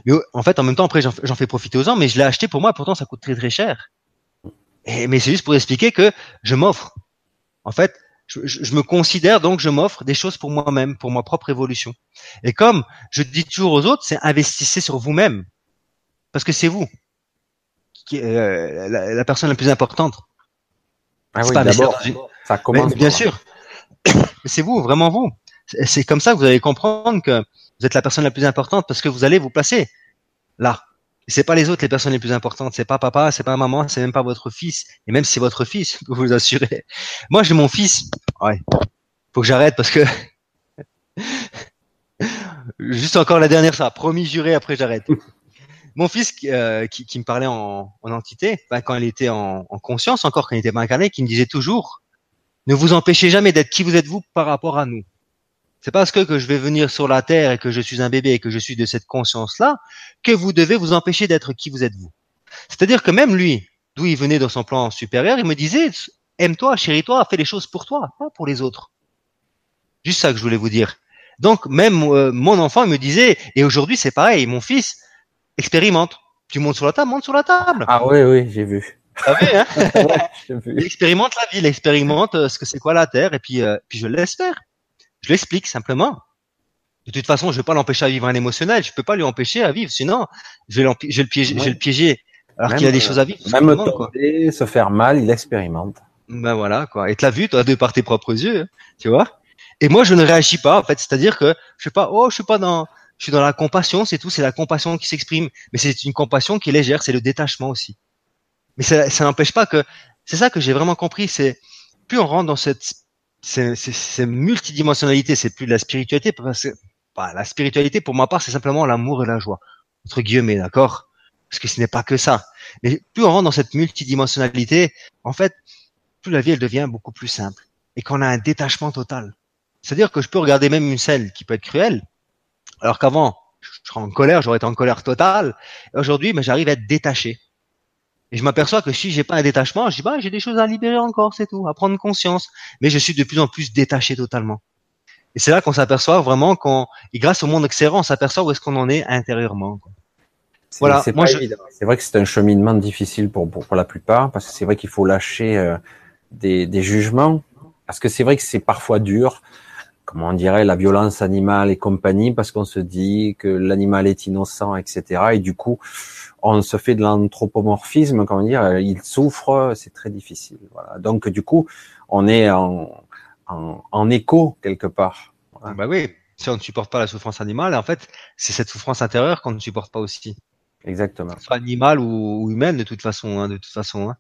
Mais en fait, en même temps, après, j'en fais profiter aux gens, mais je l'ai acheté pour moi, pourtant, ça coûte très très cher. Et, mais c'est juste pour expliquer que je m'offre. En fait, je, je, me considère donc je m'offre des choses pour moi-même, pour ma propre évolution. Et comme je dis toujours aux autres, c'est investissez sur vous-même, parce que c'est vous qui euh, la, personne la plus importante. Ah oui, d'abord, ça commence. bien sûr, c'est vous, vraiment vous. C'est comme ça que vous allez comprendre que vous êtes la personne la plus importante parce que vous allez vous placer là. C'est pas les autres les personnes les plus importantes. C'est pas papa, c'est pas maman, c'est même pas votre fils. Et même si c'est votre fils, peux vous assurer. Moi, j'ai mon fils. Ouais. Faut que j'arrête parce que juste encore la dernière, ça, promis, juré, après j'arrête. Mon fils euh, qui, qui, me parlait en, en entité, quand il était en, en, conscience, encore quand il était pas incarné, qui me disait toujours, ne vous empêchez jamais d'être qui vous êtes vous par rapport à nous. C'est parce que, que je vais venir sur la terre et que je suis un bébé et que je suis de cette conscience-là que vous devez vous empêcher d'être qui vous êtes vous. C'est-à-dire que même lui, d'où il venait dans son plan supérieur, il me disait, aime-toi, chéris-toi, fais les choses pour toi, pas pour les autres. Juste ça que je voulais vous dire. Donc même euh, mon enfant il me disait, et aujourd'hui c'est pareil, mon fils expérimente. Tu montes sur la table, monte sur la table. Ah oui, oui, j'ai vu. Ah oui, hein Il expérimente la vie, il expérimente euh, ce que c'est quoi la Terre, et puis, euh, puis je le laisse faire. Je l'explique simplement. De toute façon, je vais pas l'empêcher à vivre un émotionnel. Je peux pas lui empêcher à vivre, sinon je vais, je vais le piéger, je vais le piéger alors qu'il a des choses à vivre. Même quoi. se faire mal, il expérimente. Ben voilà quoi. Et tu l'as vu toi de par tes propres yeux, hein, tu vois. Et moi je ne réagis pas en fait, c'est-à-dire que je sais pas, oh je suis pas dans, je suis dans la compassion, c'est tout, c'est la compassion qui s'exprime. Mais c'est une compassion qui est légère, c'est le détachement aussi. Mais ça, ça n'empêche pas que c'est ça que j'ai vraiment compris, c'est plus on rentre dans cette c'est multidimensionnalité, c'est plus de la spiritualité parce que bah, la spiritualité pour ma part c'est simplement l'amour et la joie entre guillemets, d'accord? Parce que ce n'est pas que ça. Mais plus on rentre dans cette multidimensionnalité, en fait, plus la vie elle devient beaucoup plus simple et qu'on a un détachement total. C'est-à-dire que je peux regarder même une scène qui peut être cruelle, alors qu'avant je serais en colère, j'aurais été en colère totale. Aujourd'hui, mais j'arrive à être détaché. Et je m'aperçois que si j'ai pas un détachement, je dis bah j'ai des choses à libérer encore, c'est tout, à prendre conscience. Mais je suis de plus en plus détaché totalement. Et c'est là qu'on s'aperçoit vraiment qu'on, et grâce au monde extérieur, on s'aperçoit où est-ce qu'on en est intérieurement. Voilà. Moi, c'est vrai que c'est un cheminement difficile pour, pour, la plupart, parce que c'est vrai qu'il faut lâcher euh, des, des jugements, parce que c'est vrai que c'est parfois dur comment on dirait, la violence animale et compagnie, parce qu'on se dit que l'animal est innocent, etc. Et du coup, on se fait de l'anthropomorphisme, comment dire, il souffre, c'est très difficile. Voilà. Donc du coup, on est en, en, écho quelque part. Bah oui, si on ne supporte pas la souffrance animale, en fait, c'est cette souffrance intérieure qu'on ne supporte pas aussi. Exactement. Soit animale ou, humaine de toute façon, hein, de toute façon. Hein.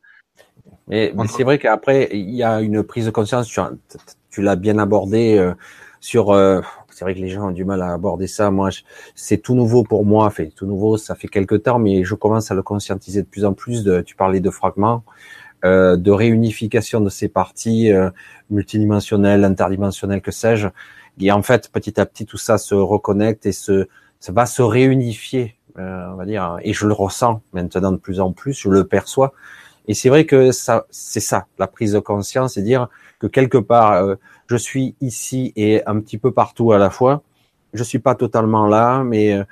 Mais, c'est vrai qu'après, il y a une prise de conscience. Tu, tu l'as bien abordé euh, sur. Euh, c'est vrai que les gens ont du mal à aborder ça. Moi, c'est tout nouveau pour moi. Fait tout nouveau, ça fait quelques temps, mais je commence à le conscientiser de plus en plus. De, tu parlais de fragments, euh, de réunification de ces parties euh, multidimensionnelles, interdimensionnelles, que sais-je. Et en fait, petit à petit, tout ça se reconnecte et se, ça va se réunifier, euh, on va dire. Et je le ressens maintenant de plus en plus. Je le perçois. Et c'est vrai que ça, c'est ça, la prise de conscience, c'est dire que quelque part, euh, je suis ici et un petit peu partout à la fois. Je suis pas totalement là, mais euh,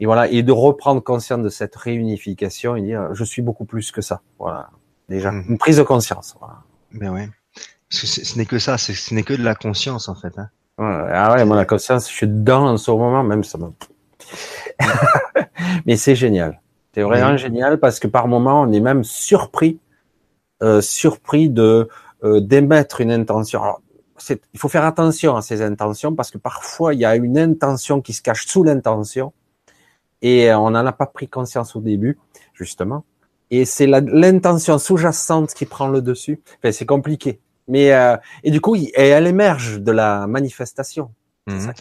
et voilà, et de reprendre conscience de cette réunification et dire, je suis beaucoup plus que ça. Voilà, déjà mhm. une prise de conscience. Voilà. Ben ouais, parce que ce n'est que ça, ce n'est que de la conscience en fait. Hein. ah ouais, moi la conscience, je suis dedans en ce moment même, ça me. mais c'est génial. C'est vraiment génial parce que par moment, on est même surpris, euh, surpris de euh, d'émettre une intention. Alors, il faut faire attention à ces intentions parce que parfois il y a une intention qui se cache sous l'intention et euh, on n'en a pas pris conscience au début, justement. Et c'est l'intention sous-jacente qui prend le dessus. Enfin, c'est compliqué. Mais euh, et du coup, elle émerge de la manifestation. Mhm.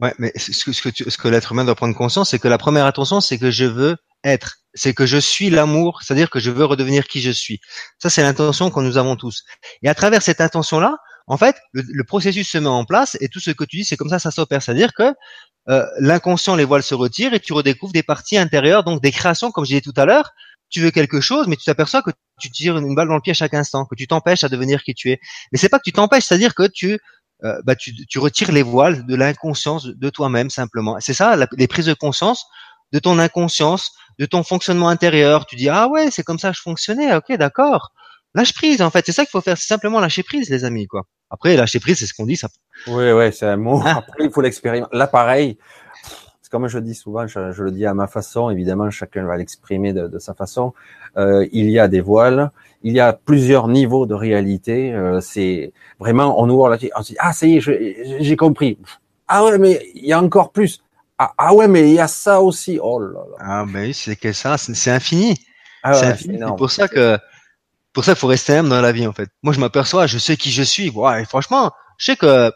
Ouais, mais ce que, ce que, ce que l'être humain doit prendre conscience, c'est que la première attention, c'est que je veux être. C'est que je suis l'amour, c'est-à-dire que je veux redevenir qui je suis. Ça, c'est l'intention que nous avons tous. Et à travers cette intention-là, en fait, le, processus se met en place et tout ce que tu dis, c'est comme ça, ça s'opère. C'est-à-dire que euh, l'inconscient, les voiles se retirent et tu redécouvres des parties intérieures, donc des créations, comme je disais tout à l'heure. Tu veux quelque chose, mais tu t'aperçois que tu tires une balle dans le pied à chaque instant, que tu t'empêches à devenir qui tu es. Mais c'est pas que tu t'empêches, c'est-à-dire que tu euh, bah, tu, tu, retires les voiles de l'inconscience de toi-même simplement. C'est ça, les prises de conscience de ton inconscience, de ton fonctionnement intérieur. Tu dis ah ouais, c'est comme ça que je fonctionnais. Ok, d'accord. Lâche prise en fait. C'est ça qu'il faut faire. C'est simplement lâcher prise, les amis quoi. Après, lâcher prise, c'est ce qu'on dit. Ça. Oui, ouais, c'est un mot. Ah. Après, il faut l'expérimenter. Là, pareil. Comme je dis souvent, je, je, le dis à ma façon. Évidemment, chacun va l'exprimer de, de, sa façon. Euh, il y a des voiles il y a plusieurs niveaux de réalité. Euh, c'est vraiment, on ouvre la on se dit, ah, ça y est, j'ai compris. Ah ouais, mais il y a encore plus. Ah, ah, ouais, mais il y a ça aussi. Oh là là. Ah, mais oui, c'est que ça, c'est infini. Ah c'est infini. C'est pour ça que, pour ça, il faut rester humble dans la vie, en fait. Moi, je m'aperçois, je sais qui je suis. Ouais, franchement, je sais que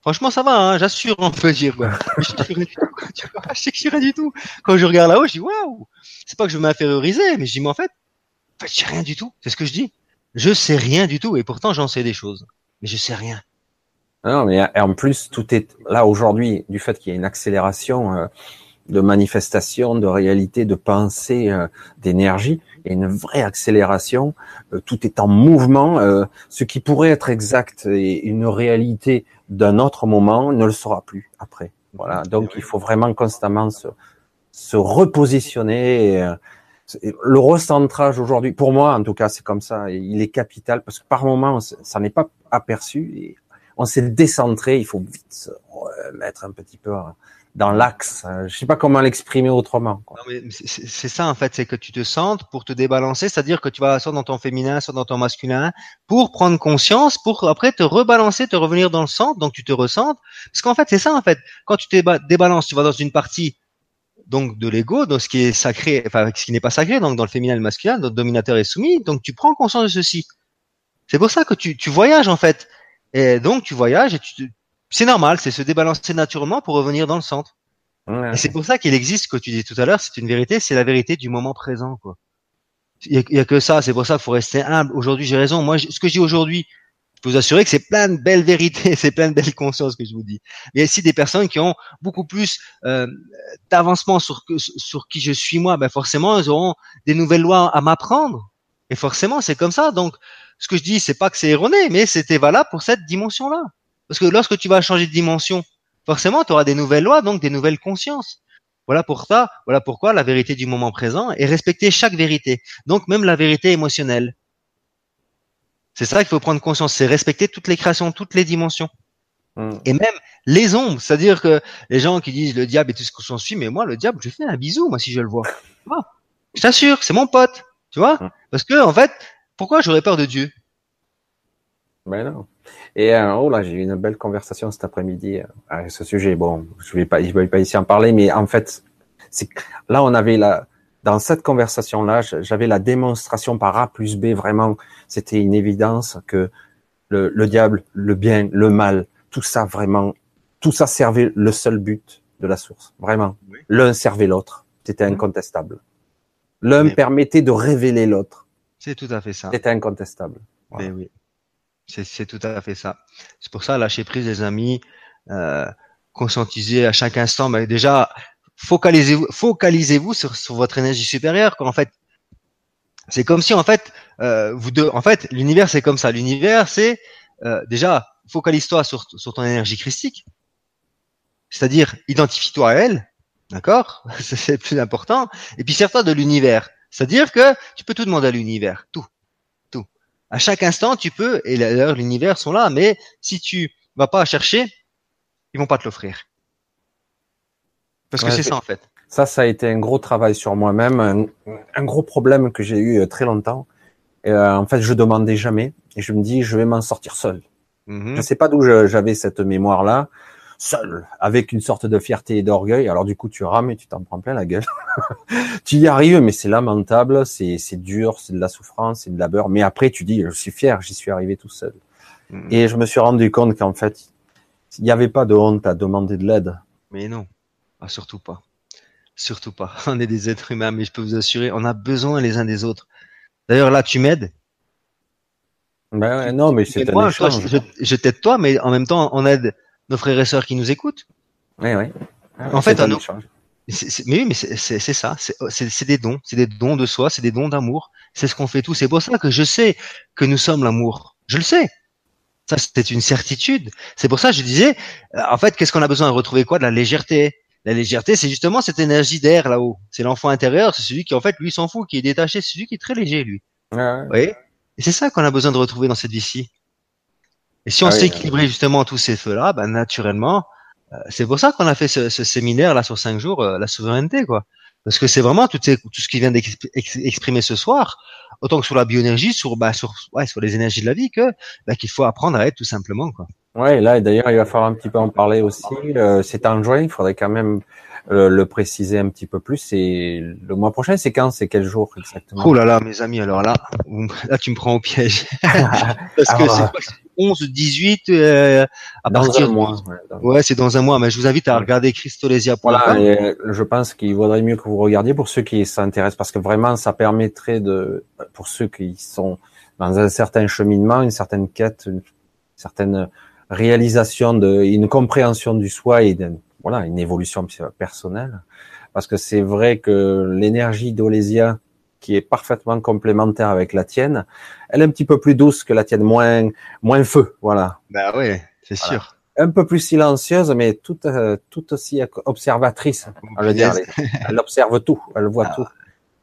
Franchement, ça va, hein, j'assure, on peut dire. Quoi. je, sais que je suis rien du tout. Quand je regarde là-haut, je dis waouh. C'est pas que je veux m'inférioriser, mais je dis mais en fait, en fait, je sais rien du tout. C'est ce que je dis. Je sais rien du tout, et pourtant j'en sais des choses, mais je sais rien. Non, mais en plus, tout est là aujourd'hui du fait qu'il y a une accélération euh, de manifestation, de réalité, de pensée, euh, d'énergie. Il y a une vraie accélération. Euh, tout est en mouvement. ce qui pourrait être exact et une réalité d'un autre moment ne le sera plus après. Voilà. Donc, il faut vraiment constamment se, se repositionner. le recentrage aujourd'hui, pour moi en tout cas, c'est comme ça. Il est capital parce que par moment, ça n'est pas aperçu. Et on s'est décentré, il faut vite se mettre un petit peu dans l'axe. Je sais pas comment l'exprimer autrement. C'est ça en fait, c'est que tu te centres pour te débalancer, c'est-à-dire que tu vas soit dans ton féminin, soit dans ton masculin, pour prendre conscience, pour après te rebalancer, te revenir dans le centre, donc tu te recentres. Parce qu'en fait, c'est ça en fait. Quand tu te débalances, tu vas dans une partie donc de l'ego, dans ce qui est sacré, enfin ce qui n'est pas sacré, donc dans le féminin et le masculin, dans dominateur et soumis, donc tu prends conscience de ceci. C'est pour ça que tu, tu voyages en fait. Et donc, tu voyages et tu, c'est normal, c'est se débalancer naturellement pour revenir dans le centre. Et c'est pour ça qu'il existe, ce que tu disais tout à l'heure, c'est une vérité, c'est la vérité du moment présent, quoi. Il y, a, que ça, c'est pour ça qu'il faut rester humble. Aujourd'hui, j'ai raison. Moi, ce que je dis aujourd'hui, je peux vous assurer que c'est plein de belles vérités, c'est plein de belles consciences que je vous dis. Il y a aussi des personnes qui ont beaucoup plus euh, d'avancement sur, sur qui je suis moi. Ben forcément, elles auront des nouvelles lois à m'apprendre. Et forcément, c'est comme ça. Donc, ce que je dis, c'est pas que c'est erroné, mais c'était valable pour cette dimension-là. Parce que lorsque tu vas changer de dimension, forcément, tu auras des nouvelles lois, donc des nouvelles consciences. Voilà pour ça, voilà pourquoi la vérité du moment présent est respecter chaque vérité. Donc même la vérité émotionnelle. C'est ça qu'il faut prendre conscience, c'est respecter toutes les créations, toutes les dimensions. Hmm. Et même les ombres, c'est-à-dire que les gens qui disent le diable est tout ce que j'en suis, mais moi le diable, je fais un bisou, moi si je le vois? Je t'assure, c'est mon pote, tu vois? Hmm. Parce que en fait, pourquoi j'aurais peur de Dieu? Ben non. Et euh, oh là, j'ai eu une belle conversation cet après-midi euh, à ce sujet. Bon, je vais pas, je vais pas ici en parler, mais en fait, c'est là on avait la, dans cette conversation-là, j'avais la démonstration par A plus B. Vraiment, c'était une évidence que le, le diable, le bien, le mal, tout ça vraiment, tout ça servait le seul but de la source. Vraiment, l'un servait l'autre. C'était incontestable. L'un permettait de révéler l'autre. C'est tout à fait ça. C'est incontestable. Mais oui, c'est tout à fait ça. C'est pour ça, lâcher prise, les amis, euh, conscientiser à chaque instant. Mais déjà, focalisez-vous, focalisez-vous sur, sur votre énergie supérieure. Quand en fait, c'est comme si en fait, euh, vous deux, en fait, l'univers c'est comme ça. L'univers c'est euh, déjà focalise-toi sur, sur ton énergie christique, c'est-à-dire identifie-toi à elle, d'accord? C'est le plus important. Et puis sers-toi de l'univers. C'est-à-dire que tu peux tout demander à l'univers, tout, tout. À chaque instant, tu peux, et d'ailleurs l'univers sont là, mais si tu vas pas chercher, ils vont pas te l'offrir. Parce que c'est ça en fait. Ça, ça a été un gros travail sur moi-même, un, gros problème que j'ai eu euh, très longtemps. Et, euh, en fait, je demandais jamais, et je me dis, je vais m'en sortir seul. Mm-hmm. Je ne sais pas d'où j'avais cette mémoire-là seul, avec une sorte de fierté et d'orgueil. Alors du coup, tu rames et tu t'en prends plein la gueule. tu y arrives, mais c'est lamentable, c'est dur, c'est de la souffrance, c'est de la beurre. Mais après, tu dis, je suis fier, j'y suis arrivé tout seul. Hmm. Et je me suis rendu compte qu'en fait, il n'y avait pas de honte à demander de l'aide. Mais non, ah, surtout pas. Surtout pas. On est des êtres humains, mais je peux vous assurer, on a besoin les uns des autres. D'ailleurs, là, tu m'aides. Ben non, mais c'est un échange. Je, je t'aide toi, mais en même temps, on aide nos frères et sœurs qui nous écoutent. Oui, oui. en fait, mais oui, mais c'est ça, c'est des dons, c'est des dons de soi, c'est des dons d'amour. C'est ce qu'on fait tous. C'est pour ça que je sais que nous sommes l'amour. Je le sais. Ça, c'est une certitude. C'est pour ça que je disais, euh, en fait, qu'est-ce qu'on a besoin? De retrouver quoi? De la légèreté. La légèreté, c'est justement cette énergie d'air là-haut. C'est l'enfant intérieur, c'est celui qui, en fait, lui, s'en fout, qui est détaché, c'est celui qui est très léger, lui. Ouais. Voyez? Et c'est ça qu'on a besoin de retrouver dans cette vie-ci. Et si on ah sait équilibrer justement tous ces feux-là, ben naturellement, euh, c'est pour ça qu'on a fait ce, ce, séminaire là sur cinq jours, euh, la souveraineté, quoi. Parce que c'est vraiment tout, tout ce qui vient d'exprimer ce soir, autant que sur la bioénergie, sur bah, sur ouais, sur les énergies de la vie, que bah, qu'il faut apprendre à être tout simplement, quoi. Ouais, là, d'ailleurs, il va falloir un petit peu en parler aussi. Euh, c'est en juin, il faudrait quand même euh, le préciser un petit peu plus. C'est le mois prochain, c'est quand C'est quel jour exactement? Oh là là, mes amis, alors là, là, tu me prends au piège. Parce que c'est quoi 11, 18, euh, à dans partir un mois. Ouais, Ouais, c'est dans un mois, mais je vous invite à regarder Christolesia. Voilà, et je pense qu'il vaudrait mieux que vous regardiez pour ceux qui s'intéressent, parce que vraiment, ça permettrait de, pour ceux qui sont dans un certain cheminement, une certaine quête, une certaine réalisation de, une compréhension du soi et de, voilà, une évolution personnelle. Parce que c'est vrai que l'énergie d'Olésia, qui est parfaitement complémentaire avec la tienne, elle est un petit peu plus douce que la tienne, moins, moins feu, voilà. Bah ouais, c'est sûr. Un peu plus silencieuse, mais tout, euh, tout aussi observatrice. Elle, dire, elle, observe tout, elle voit ah, tout.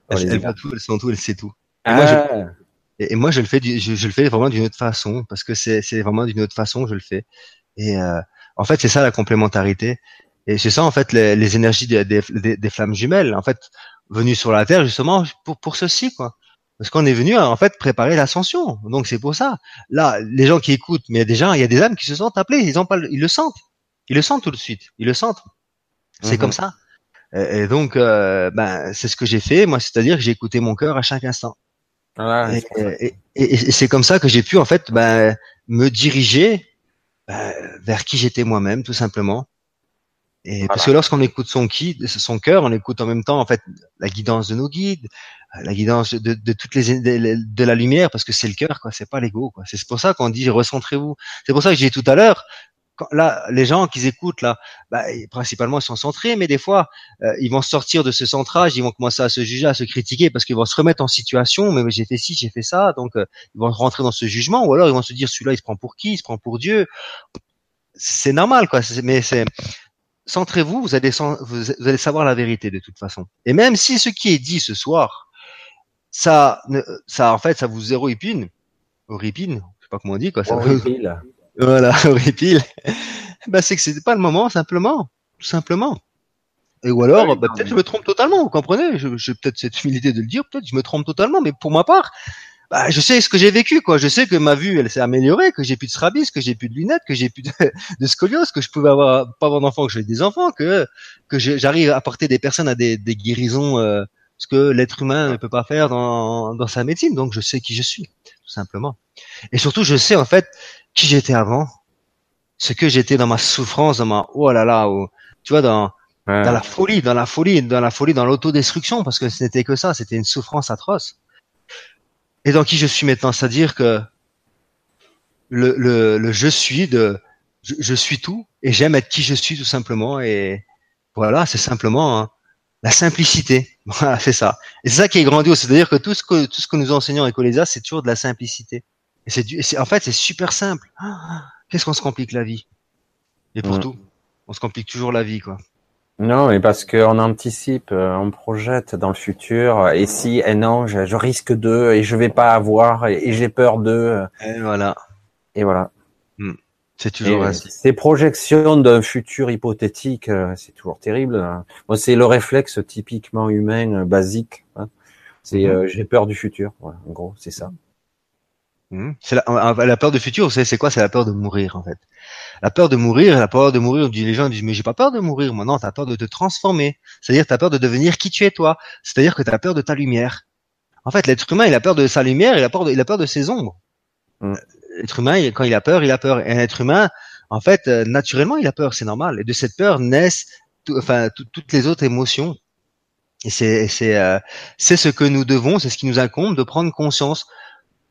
Elle, elle voit tout, elle sent tout, elle sait tout. Et, moi, je, ah. et, moi, je le fais, je, je, le fais vraiment d'une autre façon, parce que c'est vraiment d'une autre façon que je le fais. Et euh, en fait, c'est ça la complémentarité. Et c'est ça en fait les, les énergies des, des, des, flammes jumelles, en fait, venues sur la Terre justement pour pour ceci quoi. Parce qu'on est venu en fait préparer l'ascension. Donc c'est pour ça. Là, les gens qui écoutent, mais il y a des gens, il y a des âmes qui se sentent appelés. Ils ont pas, ils le sentent. Ils le sentent tout de suite. Ils le sentent. C'est mhm. comme ça. Et, donc, euh, ben, c'est ce que j'ai fait. Moi, c'est-à-dire que j'ai écouté mon cœur à chaque instant. et, et c'est comme ça que j'ai pu en fait ben, me diriger ben, vers qui j'étais moi-même, tout simplement. Et parce que lorsqu'on écoute son qui, son cœur, on écoute en même temps en fait la guidance de nos guides, euh, la guidance de, de toutes les de, la lumière, parce que c'est le cœur, quoi. C'est pas l'ego, quoi. C'est pour ça qu'on dit recentrez-vous. C'est pour ça que j'ai dit tout à l'heure. Là, les gens qui écoutent là, bah, principalement ils sont centrés, mais des fois euh, ils vont sortir de ce centrage, ils vont commencer à se juger, à se critiquer, parce qu'ils vont se remettre en situation. Mais j'ai fait ci, j'ai fait ça, donc euh, ils vont rentrer dans ce jugement, ou alors ils vont se dire celui-là il se prend pour qui, il se prend pour Dieu. C'est normal, quoi. Mais c'est centrez-vous, vous allez, vous allez savoir la vérité de toute façon. Et même si ce qui est dit ce soir, ça, ça en fait, ça vous horripile, horripile, je sais pas comment on dit quoi, ça horripile. voilà, horripile. bah c'est que c'était pas le moment, simplement, tout simplement. Et ou alors, bah, peut-être je me trompe totalement, vous comprenez? J'ai peut-être cette humilité de le dire, peut-être je me trompe totalement, mais pour ma part, bah, je sais ce que j'ai vécu, quoi. Je sais que ma vue, elle s'est améliorée, que j'ai plus de strabisme, que j'ai plus de lunettes, que j'ai plus de, de, scoliose, que je pouvais avoir pas avoir d'enfants, que j'ai des enfants, que que j'arrive à porter des personnes à des, des guérisons, euh, ce que l'être humain ne peut pas faire dans, dans sa médecine. Donc, je sais qui je suis, tout simplement. Et surtout, je sais en fait qui j'étais avant, ce que j'étais dans ma souffrance, dans ma oh là là, tu vois, dans dans la folie, dans la folie, dans la folie, dans l'autodestruction, parce que ce n'était que ça, c'était une souffrance atroce et dans qui je suis maintenant? C'est-à-dire que le, le, le, je suis de je, suis tout et j'aime être qui je suis tout simplement. Et voilà c'est simplement hein, la simplicité. Voilà c'est ça. Et c'est ça qui est grandiose. C'est-à-dire que tout ce que tout ce que nous enseignons à Ecolésia c'est toujours de la simplicité. Et c'est en fait c'est super simple. Qu'est-ce qu'on se complique la vie? Et pour tout. On se complique toujours la vie quoi non, mais parce qu'on anticipe, euh, on projette dans le futur. Et si, et non, je, risque de, et je vais pas avoir, et, j'ai peur de. Et voilà. Et voilà. Hmm. C'est toujours ainsi. Ces projections d'un futur hypothétique, euh, c'est toujours terrible. Moi, c'est le réflexe typiquement humain, euh, basique. Hein. C'est hmm. j'ai peur du futur. Voilà, en gros, c'est ça. Hmm. C'est la, la, peur du futur, c'est quoi C'est la peur de mourir, en fait. La peur de mourir, la peur de mourir, les gens disent mais j'ai pas peur de mourir, moi non, t'as peur de te transformer. C'est-à-dire t'as peur de devenir qui tu es toi. C'est-à-dire que t'as peur de ta lumière. En fait, l'être humain, il a peur de sa lumière, il a peur de, il a peur de ses ombres. Mm. L'être humain, quand il a peur, il a peur. Et un être humain, en fait, euh, naturellement, il a peur, c'est normal. Et de cette peur naissent, enfin, toutes les autres émotions. Et c'est, c'est, euh, c'est ce que nous devons, c'est ce qui nous incombe de prendre conscience.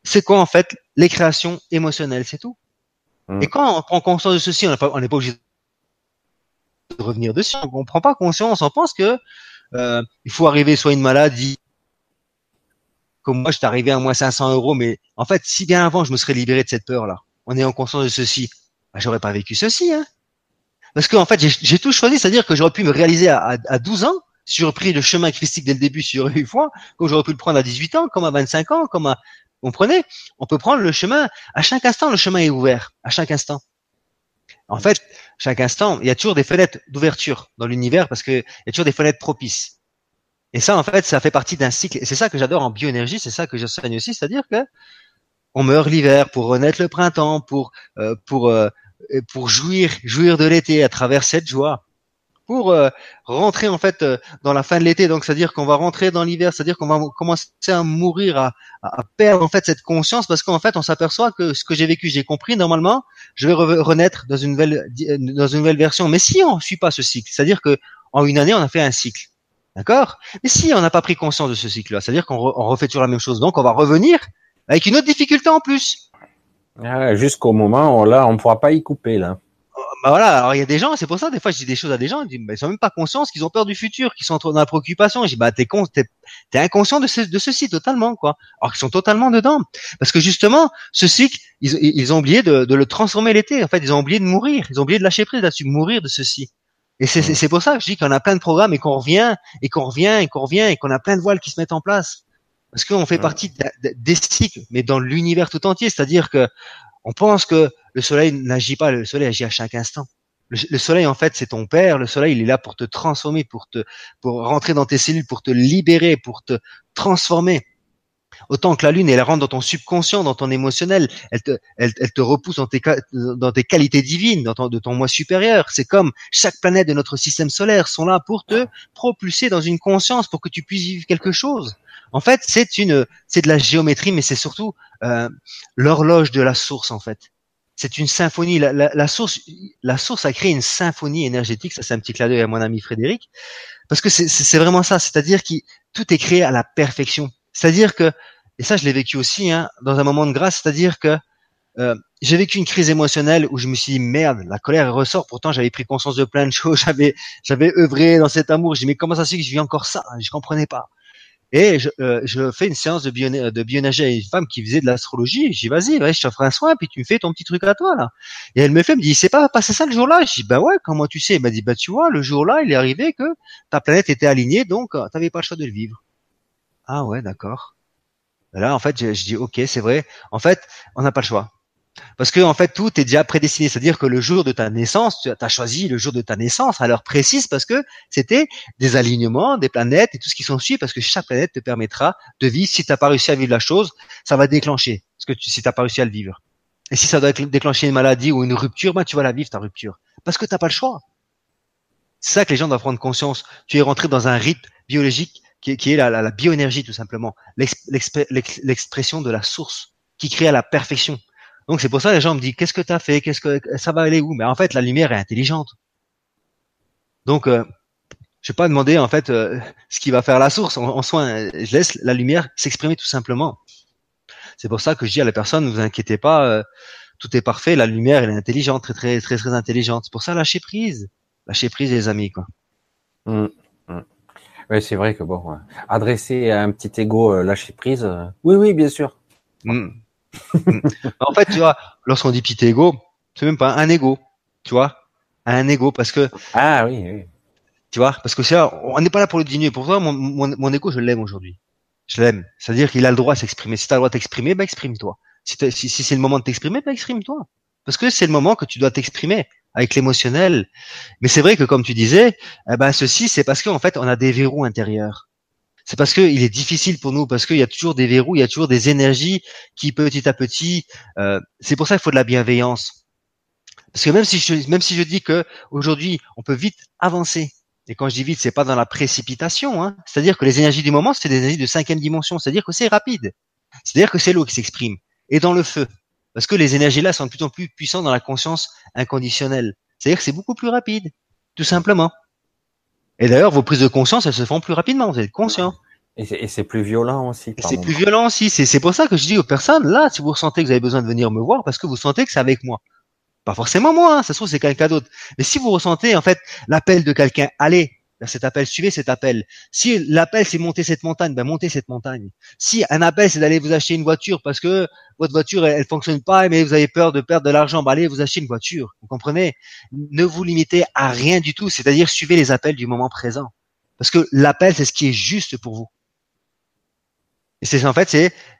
C'est quoi en fait les créations émotionnelles, c'est tout. Mm. Et quand on prend conscience de ceci, on n'est pas, on obligé de revenir dessus. On ne prend pas conscience, on pense que euh, il faut arriver soit une maladie, comme moi, je suis arrivé à moins 500 euros, mais en fait, si bien avant, je me serais libéré de cette peur-là, en ayant conscience de ceci, bah, j'aurais pas vécu ceci, hein. Parce qu'en fait, j'ai tout choisi, c'est-à-dire que j'aurais pu me réaliser à, à, 12 ans, si j'aurais pris le chemin christique dès le début, si j'aurais eu foi, comme j'aurais pu le prendre à 18 ans, comme à 25 ans, comme à, comprenez On peut prendre le chemin, à chaque instant, le chemin est ouvert, à chaque instant. En fait, chaque instant, il y a toujours des fenêtres d'ouverture dans l'univers parce qu'il y a toujours des fenêtres propices. Et ça, en fait, ça fait partie d'un cycle. Et c'est ça que j'adore en bioénergie, c'est ça que j'enseigne aussi, c'est-à-dire que on meurt l'hiver pour renaître le printemps, pour euh, pour euh, pour jouir, jouir de l'été à travers cette joie pour euh, rentrer en fait euh, dans la fin de l'été. Donc, c'est-à-dire qu'on va rentrer dans l'hiver, c'est-à-dire qu'on va commencer à mourir, à, à, perdre en fait cette conscience, parce qu'en fait, on s'aperçoit que ce que j'ai vécu, j'ai compris. Normalement, je vais renaître dans une nouvelle dans une nouvelle version. Mais si on ne suit pas ce cycle, c'est-à-dire que en une année, on a fait un cycle, d'accord? Mais si on n'a pas pris conscience de ce cycle-là, c'est-à-dire qu'on refait toujours la même chose, donc on va revenir avec une autre difficulté en plus. Ah, Jusqu'au moment où là, on ne pourra pas y couper là. Bah voilà, alors il y a des gens, c'est pour ça des fois je dis des choses à des gens, ils, disent, bah, ils sont même pas conscients qu'ils ont peur du futur, qu'ils sont dans la préoccupation. Je dis bah t'es con, t'es es inconscient de, ce, de ceci totalement quoi. Alors qu'ils sont totalement dedans, parce que justement ce cycle, ils, ils ont oublié de, de le transformer l'été. En fait, ils ont oublié de mourir, ils ont oublié de lâcher prise là-dessus, mourir de ceci. Et c'est c'est pour ça que je dis qu'on a plein de programmes et qu'on revient et qu'on revient et qu'on revient et qu'on a plein de voiles qui se mettent en place. Parce qu'on fait partie des cycles, mais dans l'univers tout entier. C'est-à-dire que on pense que le soleil n'agit pas, le soleil agit à chaque instant. Le, soleil, en fait, c'est ton père. Le soleil, il est là pour te transformer, pour te, pour rentrer dans tes cellules, pour te libérer, pour te transformer. Autant que la lune, elle rentre dans ton subconscient, dans ton émotionnel, elle te, elle, te repousse dans tes, dans tes qualités divines, dans ton, de ton moi supérieur. C'est comme chaque planète de notre système solaire sont là pour te propulser dans une conscience, pour que tu puisses vivre quelque chose. En fait, c'est une, c'est de la géométrie, mais c'est surtout euh, l'horloge de la source, en fait c'est une symphonie. La, source, la source a créé une symphonie énergétique. Ça, c'est un petit clin d'œil à mon ami Frédéric, parce que c'est vraiment ça. C'est-à-dire que tout est créé à la perfection. C'est-à-dire que, et ça, je l'ai vécu aussi hein, dans un moment de grâce. C'est-à-dire que euh, j'ai vécu une crise émotionnelle où je me suis dit merde, la colère ressort. Pourtant, j'avais pris conscience de plein de choses. J'avais, j'avais œuvré dans cet amour. J'ai dit mais comment ça se fait que je vis encore ça? Je comprenais pas. Et je, euh, fais une séance de, bio, de à une femme qui faisait de l'astrologie. Je dis, vas-y, je t'offre un soin, puis tu me fais ton petit truc à toi, là. Et elle me fait, elle me dit, c'est pas passé ça le jour-là? Je dis, bah ouais, comment tu sais? Elle m'a dit, bah tu vois, le jour-là, il est arrivé que ta planète était alignée, donc euh, t'avais pas le choix de le vivre. Ah ouais, d'accord. Là, en fait, je, je dis, ok, c'est vrai. En fait, on n'a pas le choix. Parce que en fait, tout est déjà prédestiné. C'est-à-dire que le jour de ta naissance, tu as choisi le jour de ta naissance à l'heure précise parce que c'était des alignements, des planètes et tout ce qui s'en suit parce que chaque planète te permettra de vivre. Si tu n'as pas réussi à vivre la chose, ça va déclencher. Parce que si tu n'as pas réussi à le vivre. Et si ça doit déclencher une maladie ou une rupture, bah, tu vas la vivre, ta rupture. Parce que tu n'as pas le choix. C'est ça que les gens doivent prendre conscience. Tu es rentré dans un rythme biologique qui est, la bioénergie tout simplement. L'expression de la source qui crée à la perfection. Donc c'est pour ça que les gens me disent qu'est-ce que tu as fait, qu'est-ce que ça va aller où? Mais en fait, la lumière est intelligente. Donc euh, je vais pas demander en fait euh, ce qui va faire la source en, soin. Je laisse la lumière s'exprimer tout simplement. C'est pour ça que je dis à la personne ne vous inquiétez pas, euh, tout est parfait. La lumière elle est intelligente, très très très très intelligente. C'est pour ça lâcher prise, lâcher prise les amis quoi. Mmh, mmh. Oui, c'est vrai que bon, adresser à un petit ego lâcher prise. oui, oui, bien sûr. Mmh. En fait, tu vois, lorsqu'on dit petit ego, c'est même pas un ego, tu vois, un ego parce que ah oui, oui. tu vois, parce que c'est on n'est pas là pour le diminuer. Pour toi, mon, mon, mon ego, je l'aime aujourd'hui. Je l'aime. C'est-à-dire qu'il a le droit à s'exprimer. Si tu as le droit de t'exprimer, bah exprime-toi. Si, si, si c'est le moment de t'exprimer, bah exprime-toi. Parce que c'est le moment que tu dois t'exprimer avec l'émotionnel. Mais c'est vrai que comme tu disais, eh ben ceci, c'est parce qu'en fait, on a des verrous intérieurs c'est parce qu'il est difficile pour nous, parce qu'il y a toujours des verrous, il y a toujours des énergies qui petit à petit. Euh, c'est pour ça qu'il faut de la bienveillance. Parce que même si je même si je dis que aujourd'hui on peut vite avancer, et quand je dis vite, c'est pas dans la précipitation, hein, c'est-à-dire que les énergies du moment, c'est des énergies de cinquième dimension, c'est-à-dire que c'est rapide, c'est-à-dire que c'est l'eau qui s'exprime et dans le feu, parce que les énergies là sont de plus en plus puissantes dans la conscience inconditionnelle, c'est-à-dire que c'est beaucoup plus rapide, tout simplement. Et d'ailleurs, vos prises de conscience, elles se font plus rapidement, vous êtes conscient. Et c'est plus violent aussi. C'est plus violent aussi. C'est pour ça que je dis aux personnes, là, si vous ressentez que vous avez besoin de venir me voir, parce que vous sentez que c'est avec moi. Pas forcément moi, hein, ça se trouve c'est quelqu'un d'autre. Mais si vous ressentez en fait l'appel de quelqu'un, allez, cet appel, suivez cet appel. Si l'appel c'est monter cette montagne, ben montez cette montagne. Si un appel c'est d'aller vous acheter une voiture parce que votre voiture elle, fonctionne pas mais vous avez peur de perdre de l'argent, ben allez vous acheter une voiture. Vous comprenez? Ne vous limitez à rien du tout, c'est-à-dire suivez les appels du moment présent. Parce que l'appel c'est ce qui est juste pour vous. Et c'est en fait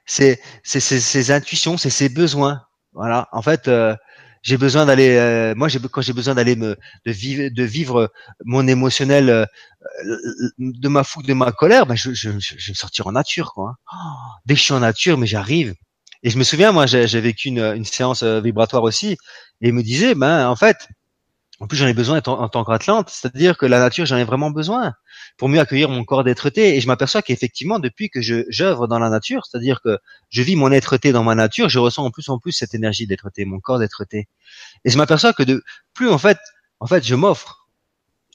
c'est c'est ses intuitions, c'est ses besoins. Voilà. En fait, euh, j'ai besoin d'aller euh, moi j'ai quand j'ai besoin d'aller me de vivre de vivre mon émotionnel euh, de ma fougue de ma colère ben je, je, je vais sortir en nature quoi. Oh, dès que je suis en nature mais j'arrive. Et je me souviens moi j'ai vécu une, une séance euh, vibratoire aussi et il me disait, ben en fait, en plus j'en ai besoin en, tant qu'Atlante, c'est-à-dire que la nature j'en ai vraiment besoin pour mieux accueillir mon corps d'être-té. Et je m'aperçois qu'effectivement depuis que j'œuvre dans la nature, c'est-à-dire que je vis mon être-té dans ma nature, je ressens en plus en plus cette énergie d'être-té, mon corps d'être-té. Et je m'aperçois que de plus en fait, en fait je m'offre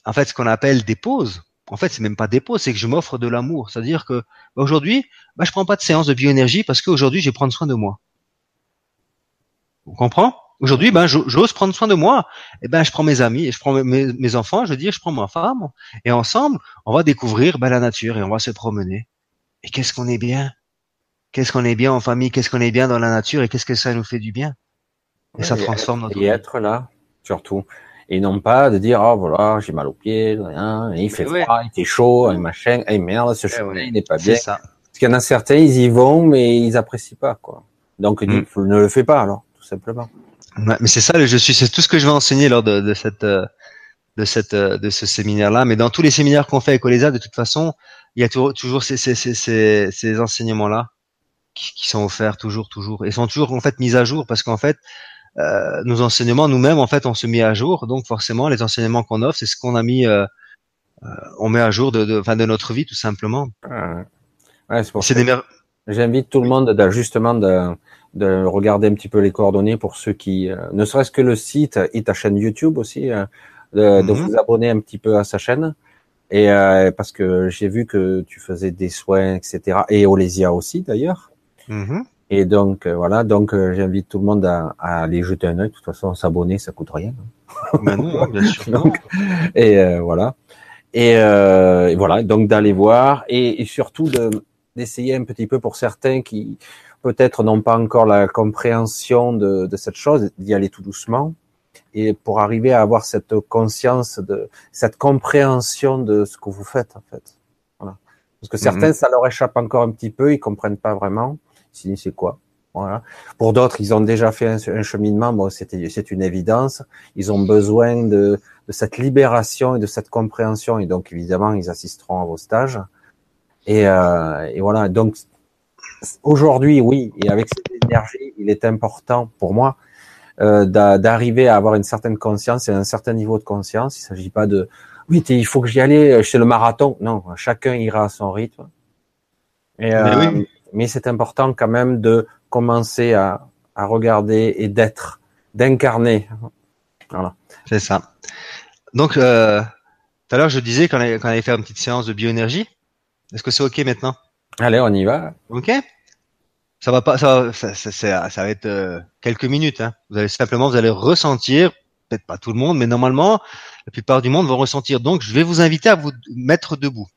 en fait ce qu'on appelle des pauses. En fait, c'est même pas des pauses, c'est que je m'offre de l'amour. C'est-à-dire que bah, aujourd'hui, bah, je prends pas de séance de bioénergie parce qu'aujourd'hui, je vais prendre soin de moi. On comprend Aujourd'hui, ben, j'ose prendre soin de moi. Et eh ben, je prends mes amis, je prends mes, mes, enfants, je veux dire, je prends ma femme, et ensemble, on va découvrir ben, la nature et on va se promener. Et qu'est-ce qu'on est bien? Qu'est-ce qu'on est bien en famille? Qu'est-ce qu'on est bien dans la nature Et qu'est-ce que ça nous fait du bien? Et ça transforme notre vie. Et être là, surtout. Et non pas de dire, oh voilà, j'ai mal aux pieds, rien, il fait froid, il fait chaud, et machin, et merde, ce chemin, il n'est pas bien. Ça. Parce qu'il y en a certains, ils y vont, mais ils apprécient pas, quoi. Donc, mm. ne le fais pas, alors, tout simplement. Ouais, mais c'est ça le je suis, c'est tout ce que je vais enseigner lors de, de cette euh, de cette euh, de ce séminaire-là. Mais dans tous les séminaires qu'on fait avec Olesa, de toute façon, il y a toujours, toujours ces, ces, ces, ces, enseignements-là qui, qui, sont offerts toujours, toujours, et sont toujours en fait mis à jour parce qu'en fait, euh, nos enseignements nous-mêmes, en fait, on se met à jour. Donc forcément, les enseignements qu'on offre, c'est ce qu'on a mis, euh, euh, on met à jour de, de, de notre vie tout simplement. Ouais, c'est des J'invite tout le monde justement de de regarder un petit peu les coordonnées pour ceux qui, euh, ne serait-ce que le site et ta chaîne YouTube aussi, euh, de, de, mhm. vous abonner un petit peu à sa chaîne. Et euh, parce que j'ai vu que tu faisais des soins, etc. Et Olesia aussi d'ailleurs. Mhm. Et donc voilà, donc j'invite tout le monde à, à, aller jeter un œil. De toute façon, s'abonner, ça coûte rien. Ben non, bien sûr. donc, et voilà. Et, et, voilà, donc d'aller voir et, et surtout d'essayer un petit peu pour certains qui peut-être n'ont pas encore la compréhension de, de cette chose, d'y aller tout doucement, et pour arriver à avoir cette conscience de cette compréhension de ce que vous faites en fait. Voilà. Parce que certains, mhm. ça leur échappe encore un petit peu, ils comprennent pas vraiment. Ils c'est quoi? Voilà. Pour d'autres, ils ont déjà fait un, cheminement. Bon, c'était c'est une évidence. Ils ont besoin de, de cette libération et de cette compréhension, et donc évidemment, ils assisteront à vos stages. Et, euh, et voilà. Donc aujourd'hui, oui, et avec cette énergie, il est important pour moi euh, d'arriver à avoir une certaine conscience et un certain niveau de conscience. Il ne s'agit pas de oui, il faut que j'y aille chez le marathon. Non, chacun ira à son rythme. Et, euh, mais, c'est important quand même de commencer à, à regarder et d'être, d'incarner. Voilà. C'est ça. Donc, euh, tout à l'heure, je disais qu'on allait, allait faire une petite séance de bioénergie. Est-ce que c'est OK maintenant? Allez, on y va. Ok. Ça va pas, ça, ça, ça, ça va être euh, quelques minutes. Hein. Vous allez simplement, vous allez ressentir, peut-être pas tout le monde, mais normalement, la plupart du monde vont ressentir. Donc, je vais vous inviter à vous mettre debout.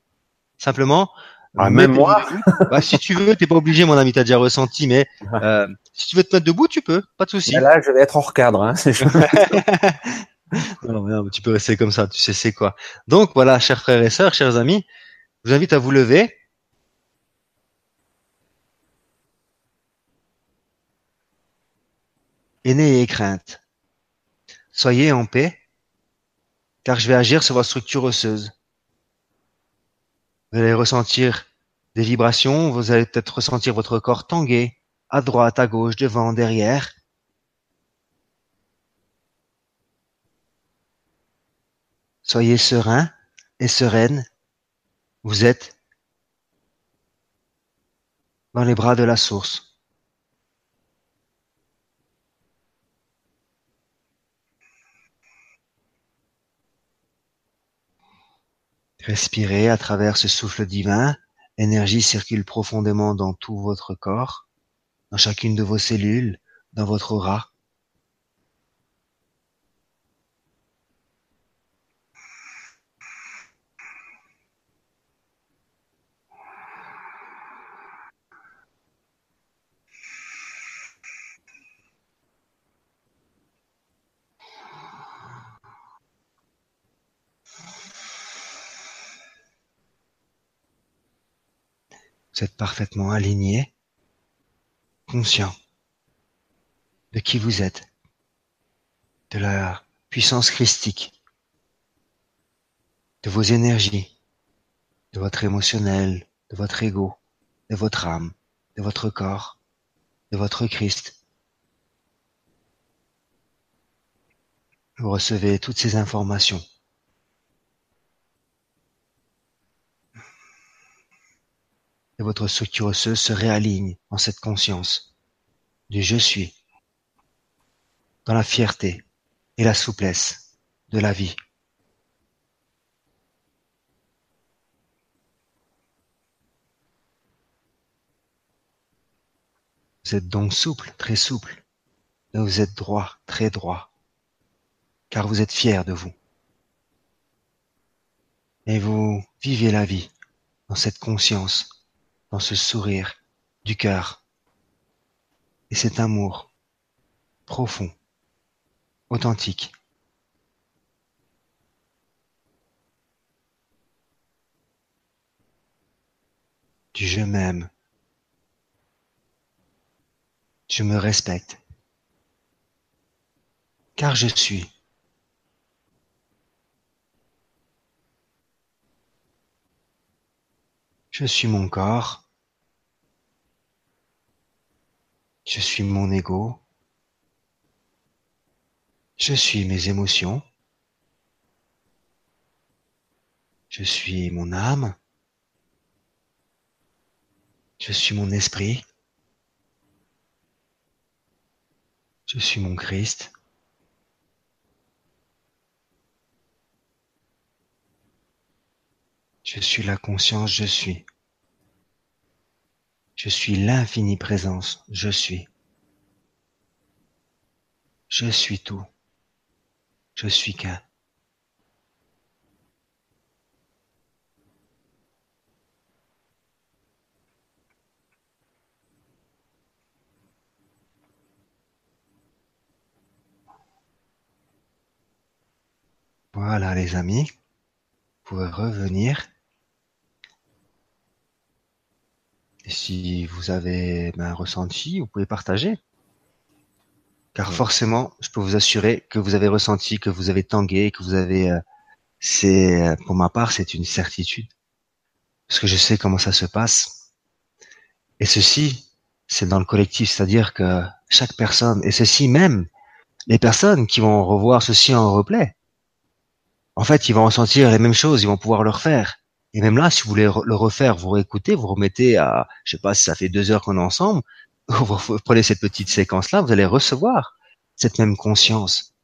Simplement. Ah, même moi. Bah, si tu veux, t'es pas obligé, mon ami, t'as déjà ressenti, mais euh, si tu veux te mettre debout, tu peux, pas de souci. Là, je vais être hors cadre. Hein, non, non, tu peux rester comme ça, tu sais c'est quoi. Donc voilà, chers frères et sœurs, chers amis, je vous invite à vous lever. Et n'ayez crainte. Soyez en paix, car je vais agir sur votre structure osseuse. Vous allez ressentir des vibrations, vous allez peut-être ressentir votre corps tanguer, à droite, à gauche, devant, derrière. Soyez serein et sereine. Vous êtes dans les bras de la source. Respirez à travers ce souffle divin. L'énergie circule profondément dans tout votre corps, dans chacune de vos cellules, dans votre aura. Vous êtes parfaitement aligné, conscient de qui vous êtes, de la puissance christique, de vos énergies, de votre émotionnel, de votre ego, de votre âme, de votre corps, de votre Christ. Vous recevez toutes ces informations. Et votre structure osseuse se réaligne en cette conscience du je suis, dans la fierté et la souplesse de la vie. Vous êtes donc souple, très souple, et vous êtes droit, très droit car vous êtes fier de vous. Et vous vivez la vie dans cette conscience, dans ce sourire du cœur et cet amour profond, authentique. Du je m'aime. Je me respecte. Car je suis. Je suis mon corps. Je suis mon ego. Je suis mes émotions. Je suis mon âme. Je suis mon esprit. Je suis mon Christ. Je suis la conscience, je suis. Je suis l'infinie présence, je suis. Je suis tout. Je suis qu'un. Voilà les amis, vous pouvez revenir. Et si vous avez ben, un ressenti, vous pouvez partager. Car forcément, je peux vous assurer que vous avez ressenti, que vous avez tangué, que vous avez... Euh, c'est euh, Pour ma part, c'est une certitude. Parce que je sais comment ça se passe. Et ceci, c'est dans le collectif, c'est-à-dire que chaque personne, et ceci même, les personnes qui vont revoir ceci en replay, en fait, ils vont ressentir les mêmes choses, ils vont pouvoir le refaire. Et même là, si vous voulez le refaire, vous réécoutez, vous remettez à, je sais pas si ça fait deux heures qu'on est ensemble, vous prenez cette petite séquence-là, vous allez recevoir cette même conscience.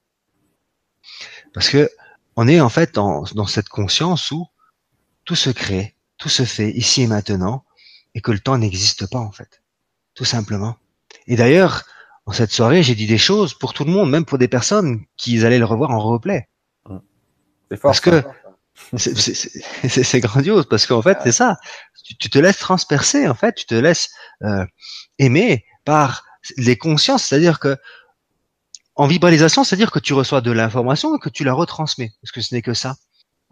Parce que on est en fait dans, dans cette conscience où tout se crée, tout se fait ici et maintenant, et que le temps n'existe pas en fait, tout simplement. Et d'ailleurs, en cette soirée, j'ai dit des choses pour tout le monde, même pour des personnes qui allaient le revoir en replay. Parce que c'est grandiose parce qu'en fait c'est ça. Tu, te laisses transpercer en fait, tu te laisses euh, aimer par les consciences, c'est-à-dire que en vibralisation, c'est-à-dire que tu reçois de l'information et que tu la retransmets, parce que ce n'est que ça.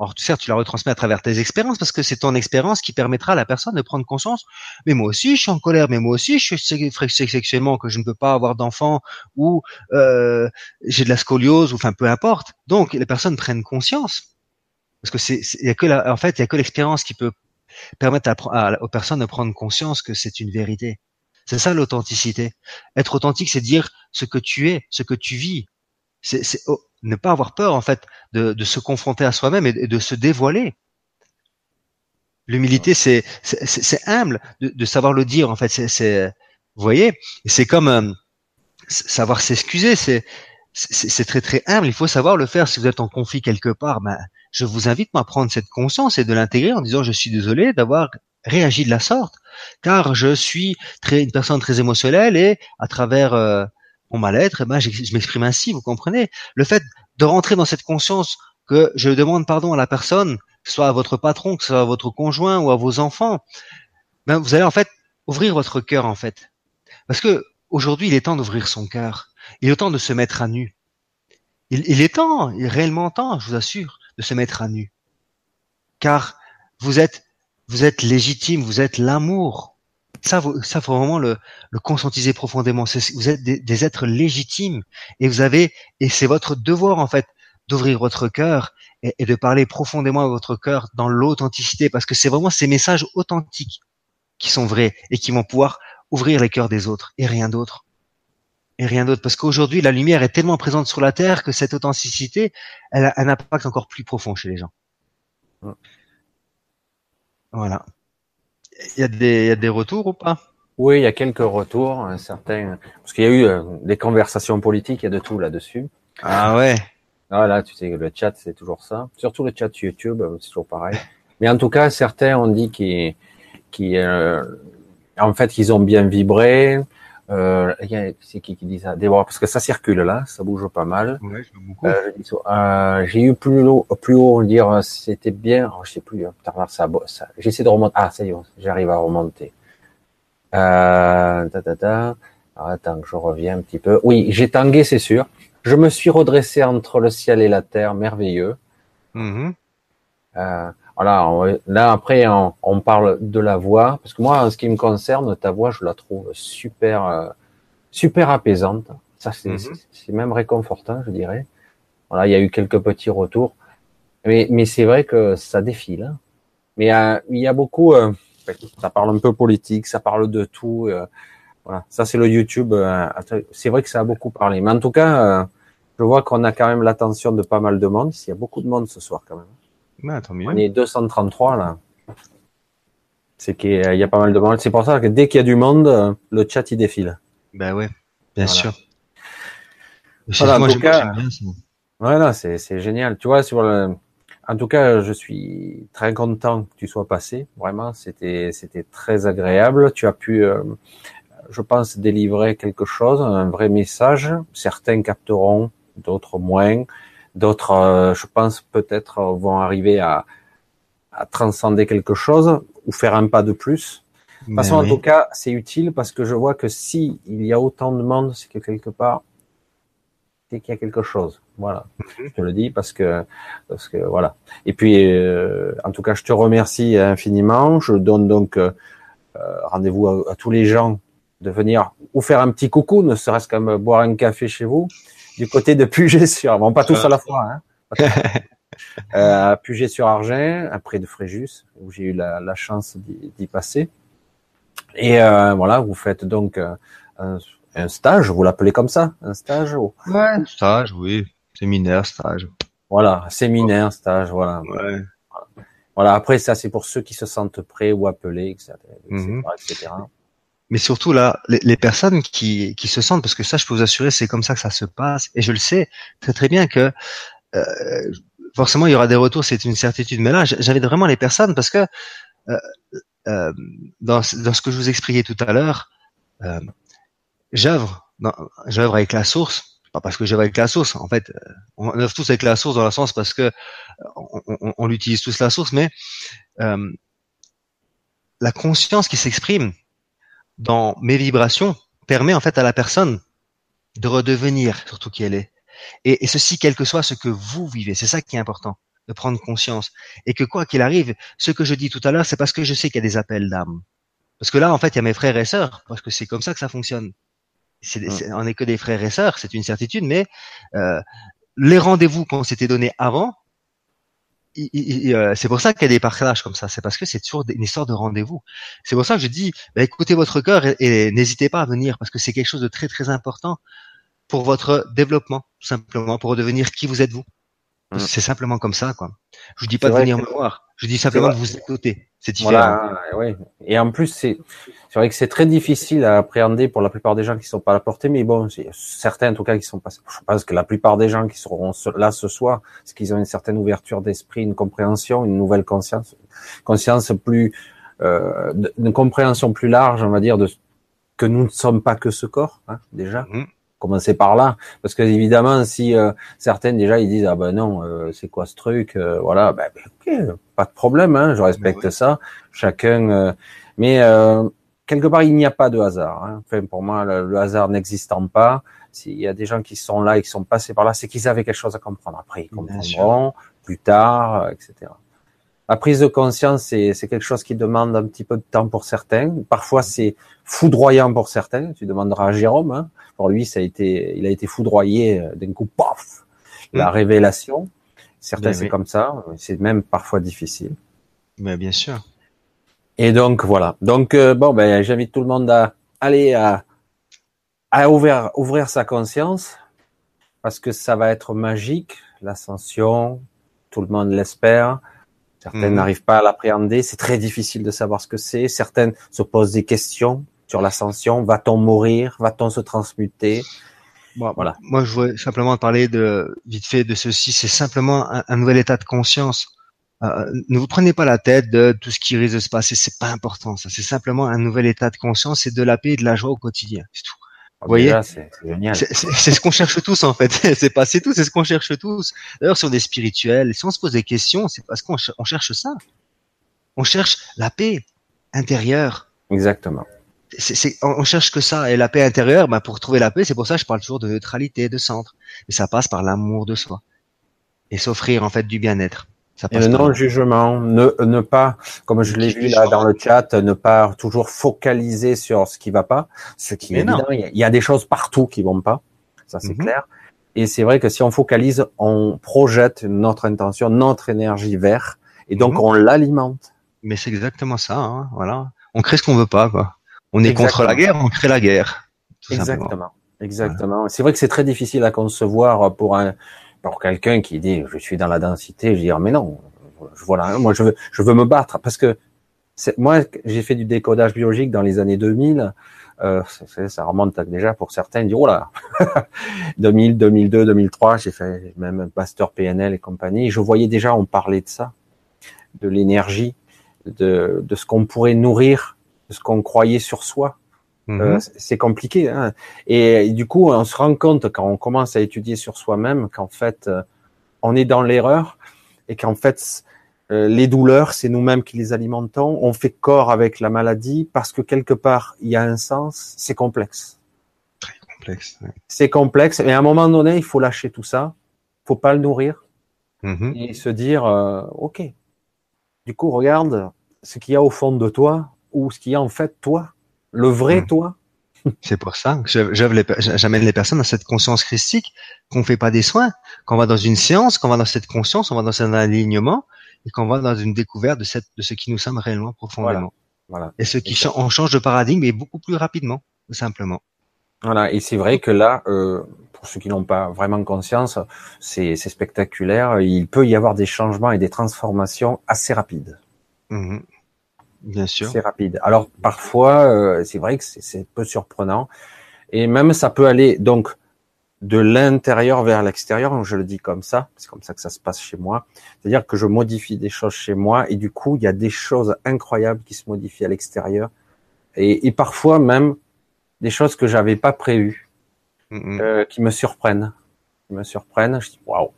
Or, certes, tu la retransmets à travers tes expériences, parce que c'est ton expérience qui permettra à la personne de prendre conscience. Mais moi aussi, je suis en colère. Mais moi aussi, je suis sexuellement que je ne peux pas avoir d'enfant ou euh, j'ai de la scoliose ou enfin peu importe. Donc, les personnes prennent conscience parce que c'est, il y a que la, en fait, il y a que l'expérience qui peut permettre à, aux personnes de prendre conscience que c'est une vérité. C'est ça l'authenticité. Être authentique, c'est dire ce que tu es, ce que tu vis. C'est, oh, ne pas avoir peur en fait de, de se confronter à soi-même et, de se dévoiler. L'humilité, c'est, c'est, humble de, de, savoir le dire en fait. C'est, c'est vous voyez, c'est comme euh, savoir s'excuser. C'est c'est très très humble. Il faut savoir le faire. Si vous êtes en conflit quelque part, ben, je vous invite à prendre cette conscience et de l'intégrer en disant je suis désolé d'avoir réagi de la sorte, car je suis une personne très émotionnelle et à travers euh, mon mal-être, eh ben, je m'exprime ainsi. Vous comprenez? Le fait de rentrer dans cette conscience que je demande pardon à la personne, que ce soit à votre patron, que ce soit à votre conjoint ou à vos enfants, ben, vous allez en fait ouvrir votre cœur en fait, parce que aujourd'hui il est temps d'ouvrir son cœur. Il est temps de se mettre à nu. Il, est temps, il est réellement temps, je vous assure, de se mettre à nu. Car vous êtes, vous êtes légitime, vous êtes l'amour. Ça, ça faut vraiment le, le conscientiser profondément. Vous êtes des, êtres légitimes et vous avez, et c'est votre devoir en fait d'ouvrir votre cœur et, de parler profondément à votre cœur dans l'authenticité, parce que c'est vraiment ces messages authentiques qui sont vrais et qui vont pouvoir ouvrir les cœurs des autres et rien d'autre. Et rien d'autre. Parce qu'aujourd'hui, la lumière est tellement présente sur la Terre que cette authenticité, elle a un impact encore plus profond chez les gens. Voilà. Il y, a des, il y a des retours ou pas? Oui, il y a quelques retours, hein, certains. Parce qu'il y a eu euh, des conversations politiques, il y a de tout là-dessus. Ah ouais? Voilà, tu sais, le chat, c'est toujours ça. Surtout le chat YouTube, euh, c'est toujours pareil. Mais en tout cas, certains ont dit qu'ils, qu'ils, euh, en fait, qu'ils ont bien vibré, euh, c'est qui qui dit ça? Déborah, parce que ça circule là, ça bouge pas mal. Ouais. Euh, euh, j'ai eu plus haut, plus haut, dire c'était bien. Oh, je sais plus. Hein, ça, ça j'essaie de remonter. Ah, ça y est, j'arrive à remonter. Euh, ta, ta, ta. attends, je reviens un petit peu. Oui, j'ai tangué, c'est sûr. Je me suis redressé entre le ciel et la terre, merveilleux. Mm-hmm. euh, voilà, là après on, parle de la voix parce que moi en ce qui me concerne ta voix je la trouve super euh, super apaisante. Ça c'est même réconfortant je dirais. Voilà, il y a eu quelques petits retours, mais mais c'est vrai que ça défile. Hein. Mais euh, il y a beaucoup, euh, ça parle un peu politique, ça parle de tout. voilà, ça c'est le YouTube. c'est vrai que ça a beaucoup parlé, mais en tout cas, je vois qu'on a quand même l'attention de pas mal de monde. Il y a beaucoup de monde ce soir quand même. On est 233 là. C'est qu'il y a pas mal de monde. C'est pour ça que dès qu'il y a du monde, le chat il défile. Ben ouais, bien sûr. Voilà, en tout cas, voilà, c'est génial. Tu vois, sur le, en tout cas, je suis très content que tu sois passé. Vraiment, c'était c'était très agréable. Tu as pu, euh, je pense, délivrer quelque chose, un vrai message. Certains capteront, d'autres moins. D'autres, euh, je pense, peut-être vont arriver à, à, transcender quelque chose ou faire un pas de plus. De toute façon, en tout cas, c'est utile parce que je vois que si il y a autant de monde, c'est que quelque part, c'est qu'il y a quelque chose. Voilà, mhm. je te le dis parce que parce que voilà. Et puis, euh, en tout cas, je te remercie infiniment. Je donne donc euh, rendez-vous à, à, tous les gens de venir ou faire un petit coucou, ne serait-ce qu'à boire un café chez vous du côté de Puget-sur, bon pas tous à la fois, hein, euh, Puget-sur-Argent, après de Fréjus, où j'ai eu la, la chance d'y passer. Et euh, voilà, vous faites donc euh, un, un stage, vous l'appelez comme ça, un stage ou... Ouais, stage, oui, séminaire, stage. Voilà, séminaire, stage, voilà. Ouais. Voilà, après ça c'est pour ceux qui se sentent prêts ou appelés, etc. etc., etc mais surtout là, les, les, personnes qui, qui se sentent, parce que ça, je peux vous assurer, c'est comme ça que ça se passe, et je le sais très très bien que euh, forcément il y aura des retours, c'est une certitude. Mais là, j'invite vraiment les personnes parce que euh, euh, dans, dans ce que je vous expliquais tout à l'heure, euh, j'œuvre, j'œuvre avec la source, pas parce que j'œuvre avec la source. En fait, euh, on œuvre tous avec la source dans le sens parce que on, on, on utilise tous la source, mais euh, la conscience qui s'exprime dans mes vibrations permet en fait à la personne de redevenir surtout qui elle est. Et, et, ceci, quel que soit ce que vous vivez, c'est ça qui est important, de prendre conscience. Et que quoi qu'il arrive, ce que je dis tout à l'heure, c'est parce que je sais qu'il y a des appels d'âme. Parce que là, en fait, il y a mes frères et sœurs, parce que c'est comme ça que ça fonctionne. C'est, mmh. on n'est que des frères et sœurs, c'est une certitude, mais euh, les rendez-vous qu'on s'était donnés avant, euh, c'est pour ça qu'il y a comme ça. C'est parce que c'est toujours une histoire de rendez-vous. C'est pour ça que je dis, bah, écoutez votre cœur et, n'hésitez pas à venir parce que c'est quelque chose de très très important pour votre développement, tout simplement, pour devenir qui vous êtes vous. Mmh. C'est simplement comme ça, quoi. Je vous dis pas de venir me voir. Je dis simplement de vous écouter. C'est différent. Voilà, ouais. Et en plus, c'est, c'est vrai que c'est très difficile à appréhender pour la plupart des gens qui sont pas à la portée, mais bon, certains en tout cas qui sont pas. Je pense que la plupart des gens qui seront là ce soir, c'est qu'ils ont une certaine ouverture d'esprit, une compréhension, une nouvelle conscience, conscience plus, euh, une compréhension plus large, on va dire, de que nous ne sommes pas que ce corps, hein, déjà. Mmh commencer par là, parce que évidemment, si euh, certaines déjà ils disent ah ben non, euh, c'est quoi ce truc, euh, voilà, ben, ben, ok, pas de problème, hein, je respecte ça. Chacun, mais quelque part il n'y a pas de hasard. Hein. Enfin pour moi, le, hasard n'existant pas, s'il y a des gens qui sont là et qui sont passés par là, c'est qu'ils avaient quelque chose à comprendre. Après ils comprendront plus tard, etc. La prise de conscience, c'est quelque chose qui demande un petit peu de temps pour certains. Parfois, c'est foudroyant pour certains. Tu demanderas à Jérôme. Hein. Pour lui, ça a été, il a été foudroyé euh, d'un coup, paf, la mm. révélation. Certains, c'est comme ça. C'est même parfois difficile. Mais bien sûr. Et donc voilà. Donc euh, bon, ben j'invite tout le monde à aller à à ouvrir, ouvrir sa conscience, parce que ça va être magique, l'ascension, tout le monde l'espère. Certaines mhm. n'arrivent pas à l'appréhender, c'est très difficile de savoir ce que c'est. Certaines se posent des questions sur l'ascension. Va-t-on mourir Va-t-on se transmuter? Voilà. Moi, je voudrais simplement parler de vite fait de ceci. C'est simplement un, nouvel état de conscience. Euh, ne vous prenez pas la tête de tout ce qui risque de se passer. C'est pas important. Ça, c'est simplement un nouvel état de conscience et de la paix et de la joie au quotidien. C'est tout. Ah, vous voyez. C'est ce qu'on cherche tous en fait. c'est pas c'est tout, c'est ce qu'on cherche tous. D'ailleurs, si on est spirituel, si on se pose des questions, c'est parce qu'on cherche ça. On cherche la paix intérieure. Exactement. C'est, on cherche que ça et la paix intérieure. Ben pour trouver la paix, c'est pour ça que je parle toujours de neutralité, de centre. Et ça passe par l'amour de soi et s'offrir en fait du bien-être et le non-jugement, ne, ne pas, comme je l'ai vu là dans le chat, ne pas toujours focaliser sur ce qui va pas, ce qui est évident. Il y a des choses partout qui vont pas, ça c'est mhm. clair. Et c'est vrai que si on focalise, on projette notre intention, notre énergie vers, et donc mhm. on l'alimente. Mais c'est exactement ça, hein, voilà. On crée ce qu'on veut pas, quoi. On est contre la guerre, on crée la guerre. Exactement, exactement. C'est vrai que c'est très difficile à concevoir pour un pour quelqu'un qui dit je suis dans la densité, je dis mais non, voilà, moi je veux je veux me battre parce que moi j'ai fait du décodage biologique dans les années 2000. Euh, ça remonte déjà pour certains. Disent oh là, 2000, 2002, 2003, j'ai fait même un master PNL et compagnie. je voyais déjà on parlait de ça, de l'énergie, de, de ce qu'on pourrait nourrir, ce qu'on croyait sur soi. Euh, mhm. c'est compliqué. Hein. Et, du coup, on se rend compte quand on commence à étudier sur soi-même qu'en fait, euh, on est dans l'erreur et qu'en fait, euh, les douleurs, c'est nous-mêmes qui les alimentons. On fait corps avec la maladie parce que quelque part, il y a un sens. C'est complexe. Très complexe. C'est complexe. Et à un moment donné, il faut lâcher tout ça. Faut pas le nourrir mhm. et se dire, ok. Du coup, regarde ce qu'il y a au fond de toi ou ce qu'il y a en fait toi le vrai hmm. toi. C'est pour ça que j'amène les personnes à cette conscience christique, qu'on fait pas des soins, qu'on va dans une séance, qu'on va dans cette conscience, on va dans un alignement et qu'on va dans une découverte de, cette, de ce qui nous sommes réellement profondément. Voilà. Et ce qui change, on change de paradigme et beaucoup plus rapidement, tout simplement. Voilà. Et c'est vrai que là, euh, pour ceux qui n'ont pas vraiment conscience, c'est spectaculaire. Il peut y avoir des changements et des transformations assez rapides. Mmh. Bien sûr. C'est rapide. Alors parfois, euh, c'est vrai que c'est peu surprenant. Et même ça peut aller donc de l'intérieur vers l'extérieur, je le dis comme ça, c'est comme ça que ça se passe chez moi. C'est-à-dire que je modifie des choses chez moi et du coup, il y a des choses incroyables qui se modifient à l'extérieur et, et, parfois même des choses que j'avais pas prévues, euh, qui me surprennent, qui me surprennent. Je dis waouh.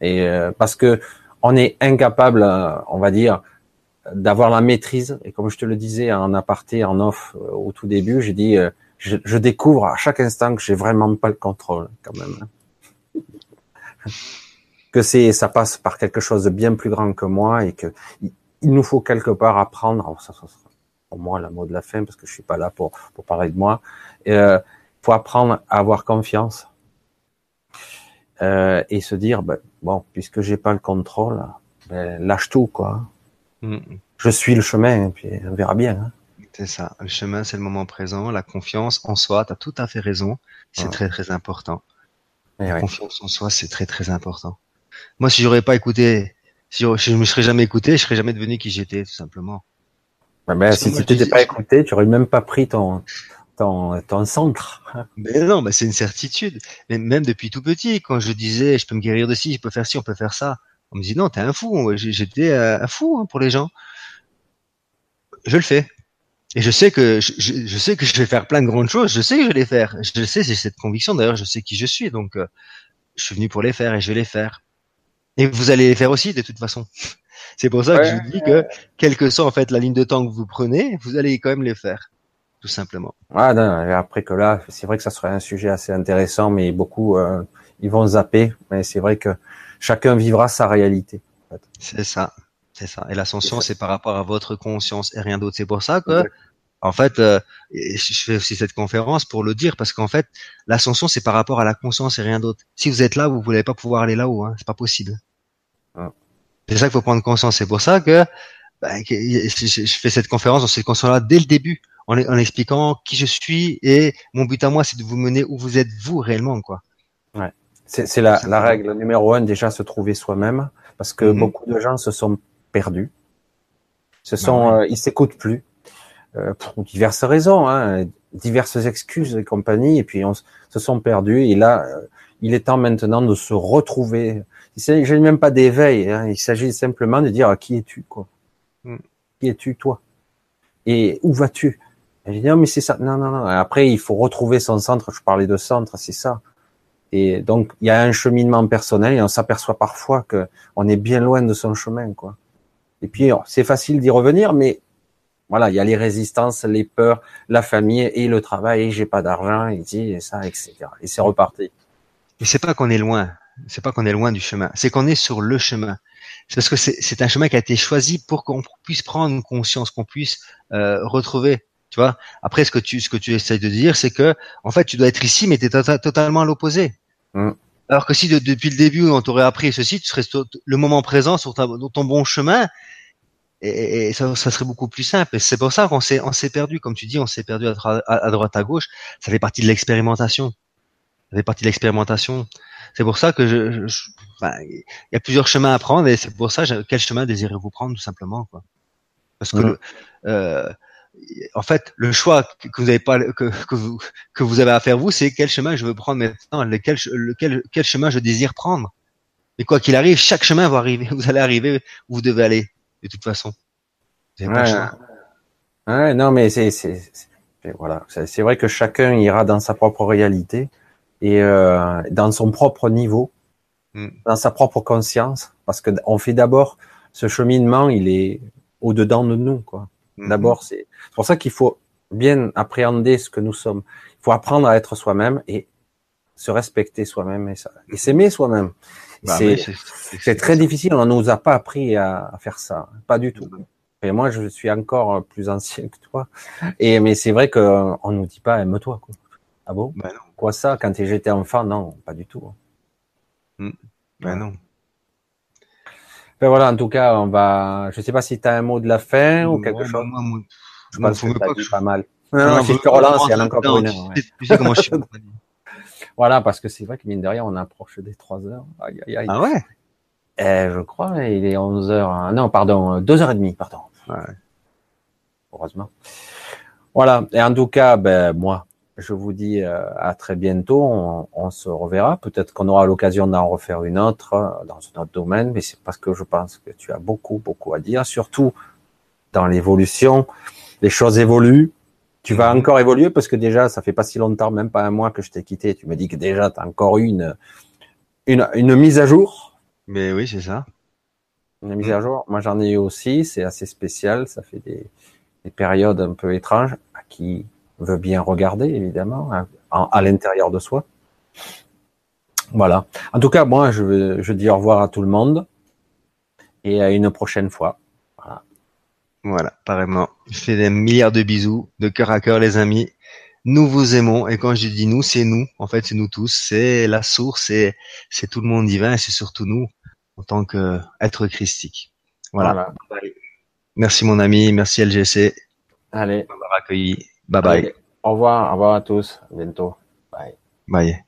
Et euh, parce que on est incapable, euh, on va dire, d'avoir la maîtrise. Et comme je te le disais en aparté, en off euh, au tout début, j'ai dit, euh, je, découvre à chaque instant que j'ai vraiment pas le contrôle quand même. que c'est, ça passe par quelque chose de bien plus grand que moi et que il, nous faut quelque part apprendre. ça, ça sera pour moi la mot de la fin parce que je suis pas là pour pour parler de moi. Il euh, faut apprendre à avoir confiance euh, et se dire, ben, bon, puisque j'ai pas le contrôle, ben, lâche tout quoi. Mm. Je suis le chemin, et puis on verra bien. Hein. C'est ça. Le chemin, c'est le moment présent. La confiance en soi, tu as tout à fait raison. C'est très, très important. la confiance en soi, c'est très, très important. Moi, si j'aurais pas écouté, si je, me serais jamais écouté, je serais jamais devenu qui j'étais, tout simplement. ben, si tu t'étais pas écouté, tu aurais même pas pris ton, ton, ton centre. Mais non, mais c'est une certitude. Mais même depuis tout petit, quand je disais, je peux me guérir de ci, je peux faire ci, on peut faire ça. On me dit non, t'es un fou. J'étais un fou hein, pour les gens. Je le fais. Et je sais que je, je, sais que je vais faire plein de grandes choses. Je sais que je vais les faire. Je sais, j'ai cette conviction. D'ailleurs, je sais qui je suis. Donc, euh, je suis venu pour les faire et je vais les faire. Et vous allez les faire aussi de toute façon. C'est pour ça que je vous dis que, quelle que soit en fait la ligne de temps que vous prenez, vous allez quand même les faire, tout simplement. Ah non, après que là, c'est vrai que ça serait un sujet assez intéressant, mais beaucoup euh, ils vont zapper. Mais c'est vrai que chacun vivra sa réalité. C'est ça, c'est ça. Et l'ascension, c'est par rapport à votre conscience et rien d'autre. C'est pour ça que, en fait, euh, je fais aussi cette conférence pour le dire parce qu'en fait, l'ascension, c'est par rapport à la conscience et rien d'autre. Si vous êtes là, vous voulez pas pouvoir aller là-haut, hein, c'est pas possible. C'est ça qu'il faut prendre conscience. C'est pour ça que, ben, je, fais cette conférence dans cette conscience-là dès le début. en, en expliquant qui je suis et mon but à moi, c'est de vous mener où vous êtes vous réellement, quoi. Ouais. C'est la, la règle numéro un, déjà se trouver soi-même, parce que Mhm. beaucoup de gens se sont perdus, se Bah sont, euh, ils s'écoutent plus euh, pour diverses raisons, hein, diverses excuses et compagnie, et puis on se sont perdus. Et là, euh, il est temps maintenant de se retrouver. Il s'agit même pas d'éveil, hein, il s'agit simplement de dire qui es-tu, quoi? Mhm. Qui es-tu, toi? Et où vas-tu? Je dis, non, mais c'est ça. Non, non, non. Après, il faut retrouver son centre. Je parlais de centre, c'est ça. Et donc, il y a un cheminement personnel et on s'aperçoit parfois que on est bien loin de son chemin, quoi. Et puis, c'est facile d'y revenir, mais voilà, il y a les résistances, les peurs, la famille et le travail, et j'ai pas d'argent, et et ça, etc. Et c'est reparti. Mais c'est pas qu'on est loin. C'est pas qu'on est loin du chemin. C'est qu'on est sur le chemin. C'est parce que c'est c'est un chemin qui a été choisi pour qu'on puisse prendre conscience, qu'on puisse euh, retrouver. Tu vois? Après, ce que tu ce que tu essayes de dire, c'est que en fait, tu dois être ici, mais tu es tota-, totalement à l'opposé. Mm. Alors que si de- depuis le début on t'aurait appris ceci, tu serais le moment présent sur ta, ton bon chemin, et, et ça, ça serait beaucoup plus simple. Et c'est pour ça qu'on s'est on s'est perdu, comme tu dis, on s'est perdu à, dra- à- à droite à gauche. Ça fait partie de l'expérimentation. Ça fait partie de l'expérimentation. C'est pour ça que je, il y a plusieurs chemins à prendre et c'est pour ça quel chemin désirez-vous prendre tout simplement quoi? Parce que le- euh, en fait le choix que vous avez pas que, que vous que vous avez à faire vous c'est quel chemin je veux prendre maintenant lequel che- lequel quel chemin je désire prendre. Et quoi qu'il arrive chaque chemin va arriver vous allez arriver où vous devez aller de toute façon. Vous avez pas le Ouais. choix. Ouais, non, mais c'est, c'est, c'est- voilà, c'est c'est vrai que chacun ira dans sa propre réalité et euh, dans son propre niveau, Mm. dans sa propre conscience, parce que on fait d'abord ce cheminement, il est au dedans de nous, quoi. Mhm. D'abord, c'est c'est pour ça qu'il faut bien appréhender ce que nous sommes. Il faut apprendre à être soi-même et se respecter soi-même et, ça- et s'aimer soi-même. Bah c'est, oui, très difficile. On nous a pas appris à, à faire ça, pas du tout. Et moi, je suis encore plus ancien que toi. Et mais c'est vrai que on nous dit pas aime-toi. Quoi. Ah bon? Bah non, Quoi ça? Quand j'étais enfant, non, pas du tout. bah non. Ben voilà, en tout cas, on va. Je sais pas si tu as un mot de la fin ou quelque Ouais, chose. moi, moi, Je pense que pas que je- pas mal. Non, Non, non, non, si je te relance, il y en a encore pour une heure. ouais. Tu sais comment je suis. Voilà, parce que c'est vrai que mine de rien, on approche des 3 heures. Aïe, aïe, aïe. Ah ouais? Eh, je crois, il est 11 heures. hein. Non, pardon, 2h30, pardon. Ouais. Heureusement. Voilà. Et en tout cas, ben, moi, je vous dis euh, à très bientôt. On, on se reverra. Peut-être qu'on aura l'occasion d'en refaire une autre euh, dans un autre domaine, mais c'est parce que je pense que tu as beaucoup, beaucoup à dire, surtout dans l'évolution. Les choses évoluent. Tu vas encore évoluer parce que déjà, ça fait pas si longtemps, même pas un mois que je t'ai quitté. Tu me dis que déjà, tu as encore eu une, une, une mise à jour. Mais oui, c'est ça. Une mise à jour. Moi, j'en ai eu aussi. C'est assez spécial. Ça fait des, des périodes un peu étranges à qui veut bien regarder, évidemment, à, en- à l'intérieur de soi. Voilà. En tout cas, moi, je, je dis au revoir à tout le monde et à une prochaine fois. Voilà, pareillement. Je fais des milliards de bisous, de cœur à cœur, les amis. Nous vous aimons, et quand je dis nous, c'est nous. En fait, c'est nous tous. C'est la source, c'est, c'est tout le monde divin, et c'est surtout nous, en tant qu'être christique. Voilà. Merci mon ami, merci LGC, Allez. m'avoir accueilli. Bye bye. Allez. Au revoir. Au revoir à tous. À bientôt. Bye. Bye.